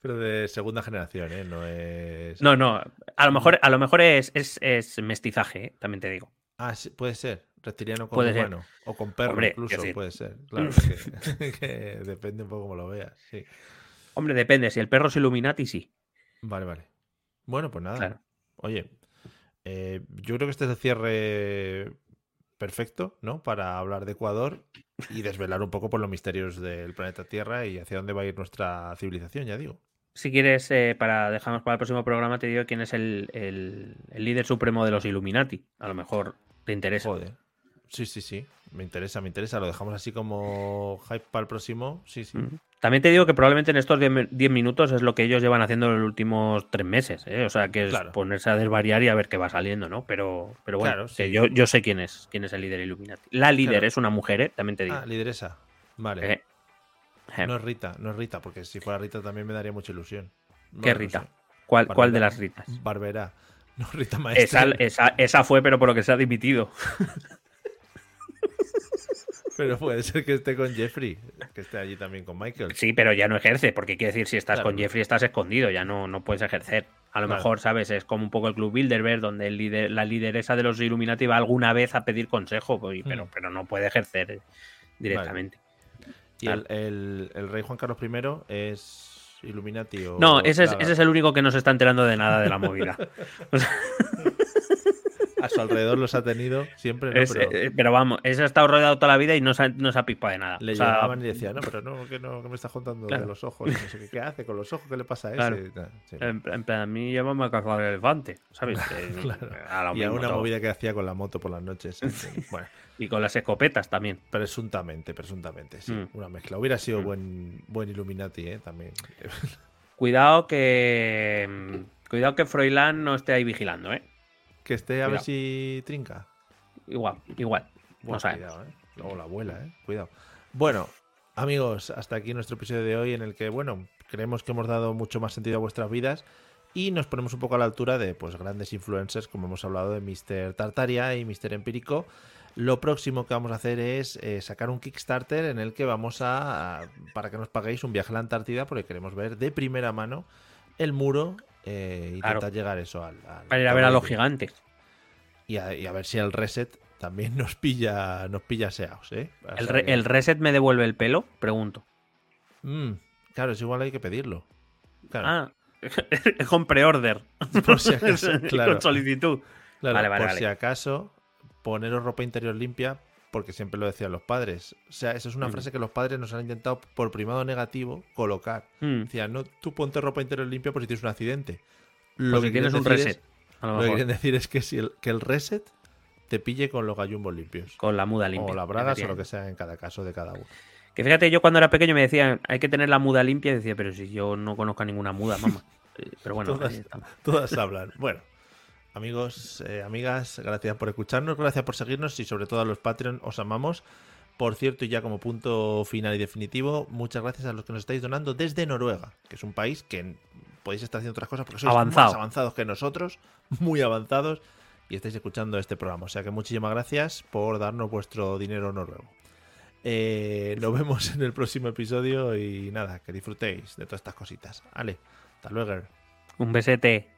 Pero de segunda generación, ¿eh? No es. No, no. A lo mejor, a lo mejor es, es, mestizaje, ¿eh? también te digo. Ah, sí, puede ser. Reptiliano con humano. O con perro incluso, puede ser. <laughs> Claro, <laughs> que, depende un poco como lo veas. Sí. Hombre, depende. Si el perro es Illuminati, sí. Vale, vale. Bueno, pues nada. Oye, eh, yo creo que este es el cierre perfecto, ¿no? Para hablar de Ecuador y desvelar un poco por los misterios del planeta Tierra y hacia dónde va a ir nuestra civilización, ya digo. Si quieres, eh, para dejarnos para el próximo programa, te digo quién es el, el, líder supremo de los Illuminati. A lo mejor te interesa. Joder. Sí, sí, sí. Me interesa, me interesa. Lo dejamos así como hype para el próximo. Sí, sí. También te digo que probablemente en estos 10 minutos es lo que ellos llevan haciendo en los últimos tres meses. ¿eh? O sea, que es ponerse a desvariar y a ver qué va saliendo, ¿no? Pero, pero bueno, yo, yo sé quién es, quién es el líder Illuminati. La líder es una mujer, ¿eh? también te digo. Ah, lideresa. Vale. Eh. No es Rita, no es Rita, porque si fuera Rita también me daría mucha ilusión. ¿Qué Rita? ¿Cuál, ¿Cuál de las Ritas? Barbera. No, Rita Maestra. Esa, esa, esa fue, pero por lo que se ha dimitido. <laughs> Pero puede ser que esté con Jeffrey, que esté allí también con Michael. Sí, pero ya no ejerce, porque quiere decir, si estás con Jeffrey estás escondido, ya no, no puedes ejercer. A lo mejor, ¿sabes? Es como un poco el Club Bilderberg, donde el líder, la lideresa de los Illuminati va alguna vez a pedir consejo, pero, mm. pero no puede ejercer directamente. ¿Y el, rey Juan Carlos I es Illuminati o.? No, ese es, ese es el único que no se está enterando de nada de la movida. <laughs> a su alrededor los ha tenido siempre. Eh, pero... vamos, ese ha estado rodeado toda la vida y no se ha, no se ha pispado de nada. Le llamaban y decían, no, pero no, que no, que me estás contando de los ojos. No sé qué, hace con los ojos, qué le pasa a ese. en, plan, a mí llámame a cazar el elefante, ¿sabes? <laughs> y a una movida que hacía con la moto por las noches. <laughs> bueno. Y con las escopetas también. Presuntamente, presuntamente, sí. Mm. Una mezcla. Hubiera sido mm. buen, buen Illuminati, ¿eh? También. <laughs> Cuidado que. Mm, cuidado que Froilán no esté ahí vigilando, ¿eh? Que esté a ver si trinca. Igual, igual. cuidado, ¿eh? Luego la abuela, ¿eh? Cuidado. Bueno, amigos, hasta aquí nuestro episodio de hoy en el que, bueno, creemos que hemos dado mucho más sentido a vuestras vidas y nos ponemos un poco a la altura de pues grandes influencers, como hemos hablado de Mr. Tartaria y Mr. Empírico. Lo próximo que vamos a hacer es eh, sacar un Kickstarter en el que vamos a, para que nos paguéis un viaje a la Antártida, porque queremos ver de primera mano el muro eh, intentar llegar eso al, Para ir a ver a los gigantes. Y a, ver si el reset también nos pilla, nos pilla seaos, ¿eh? ¿El, reset me devuelve el pelo? Pregunto. Mm, claro, es igual hay que pedirlo. Ah, <laughs> es con preorder. Por si acaso, <laughs> con solicitud. vale, vale, por si acaso, poneros ropa interior limpia porque siempre lo decían los padres. O sea, esa es una mm. frase que los padres nos han intentado por primado negativo colocar. Mm. Decían, no, tú ponte ropa interior limpia por si tienes un accidente. Lo que tienes un reset. lo, que quieren decir es que si el, que el reset te pille con los gallumbos limpios. Con la muda limpia. O la bragas o lo que sea en cada caso de cada uno. Que fíjate, yo cuando era pequeño me decían, hay que tener la muda limpia, y decía, pero si yo no conozco ninguna muda, mamá. <laughs> pero bueno, todas, todas hablan. Bueno, Amigos, eh, amigas, gracias por escucharnos, gracias por seguirnos y sobre todo a los Patreon, os amamos. Por cierto, y ya como punto final y definitivo, muchas gracias a los que nos estáis donando desde Noruega, que es un país que podéis estar haciendo otras cosas porque sois más avanzados que nosotros, muy avanzados, y estáis escuchando este programa. O sea que muchísimas gracias por darnos vuestro dinero noruego. Eh, nos vemos en el próximo episodio y nada, que disfrutéis de todas estas cositas. Vale, hasta luego. Un besete.